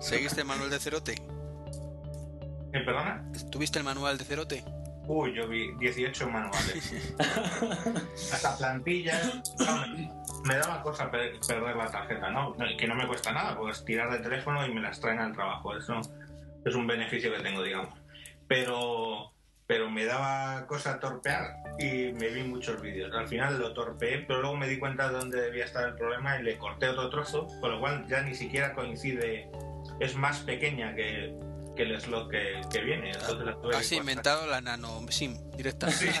¿Seguiste el manual de Cerote? ¿Eh, ¿Perdona? ¿Tuviste el manual de Cerote? Uy, yo vi 18 manuales. Hasta plantillas. Me daba cosa per- perder la tarjeta, ¿no? Que no me cuesta nada, pues tirar de teléfono y me las traen al trabajo. Eso es un beneficio que tengo, digamos. Pero, pero me daba cosa torpear y me vi muchos vídeos. Al final lo torpeé, pero luego me di cuenta de dónde debía estar el problema y le corté otro trozo, con lo cual ya ni siquiera coincide. Es más pequeña que, que el slot que, que viene. Entonces la que Has inventado la nano SIM directa. Sí.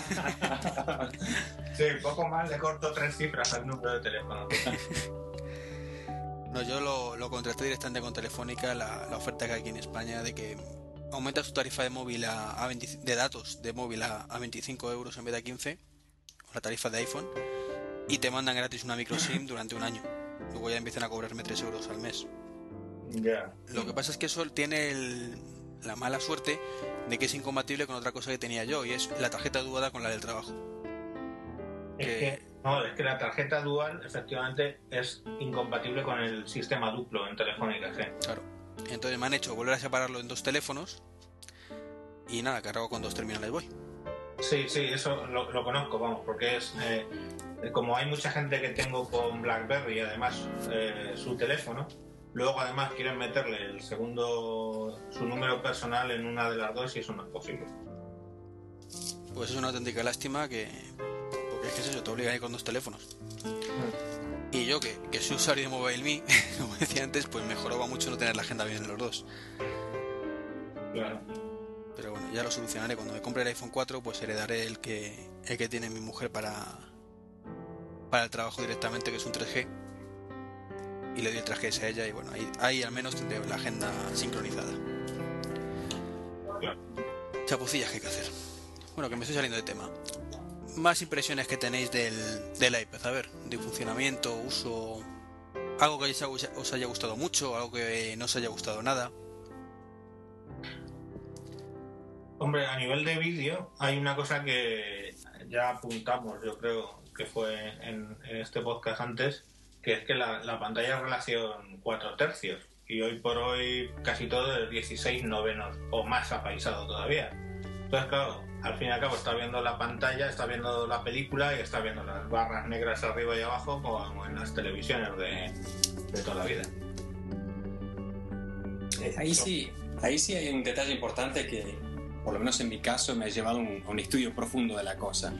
Sí, poco más le corto tres cifras al número de teléfono. No, yo lo, lo contraté directamente con Telefónica, la, la oferta que hay aquí en España de que aumenta su tarifa de móvil a, a 20 de datos de móvil a, a 25 euros en vez de 15, la tarifa de iPhone, y te mandan gratis una micro SIM durante un año. Luego ya empiezan a cobrarme 3 euros al mes. Lo que pasa es que eso tiene el- la mala suerte de que es incompatible con otra cosa que tenía yo, y es la tarjeta duada con la del trabajo. Es que- que, no, es que la tarjeta dual efectivamente es incompatible con el sistema duplo en Telefónica, sí. Claro. Entonces me han hecho volver a separarlo en dos teléfonos, y nada, cargo con dos terminales voy. Sí, sí, eso lo, lo conozco, vamos, porque es eh, como hay mucha gente que tengo con BlackBerry y además eh, su teléfono, luego además quieren meterle el segundo, su número personal en una de las dos y eso no es posible. Pues es una auténtica lástima que. Porque es que es eso, te obliga a ir con dos teléfonos. Y yo, que, que soy usuario de MobileMe, como decía antes, pues mejoraba mucho no tener la agenda bien en los dos. Claro. Pero bueno, ya lo solucionaré. Cuando me compre el iPhone 4, pues heredaré el que, el que tiene mi mujer para, para el trabajo directamente, que es un 3G. Y le doy el 3GS a ella y bueno, ahí, ahí al menos tendré la agenda sincronizada. Chapucillas que hay que hacer. Bueno, que me estoy saliendo de tema. Más impresiones que tenéis del, del iPad, a ver, de funcionamiento, uso, algo que os haya gustado mucho, algo que no os haya gustado nada. Hombre, a nivel de vídeo hay una cosa que ya apuntamos, yo creo que fue en este podcast antes, que es que la, la pantalla es relación 4 tercios y hoy por hoy casi todo es 16 novenos o más apaisado todavía. Entonces, claro, al fin y al cabo está viendo la pantalla, está viendo la película y está viendo las barras negras arriba y abajo como en las televisiones de, de toda la vida. Ahí sí, ahí sí hay un detalle importante que, por lo menos en mi caso, me ha llevado a un, un estudio profundo de la cosa.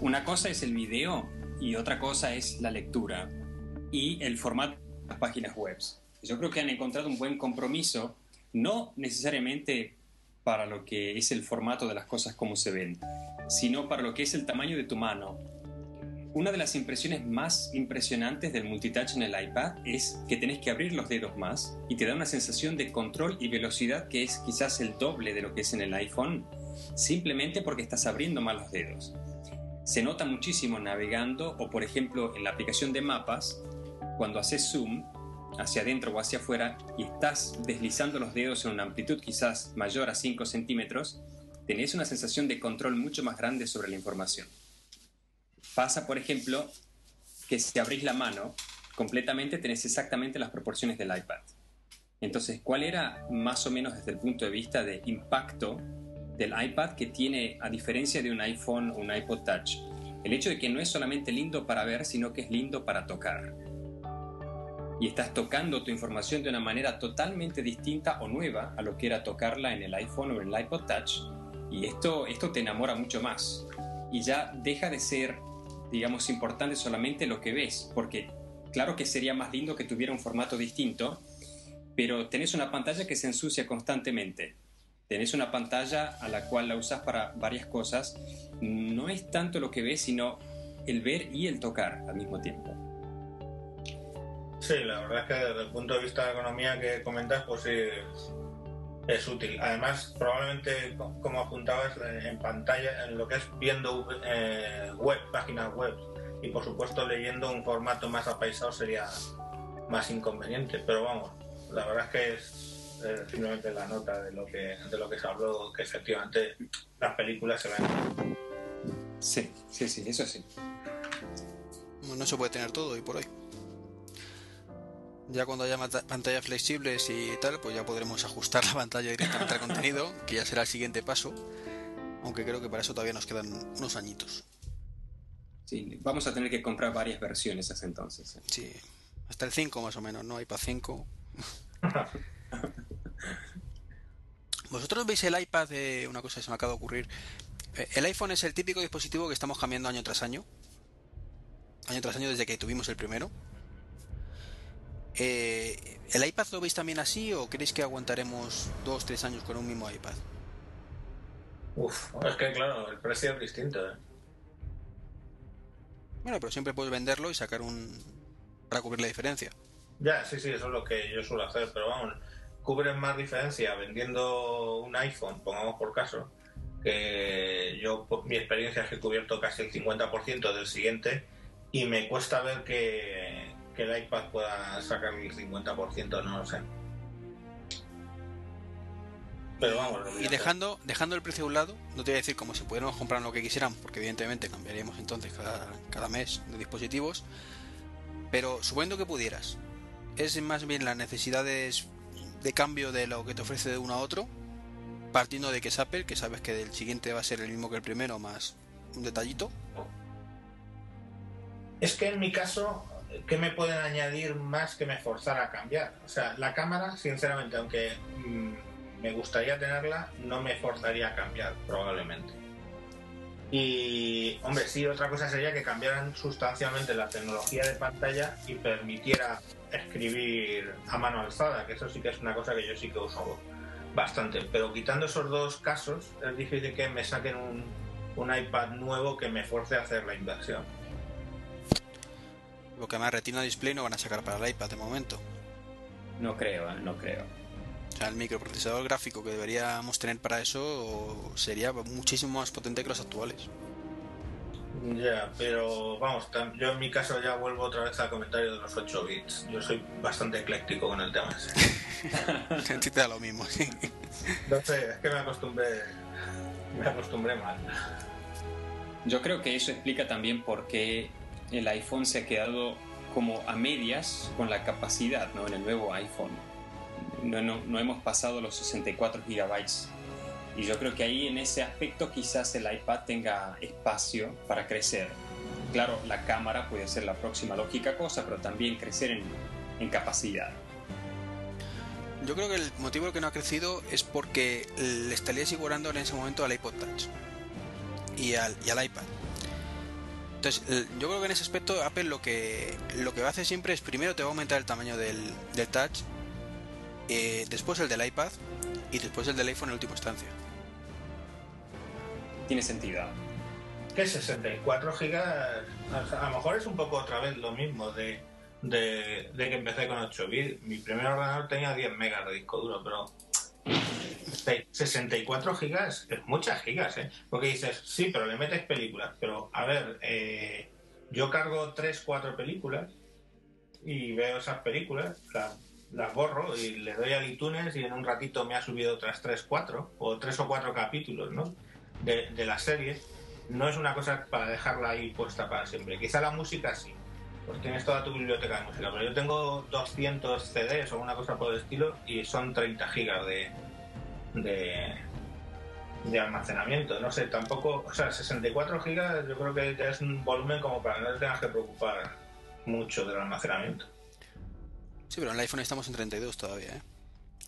Una cosa es el video y otra cosa es la lectura y el formato de las páginas web. Yo creo que han encontrado un buen compromiso, no necesariamente para lo que es el formato de las cosas como se ven, sino para lo que es el tamaño de tu mano. Una de las impresiones más impresionantes del multitouch en el iPad es que tenés que abrir los dedos más y te da una sensación de control y velocidad que es quizás el doble de lo que es en el iPhone, simplemente porque estás abriendo más los dedos. Se nota muchísimo navegando o por ejemplo en la aplicación de mapas, cuando haces zoom hacia adentro o hacia afuera y estás deslizando los dedos en una amplitud quizás mayor a 5 centímetros, tenés una sensación de control mucho más grande sobre la información. Pasa, por ejemplo, que si abrís la mano, completamente tenés exactamente las proporciones del iPad. Entonces, ¿cuál era más o menos desde el punto de vista de impacto del iPad que tiene, a diferencia de un iPhone o un iPod Touch? El hecho de que no es solamente lindo para ver, sino que es lindo para tocar. Y estás tocando tu información de una manera totalmente distinta o nueva a lo que era tocarla en el iPhone o en el iPod Touch. Y esto, esto te enamora mucho más. Y ya deja de ser digamos, importante solamente lo que ves, porque claro que sería más lindo que tuviera un formato distinto, pero tenés una pantalla que se ensucia constantemente. Tenés una pantalla a la cual la usas para varias cosas. No es tanto lo que ves, sino el ver y el tocar al mismo tiempo. Sí, la verdad es que desde el punto de vista de economía que comentas, pues sí, es, es útil. Además, probablemente, co- como apuntabas, eh, en pantalla, en lo que es viendo eh, web, páginas web, y por supuesto leyendo un formato más apaisado sería más inconveniente. Pero vamos, la verdad es que es eh, simplemente la nota de lo que de lo que se habló, que efectivamente las películas se ven. Sí, sí, sí, eso sí. Bueno, no se puede tener todo y por hoy. Ya cuando haya pantallas flexibles y tal, pues ya podremos ajustar la pantalla directamente al contenido, que ya será el siguiente paso. Aunque creo que para eso todavía nos quedan unos añitos. sí. Vamos a tener que comprar varias versiones hasta entonces. ¿eh? Sí, hasta el 5 más o menos, ¿no? iPad 5. ¿Vosotros veis el iPad de una cosa que se me acaba de ocurrir? Eh, El iPhone es el típico dispositivo que estamos cambiando año tras año. Año tras año desde que tuvimos el primero. Eh, ¿El iPad lo veis también así o creéis que aguantaremos dos, tres años con un mismo iPad? Uf, es que claro, el precio es distinto. ¿eh? Bueno, pero siempre puedes venderlo y sacar un... para cubrir la diferencia. Ya, sí, sí, eso es lo que yo suelo hacer, pero vamos, cubren más diferencia vendiendo un iPhone, pongamos por caso, que yo, mi experiencia es que he cubierto casi el 50% del siguiente y me cuesta ver que, que el iPad pueda sacar el 50%, no lo sé. Pero vamos, Y dejando, dejando el precio a un lado, no te voy a decir como si pudiéramos comprar lo que quisieran, porque evidentemente cambiaríamos entonces cada, cada mes de dispositivos. Pero suponiendo que pudieras, es más bien las necesidades de cambio de lo que te ofrece de uno a otro, partiendo de que es Apple, que sabes que el siguiente va a ser el mismo que el primero, más un detallito. Es que en mi caso, ¿qué me pueden añadir más que me forzara a cambiar? O sea, la cámara, sinceramente, aunque mm, me gustaría tenerla, no me forzaría a cambiar, probablemente. Y, hombre, sí, otra cosa sería que cambiaran sustancialmente la tecnología de pantalla y permitiera escribir a mano alzada, que eso sí que es una cosa que yo sí que uso bastante. Pero quitando esos dos casos, es difícil que me saquen un, un iPad nuevo que me force a hacer la inversión. Lo que más Retina Display no van a sacar para el iPad de momento. No creo, ¿eh? no creo. O sea, el microprocesador gráfico que deberíamos tener para eso sería muchísimo más potente que los actuales. Ya, pero vamos, yo en mi caso ya vuelvo otra vez al comentario de los 8 bits. Yo soy bastante ecléctico con el tema ese. A ti te da lo mismo, sí. No sé, es que me acostumbré, me acostumbré mal. Yo creo que eso explica también por qué el iPhone se ha quedado como a medias con la capacidad ¿no? en el nuevo iPhone. No, no, no hemos pasado los 64 gigabytes. Y yo creo que ahí en ese aspecto quizás el iPad tenga espacio para crecer. Claro, la cámara puede ser la próxima lógica cosa, pero también crecer en, en capacidad. Yo creo que el motivo por que no ha crecido es porque le estaría asegurando en ese momento al iPod Touch y al, y al iPad. Entonces, el- yo creo que en ese aspecto Apple lo que lo que va a hacer siempre es primero te va a aumentar el tamaño del, del Touch, eh, después el del iPad y después el del iPhone en última instancia. Tiene sentido. Que 64 gigas, o sea, a lo mejor es un poco otra vez lo mismo de, de, de que empecé con 8 bits. Mi primer ordenador tenía 10 megas de disco duro, pero 64 gigas es muchas gigas, ¿eh? Porque dices, sí, pero le metes películas. Pero, a ver, eh, yo cargo 3, 4 películas y veo esas películas, las, las borro y le doy al iTunes y en un ratito me ha subido otras 3, 4 o 3 o 4 capítulos, ¿no? De, de la serie. No es una cosa para dejarla ahí puesta para siempre. Quizá la música sí, pues tienes toda tu biblioteca de música, pero yo tengo 200 CDs o una cosa por el estilo y son 30 gigas de, de, de almacenamiento. No sé, tampoco, o sea, 64 gigas yo creo que ya es un volumen como para no te tengas que preocupar mucho del almacenamiento. Sí, pero en el iPhone estamos en 32 todavía, ¿eh?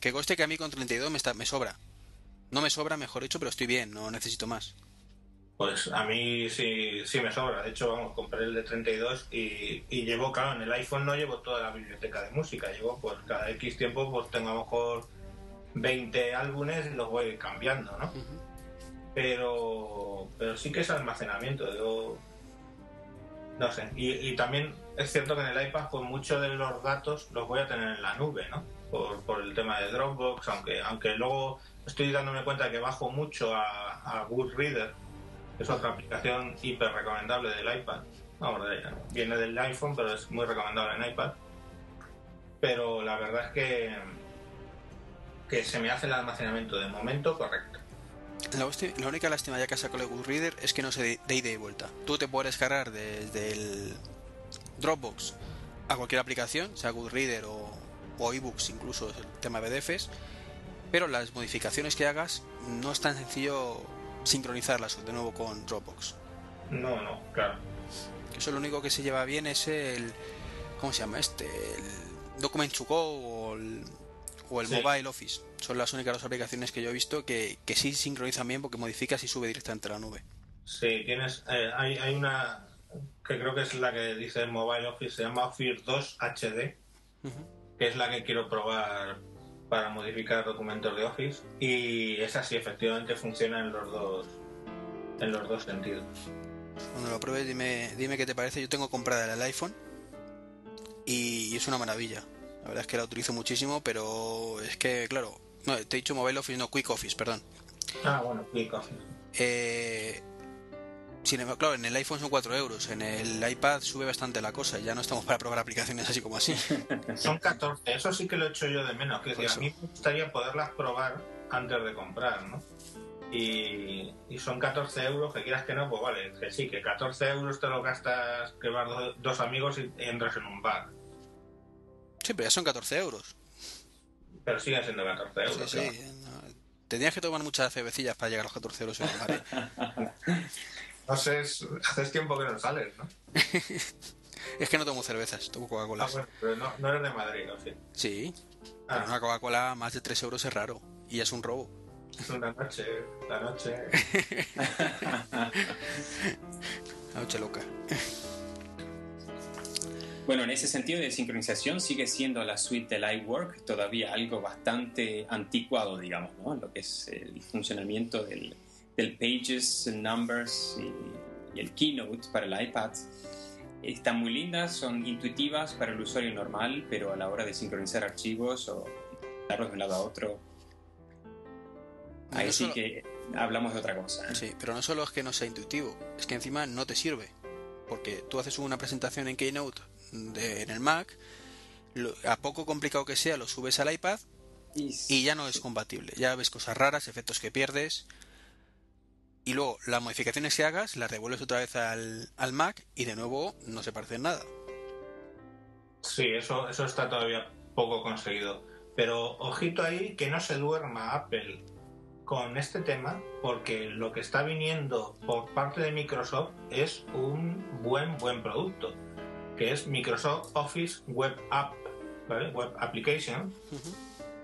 Que coste que a mí con 32 me, está, me sobra. No me sobra, mejor dicho, pero estoy bien, no necesito más. Pues a mí sí, sí me sobra. De hecho, vamos, compré el de 32 y, y llevo, claro, en el iPhone no llevo toda la biblioteca de música. Llevo, pues cada X tiempo, pues tengo a lo mejor 20 álbumes los voy cambiando, ¿no? Pero, pero sí que es almacenamiento. Yo, no sé. Y, y también es cierto que en el iPad, pues muchos de los datos los voy a tener en la nube, ¿no? Por, por el tema de Dropbox, aunque, aunque luego estoy dándome cuenta que bajo mucho a, a Goodreader, que es otra aplicación hiper recomendable del iPad. De- viene del iPhone, pero es muy recomendable en iPad. Pero la verdad es que, que se me hace el almacenamiento de momento correcto. La, la única lástima ya que sacó el Goodreader es que no se de, de ida y vuelta. Tú te puedes cargar desde el Dropbox a cualquier aplicación, sea Goodreader o, o ebooks, incluso el tema BDFs, pero las modificaciones que hagas no es tan sencillo sincronizarlas de nuevo con Dropbox. No, no, claro. Eso lo único que se lleva bien es el. ¿Cómo se llama este? El Document to Go o el, o el Sí. Mobile Office. Son las únicas dos aplicaciones que yo he visto que, que sí sincronizan bien porque modificas y sube directamente a la nube. Sí, tienes, eh, hay, hay una que creo que es la que dice Mobile Office, se llama Office 2 HD, que es la que quiero probar para modificar documentos de Office y esa sí efectivamente funciona en los dos en los dos sentidos. Cuando lo pruebes, dime, dime qué te parece. Yo tengo comprada el iPhone y es una maravilla. La verdad es que la utilizo muchísimo, pero es que, claro, no, te he dicho Mobile Office, no Quick Office, perdón. Ah, bueno, Quick Office. Eh, sin embargo, claro, en el iPhone son 4 euros, en el iPad sube bastante la cosa, ya no estamos para probar aplicaciones así como así. Son 14, eso sí que lo he hecho yo de menos, que a mí me gustaría poderlas probar antes de comprar, ¿no? Y, son 14 euros, que quieras que no, pues vale, que sí, que 14 euros te lo gastas que vas dos, amigos y entras en un bar. Sí, pero ya son 14 euros. Pero siguen siendo 14 euros. Sí, sí. Tendrías que tomar muchas cervecillas para llegar a los 14 euros en el. No sé, haces tiempo que no sales, ¿no? es que no tomo cervezas, tomo Coca-Cola. Ah, bueno, pero no, no, eres de Madrid, ¿no? Sí. Sí. Ah. Pero una Coca-Cola más de 3 euros es raro. Y es un robo. Es una noche, la noche. la noche loca. Bueno, en ese sentido de sincronización sigue siendo la suite del iWork todavía algo bastante anticuado, digamos, ¿no? Lo que es el funcionamiento del, del Pages, Numbers y, el Keynote para el iPad. Están muy lindas, son intuitivas para el usuario normal, pero a la hora de sincronizar archivos o darlos de un lado a otro, ahí sí que hablamos de otra cosa. ¿eh? Sí, pero no solo es que no sea intuitivo, es que encima no te sirve. Porque tú haces una presentación en Keynote en el Mac, a poco complicado que sea, lo subes al iPad y ya no es compatible. Ya ves cosas raras, efectos que pierdes y luego las modificaciones que hagas las devuelves otra vez al, al Mac y de nuevo no se parece en nada. Sí, eso, eso está todavía poco conseguido. Pero ojito ahí que no se duerma Apple con este tema porque lo que está viniendo por parte de Microsoft es un buen buen producto que es Microsoft Office Web App, ¿vale? Web Application.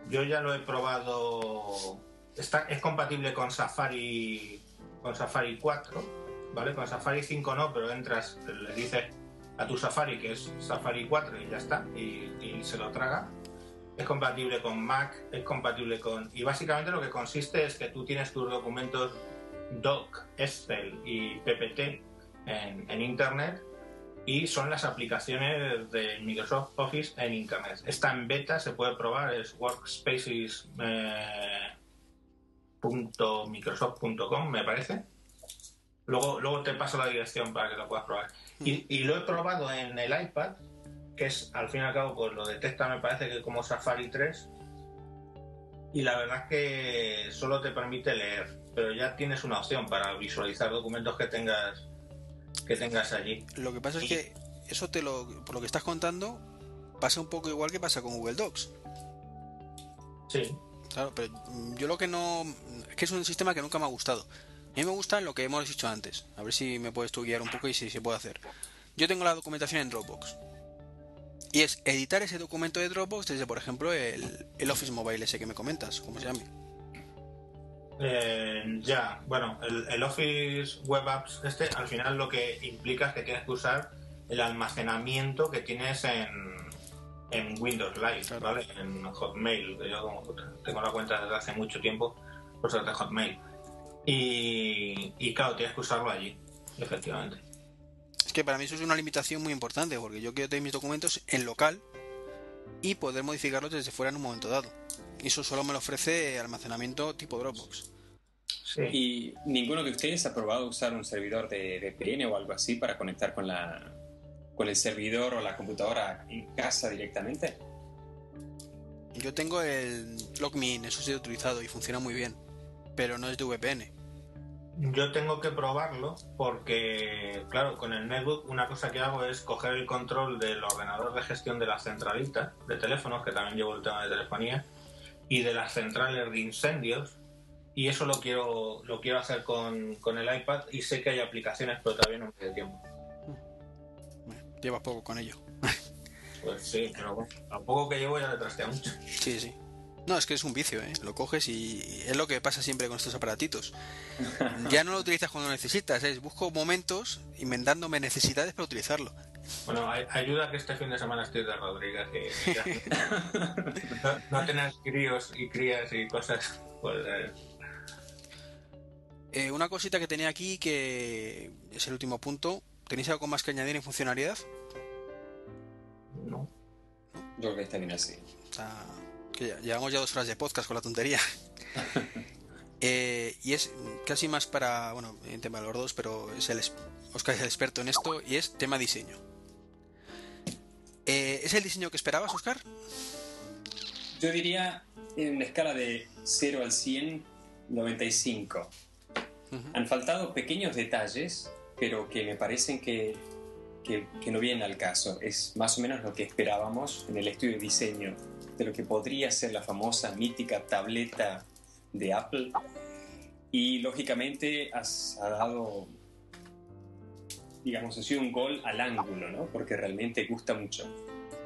Yo ya lo he probado. Está, es compatible con Safari con Safari 4, ¿vale? Con Safari 5 no, pero entras, le dices a tu Safari que es Safari 4 y ya está, y, se lo traga. Es compatible con Mac, es compatible con... Y básicamente lo que consiste es que tú tienes tus documentos Doc, Excel y PPT en, Internet y son las aplicaciones de Microsoft Office en Internet. Está en beta, se puede probar, es workspaces... Eh, me parece. Luego, luego te paso la dirección para que lo puedas probar. Y, lo he probado en el iPad, que es al fin y al cabo, pues lo detecta, me parece que como Safari 3. Y la verdad es que solo te permite leer, pero ya tienes una opción para visualizar documentos que tengas que tengas allí. Lo que pasa es que eso te lo, por lo que estás contando, pasa un poco igual que pasa con Google Docs. Sí. Claro, pero yo lo que no. Es que es un sistema que nunca me ha gustado. A mí me gusta lo que hemos dicho antes. A ver si me puedes tú guiar un poco y si se puede hacer. Yo tengo la documentación en Dropbox. Y es editar ese documento de Dropbox desde, por ejemplo, el, el Office Mobile ese que me comentas, ¿cómo se llama? Eh, ya, bueno, el, el, Office Web Apps este al final lo que implica es que tienes que usar el almacenamiento que tienes en, en Windows Live, ¿vale? En Hotmail, yo como tengo la cuenta desde hace mucho tiempo, pues de Hotmail. Y, y claro, tienes que usarlo allí, efectivamente. Es que para mí eso es una limitación muy importante, porque yo quiero tener mis documentos en local y poder modificarlos desde fuera en un momento dado. Y eso solo me lo ofrece almacenamiento tipo Dropbox. Sí. ¿Y ninguno de ustedes ha probado usar un servidor de VPN o algo así para conectar con la, con el servidor o la computadora en casa directamente? Yo tengo el LogMeIn, eso sí he utilizado y funciona muy bien, pero no es de VPN. Yo tengo que probarlo porque, claro, con el netbook una cosa que hago es coger el control del ordenador de gestión de las centralitas de teléfonos, que también llevo el tema de telefonía, y de las centrales de incendios, y eso lo quiero, lo quiero hacer con, con el iPad y sé que hay aplicaciones, pero todavía no me da tiempo. Llevas poco con ello. Pues sí, pero bueno, a poco que llevo ya le trastea mucho. Sí, sí. No, es que es un vicio, ¿eh? Lo coges y es lo que pasa siempre con estos aparatitos. Ya no lo utilizas cuando necesitas, ¿eh? Busco momentos inventándome necesidades para utilizarlo. Bueno, ayuda que este fin de semana estoy de Rodríguez y, no, tener críos y crías y cosas. Pues, eh. Eh, una cosita que tenía aquí que es el último punto ¿Tenéis algo más que añadir en funcionalidad? No. Yo creo que está bien así. Llevamos ya dos horas de podcast con la tontería. Eh, y es casi más para, bueno, en tema de los dos, pero es el, Oscar es el experto en esto y es tema diseño. Eh, ¿Es el diseño que esperabas, Oscar? Yo diría en una escala de 0 al 100, 95. Han faltado pequeños detalles, pero que me parecen que, que, que, no vienen al caso. Es más o menos lo que esperábamos en el estudio de diseño de lo que podría ser la famosa mítica tableta de Apple. Y lógicamente has, ha dado, digamos, ha sido un gol al ángulo, ¿no? Porque realmente gusta mucho,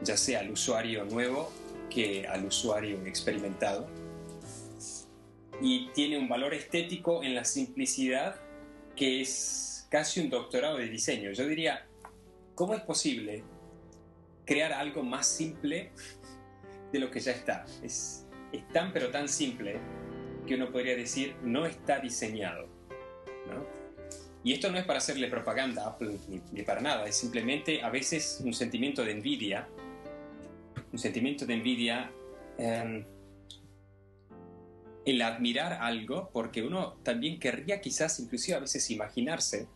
ya sea al usuario nuevo que al usuario experimentado. Y tiene un valor estético en la simplicidad que es casi un doctorado de diseño. Yo diría, ¿cómo es posible crear algo más simple de lo que ya está? Es, tan pero tan simple que uno podría decir no está diseñado. Y esto no es para hacerle propaganda a Apple ni, para nada, es simplemente a veces un sentimiento de envidia, un sentimiento de envidia em, el admirar algo, porque uno también querría quizás inclusive a veces imaginarse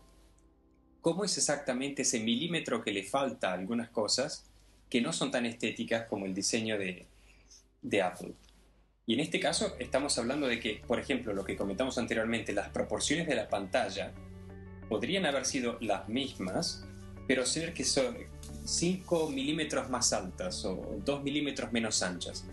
cómo es exactamente ese milímetro que le falta a algunas cosas que no son tan estéticas como el diseño de, Apple. Y en este caso estamos hablando de que, por ejemplo, lo que comentamos anteriormente, las proporciones de la pantalla podrían haber sido las mismas, pero ser que son 5 milímetros más altas o 2 milímetros menos anchas.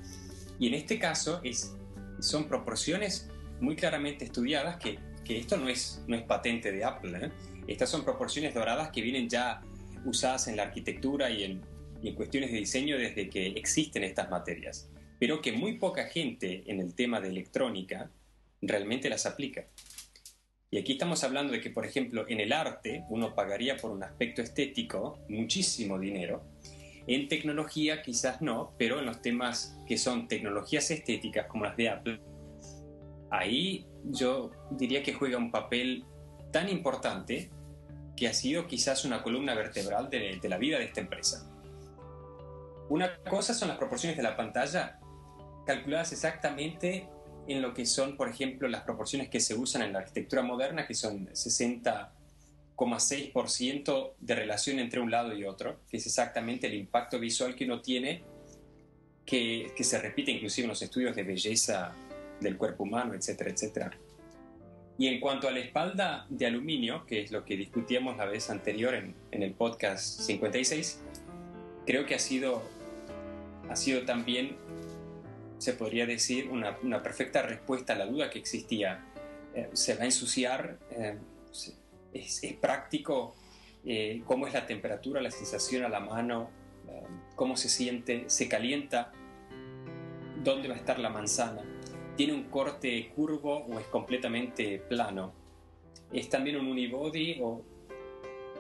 Y en este caso es, son proporciones muy claramente estudiadas que, que esto no es, no es patente de Apple. ¿eh? Estas son proporciones doradas que vienen ya usadas en la arquitectura y en, y en cuestiones de diseño desde que existen estas materias pero que muy poca gente en el tema de electrónica realmente las aplica. Y aquí estamos hablando de que, por ejemplo, en el arte uno pagaría por un aspecto estético muchísimo dinero. En tecnología quizás no, pero en los temas que son tecnologías estéticas como las de Apple, ahí yo diría que juega un papel tan importante que ha sido quizás una columna vertebral de, de la vida de esta empresa. Una cosa son las proporciones de la pantalla calculadas exactamente en lo que son, por ejemplo, las proporciones que se usan en la arquitectura moderna, que son 60,6% de relación entre un lado y otro, que es exactamente el impacto visual que uno tiene, que, se repite inclusive en los estudios de belleza del cuerpo humano, etcétera, etcétera. Y en cuanto a la espalda de aluminio, que es lo que discutíamos la vez anterior en, en el podcast 56, creo que ha sido, ha sido también se podría decir, una, perfecta respuesta a la duda que existía. Eh, ¿Se va a ensuciar? Eh, es, práctico? Eh, ¿Cómo es la temperatura, la sensación a la mano? ¿Cómo se siente? ¿Se calienta? ¿Dónde va a estar la manzana? ¿Tiene un corte curvo o es completamente plano? ¿Es también un unibody?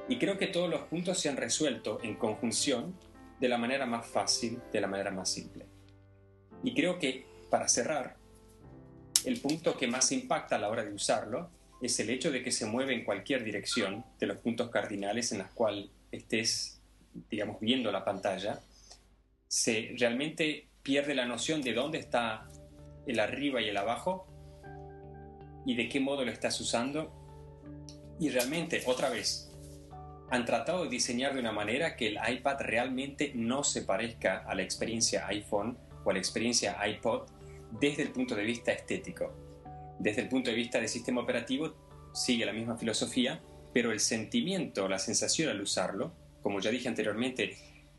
Y creo que todos los puntos se han resuelto en conjunción de la manera más fácil, de la manera más simple. Y creo que, para cerrar, el punto que más impacta a la hora de usarlo es el hecho de que se mueve en cualquier dirección de los puntos cardinales en las cuales estés, digamos, viendo la pantalla. Se realmente pierde la noción de dónde está el arriba y el abajo y de qué modo lo estás usando. Y realmente, otra vez, han tratado de diseñar de una manera que el iPad realmente no se parezca a la experiencia iPhone o la experiencia iPod desde el punto de vista estético. Desde el punto de vista del sistema operativo sigue la misma filosofía, pero el sentimiento, la sensación al usarlo, como ya dije anteriormente,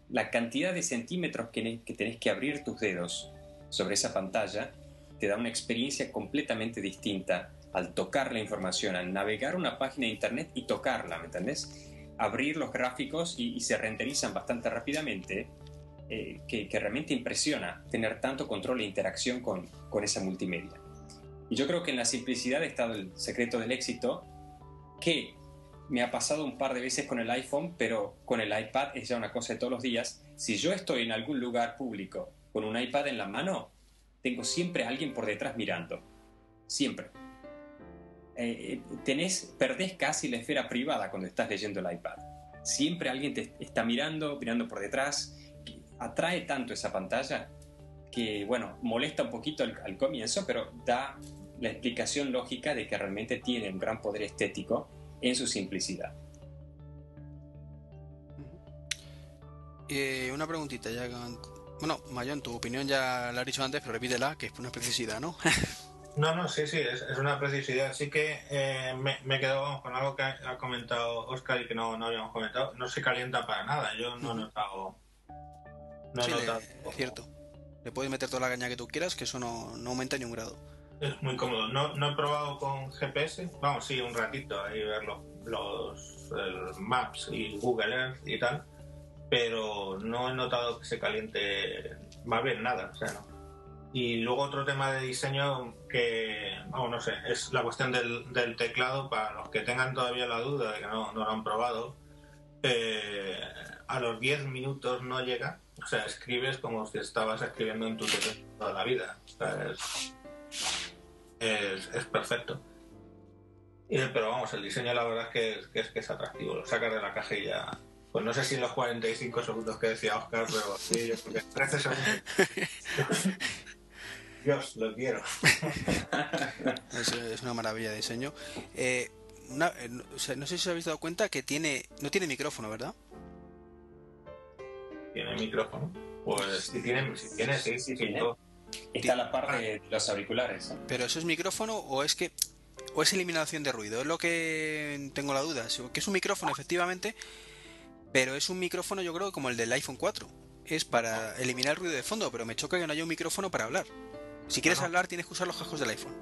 la cantidad de centímetros que, que tenés que abrir tus dedos sobre esa pantalla te da una experiencia completamente distinta al tocar la información, al navegar una página de internet y tocarla, ¿me entendés? Abrir los gráficos y, se renderizan bastante rápidamente eh, que, realmente impresiona tener tanto control e interacción con, con esa multimedia. Y yo creo que en la simplicidad estado el secreto del éxito, que me ha pasado un par de veces con el iPhone, pero con el iPad es ya una cosa de todos los días. Si yo estoy en algún lugar público con un iPad en la mano, tengo siempre a alguien por detrás mirando. Siempre. Eh, eh, tenés, perdés casi la esfera privada cuando estás leyendo el iPad. Siempre alguien te está mirando, mirando por detrás, atrae tanto esa pantalla que, bueno, molesta un poquito al, comienzo, pero da la explicación lógica de que realmente tiene un gran poder estético en su simplicidad. Eh, una preguntita, ya Bueno, Mayón, tu opinión ya la has dicho antes, pero repítela, que es una precisidad, ¿no? no, no, sí, sí, es, una precisidad. Sí que eh, me, me quedo con algo que ha, comentado Oscar y que no, no habíamos comentado. No se calienta para nada, yo no he notado... No he notado... cierto. Le puedes meter toda la caña que tú quieras, que eso no, aumenta ni un grado. Es muy cómodo. No, no he probado con GPS, vamos, sí, un ratito ahí ver los, maps y Google Earth y tal pero no he notado que se caliente más bien nada, o sea, no. Y luego otro tema de diseño que, vamos, no sé, es la cuestión del, teclado, para los que tengan todavía la duda de que no, lo han probado, eh, a los 10 minutos no llega, o sea, escribes como si estabas escribiendo en tu teclado toda la vida, o sea, es, perfecto. Pero vamos, el diseño la verdad es que, es atractivo, lo sacas de la caja ya, pues no sé si en los 45 segundos que decía Oscar, pero sí, yo creo que 13 segundos. Dios, lo quiero. es, una maravilla de diseño. Eh, eh, no sé si os habéis dado cuenta que tiene no tiene micrófono, ¿verdad? Tiene micrófono. Pues si tiene, si tiene sí, sí, sí. Está la parte de los auriculares. Pero eso es micrófono o es que o es eliminación de ruido, es lo que tengo la duda. Que es un micrófono, efectivamente, pero es un micrófono, yo creo, como el del iPhone 4. Es para eliminar el ruido de fondo, pero me choca que no haya un micrófono para hablar. Si quieres hablar, tienes que usar los cascos del iPhone.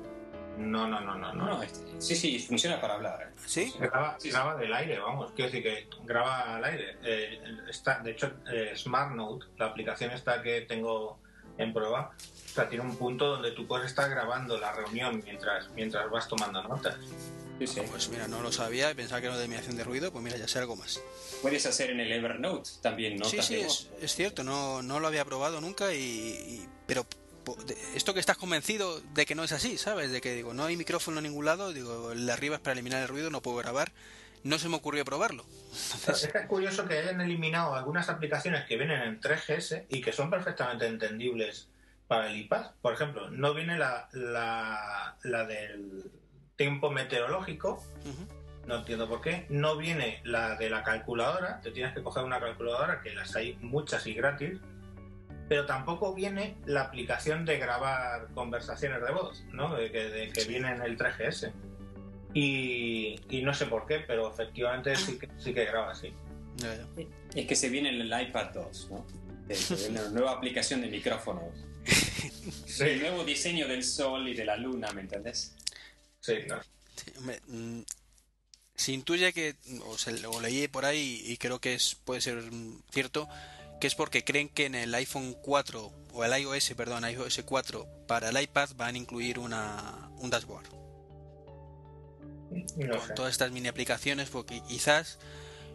No, no, no, no. no. sí, sí, funciona para hablar. ¿eh? ¿Sí? Graba, del aire, vamos. Quiero decir que graba al aire. Eh, está, de hecho, eh, SmartNote, la aplicación esta que tengo en prueba, o sea, tiene un punto donde tú puedes estar grabando la reunión mientras, mientras vas tomando notas. Sí, Pues mira, no lo sabía y pensaba que era de eliminación de ruido, pues mira, ya sé algo más. Puedes hacer en el Evernote también, ¿no? Sí, sí, es, cierto, no, no lo había probado nunca y, pero esto que estás convencido de que no es así, ¿sabes? De que digo, no hay micrófono en ningún lado, digo, el de arriba es para eliminar el ruido, no puedo grabar. No se me ocurrió probarlo. Es curioso que hayan eliminado algunas aplicaciones que vienen en 3GS y que son perfectamente entendibles para el iPad. Por ejemplo, no viene la, la, la del tiempo meteorológico, no entiendo por qué. No viene la de la calculadora, te tienes que coger una calculadora, que las hay muchas y gratis, pero tampoco viene la aplicación de grabar conversaciones de voz, ¿no? De que, viene en el 3GS. Y, no sé por qué, pero efectivamente sí que, sí que graba así. Es que se viene en el iPad 2, ¿no? la nueva aplicación de micrófonos. El nuevo diseño del sol y de la luna, ¿me entendés? Sí, claro. Mm, se intuye que, o, leí por ahí y creo que es, puede ser cierto, que es porque creen que en el iPhone 4 o el iOS, perdón, iOS 4 para el iPad van a incluir una, un dashboard. Con todas estas mini aplicaciones, porque quizás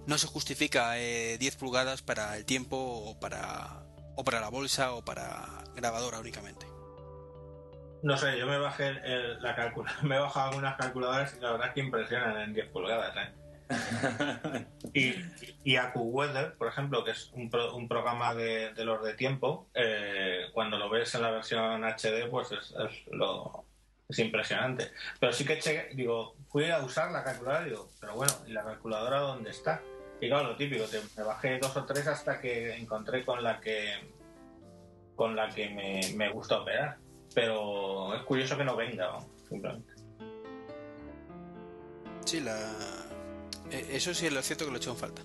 no se justifica 10 eh, pulgadas para el tiempo o para, o para la bolsa o para grabadora únicamente. No sé, yo me bajé la calculadora, me he bajado algunas calculadoras y la verdad es que impresionan en 10 pulgadas. ¿eh? y, y AccuWeather, por ejemplo, que es un, un programa de, los de tiempo, eh, cuando lo ves en la versión HD, pues es, lo, es impresionante. Pero sí que digo, fui a usar la calculadora digo, pero bueno, ¿y la calculadora dónde está? Y claro, lo típico, me bajé dos o tres hasta que encontré con la que con la que me gusta operar. Pero es curioso que no venga, simplemente. Sí, la... E, eso sí es lo cierto que lo he hecho en falta.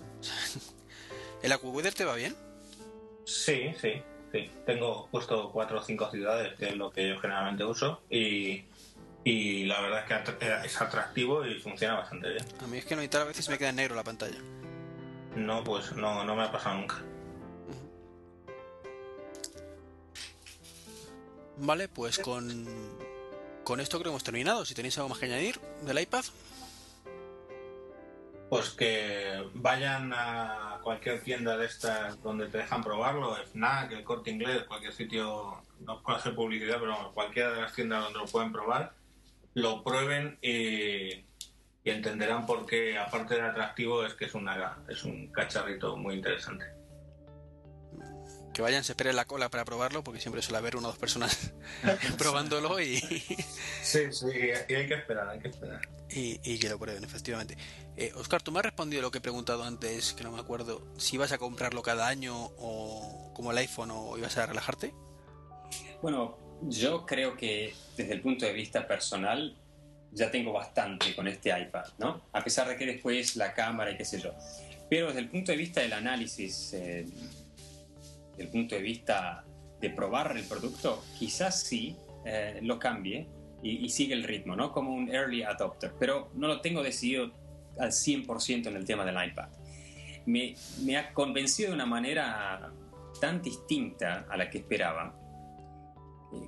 ¿El AccuWeather te va bien? Sí, sí, sí. Tengo puesto cuatro o cinco ciudades, que es lo que yo generalmente uso, y, y la verdad es que eh, es atractivo y funciona bastante bien. A mí es que no, y tal a veces me queda en negro la pantalla. No, pues no, no me ha pasado nunca. Vale, pues con, con esto creo que hemos terminado. Si tenéis algo más que añadir del iPad. Pues que vayan a cualquier tienda de estas donde te dejan probarlo, FNAC, el Corte Inglés, cualquier sitio, no puedo hacer publicidad, pero cualquiera de las tiendas donde lo pueden probar, lo prueben y, entenderán por qué, aparte de atractivo, es que es, una, es un cacharrito muy interesante. que vayan, se esperen la cola para probarlo, porque siempre suele haber una o dos personas probándolo y... sí, sí, y hay que esperar, hay que esperar. Y, y que lo prueben, efectivamente. Eh, Oscar, tú me has respondido lo que he preguntado antes, que no me acuerdo, si ibas a comprarlo cada año o como el iPhone o ibas a relajarte. Bueno, yo creo que desde el punto de vista personal ya tengo bastante con este iPad, ¿no? A pesar de que después la cámara y qué sé yo. Pero desde el punto de vista del análisis, eh, desde el punto de vista de probar el producto, quizás sí eh, lo cambie y, sigue el ritmo, ¿no? Como un early adopter. Pero no lo tengo decidido al 100% en el tema del iPad. Me, ha convencido de una manera tan distinta a la que esperaba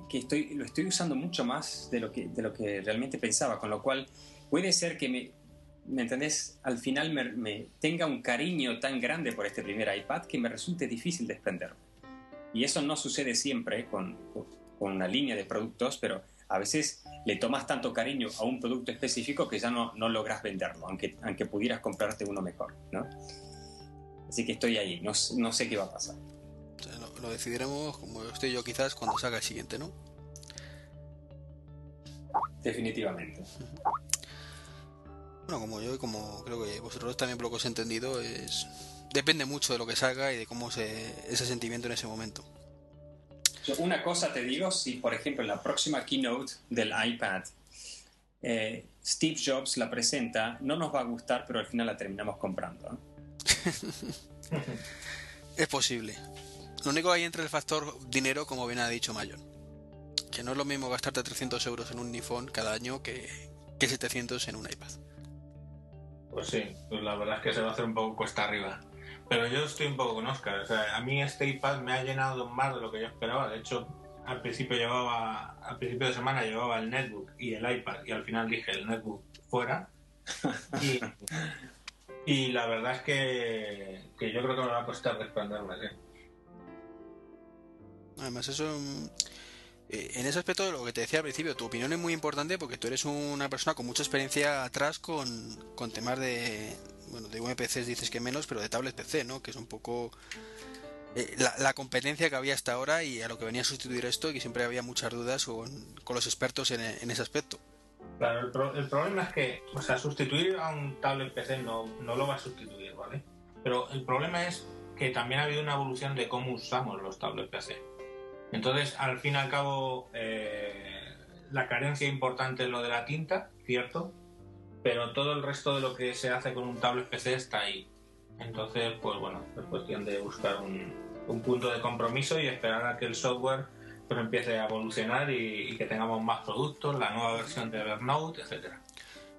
que estoy, lo estoy usando mucho más de lo, que, de lo que realmente pensaba, con lo cual puede ser que me, ¿me entendés? Al final me, tenga un cariño tan grande por este primer iPad que me resulte difícil desprenderme. Y eso no sucede siempre con, con una línea de productos, pero a veces le tomas tanto cariño a un producto específico que ya no, no logras venderlo, aunque, aunque pudieras comprarte uno mejor, ¿no? Así que estoy ahí, no, no sé qué va a pasar lo decidiremos, como estoy yo quizás, cuando salga el siguiente, ¿no? Definitivamente. Bueno, como yo y como creo que vosotros también por lo que os he entendido, es depende mucho de lo que salga y de cómo se ese sentimiento en ese momento. Una cosa te digo, si por ejemplo en la próxima keynote del iPad eh, Steve Jobs la presenta, no nos va a gustar, pero al final la terminamos comprando. es posible. Lo único que hay entre el factor dinero, como bien ha dicho Mayon. Que no es lo mismo gastarte 300 euros en un iPhone cada año que, que 700 en un iPad. Pues sí, pues la verdad es que se va a hacer un poco cuesta arriba. Pero yo estoy un poco con Oscar. O sea, a mí este iPad me ha llenado más de lo que yo esperaba. De hecho, al principio llevaba, al principio de semana llevaba el netbook y el iPad y al final dije el netbook fuera. Y, y la verdad es que, que, yo creo que me va a costar desprenderme. ¿sí? Además, eso. Eh, en ese aspecto, lo que te decía al principio, tu opinión es muy importante porque tú eres una persona con mucha experiencia atrás con, con temas de. Bueno, de VPCs dices que menos, pero de tablet PC, ¿no? Que es un poco. Eh, la, competencia que había hasta ahora y a lo que venía a sustituir esto y que siempre había muchas dudas con, los expertos en, en, ese aspecto. Claro, el, el, problema es que, o sea, sustituir a un tablet PC no, no lo va a sustituir, ¿vale? Pero el problema es que también ha habido una evolución de cómo usamos los tablets PC. Entonces, al fin y al cabo, eh, la carencia importante es lo de la tinta, ¿cierto? Pero todo el resto de lo que se hace con un tablet PC está ahí. Entonces, pues bueno, es cuestión de buscar un, punto de compromiso y esperar a que el software pues empiece a evolucionar y, que tengamos más productos, la nueva versión de Evernote, etcétera.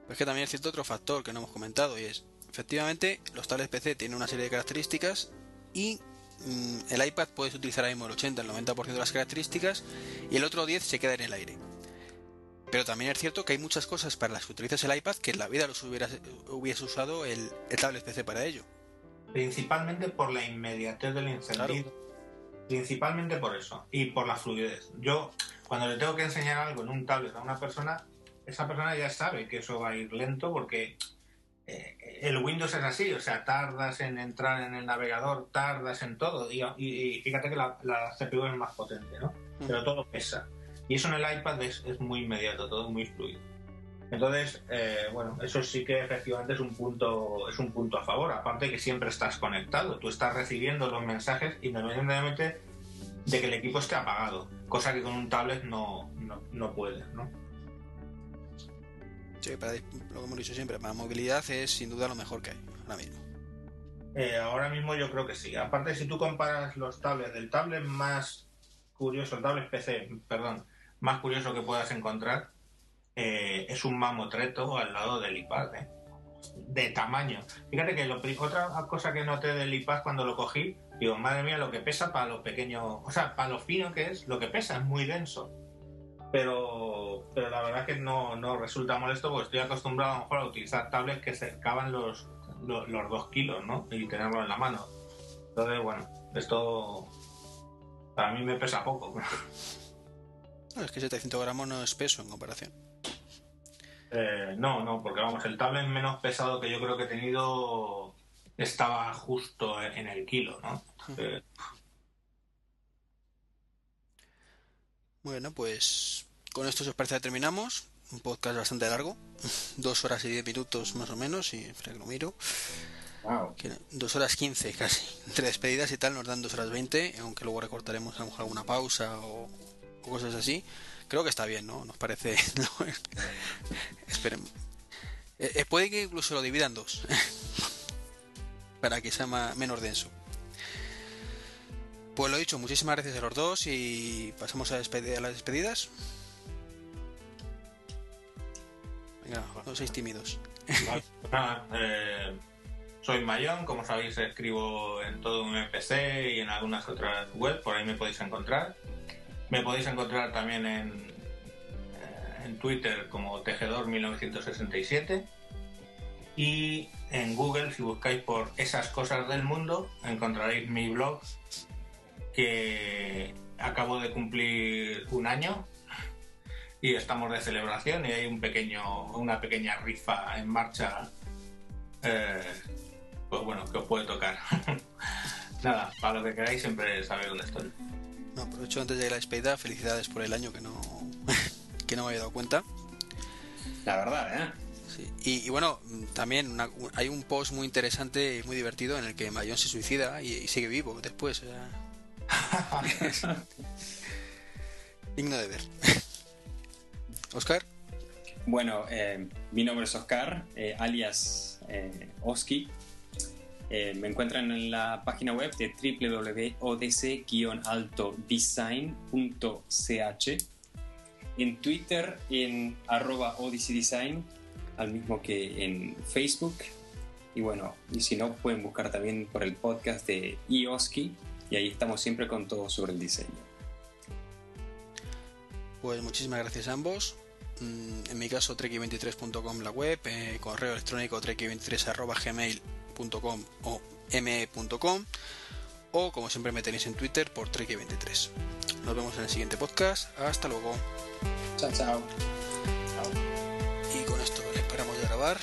Es que también existe otro factor que no hemos comentado y es, efectivamente, los tablets PC tienen una serie de características y Mm, el iPad puedes utilizar ahora mismo el 80, el 90% de las características y el otro 10 se queda en el aire. Pero también es cierto que hay muchas cosas para las que utilizas el iPad que en la vida los hubieras, hubieras usado el, tablet PC para ello. Principalmente por la inmediatez del encendido. Principalmente por eso. Y por la fluidez. Yo, cuando le tengo que enseñar algo en un tablet a una persona, esa persona ya sabe que eso va a ir lento porque eh, el Windows es así, o sea, tardas en entrar en el navegador, tardas en todo, y, fíjate que la, CPU es más potente, ¿no? Pero todo pesa. Y eso en el iPad es, muy inmediato, todo muy fluido. Entonces, eh, bueno, eso sí que efectivamente es un punto es un punto a favor. Aparte que siempre estás conectado, tú estás recibiendo los mensajes independientemente de que el equipo esté apagado, cosa que con un tablet no, no, no puedes, ¿no? Sí, para lo que hemos dicho siempre, para movilidad es sin duda lo mejor que hay ahora mismo. Eh, ahora mismo yo creo que sí. Aparte, si tú comparas los tablets del tablet más curioso, el tablet PC, perdón, más curioso que puedas encontrar, eh, es un mamotreto al lado del iPad, ¿eh? de tamaño. Fíjate que lo, otra cosa que noté del iPad cuando lo cogí, digo, madre mía, lo que pesa para lo pequeño, o sea, para lo fino que es, lo que pesa es muy denso pero, pero la verdad es que no, no resulta molesto porque estoy acostumbrado a lo mejor a utilizar tablets que cercaban los, los, dos kilos, ¿no? Y tenerlo en la mano. Entonces, bueno, esto para mí me pesa poco. No, es que 700 gramos no es peso en comparación. Eh, no, no, porque vamos, el tablet menos pesado que yo creo que he tenido estaba justo en el kilo, ¿no? Bueno, pues con esto, si os parece, terminamos. Un podcast bastante largo, dos horas y diez minutos más o menos, y que lo miro. Wow. Dos horas quince casi. Entre despedidas y tal nos dan dos horas veinte, aunque luego recortaremos a lo mejor alguna pausa o, cosas así. Creo que está bien, ¿no? Nos parece. Esperen. Eh, eh, puede que incluso lo dividan dos. para que sea menos denso. Pues lo dicho, muchísimas gracias a los dos y pasamos a, las despedidas. Venga, no seis tímidos. eh, soy Mayón, como sabéis escribo en todo un PC y en algunas otras webs, por ahí me podéis encontrar. Me podéis encontrar también en, eh, en Twitter como Tejedor1967 y en Google, si buscáis por esas cosas del mundo, encontraréis mi blog que acabo de cumplir un año y estamos de celebración y hay un pequeño, una pequeña rifa en marcha, eh, pues bueno, que os puede tocar. Nada, para lo que queráis siempre sabéis dónde estoy. No, aprovecho antes de la despedida, felicidades por el año que no, que no me había dado cuenta. La verdad, ¿eh? Y, bueno, también hay un post muy interesante y muy divertido en el que Mayón se suicida y, sigue vivo después. Digno de ver. Oscar. Bueno, eh, mi nombre es Oscar, eh, alias eh, Oski. Me encuentran en la página web de www.odc-altodesign.ch en Twitter en arroba al mismo que en Facebook. Y bueno, y si no, pueden buscar también por el podcast de IOSKI y ahí estamos siempre con todo sobre el diseño. Pues muchísimas gracias a ambos. Mm, en mi caso, treki23.com la web, eh, correo electrónico treki23.gmail.com o me.com o como siempre me tenéis en Twitter por treki23. Nos vemos en el siguiente podcast. Hasta luego. Chao, chao. Y con esto le esperamos de grabar.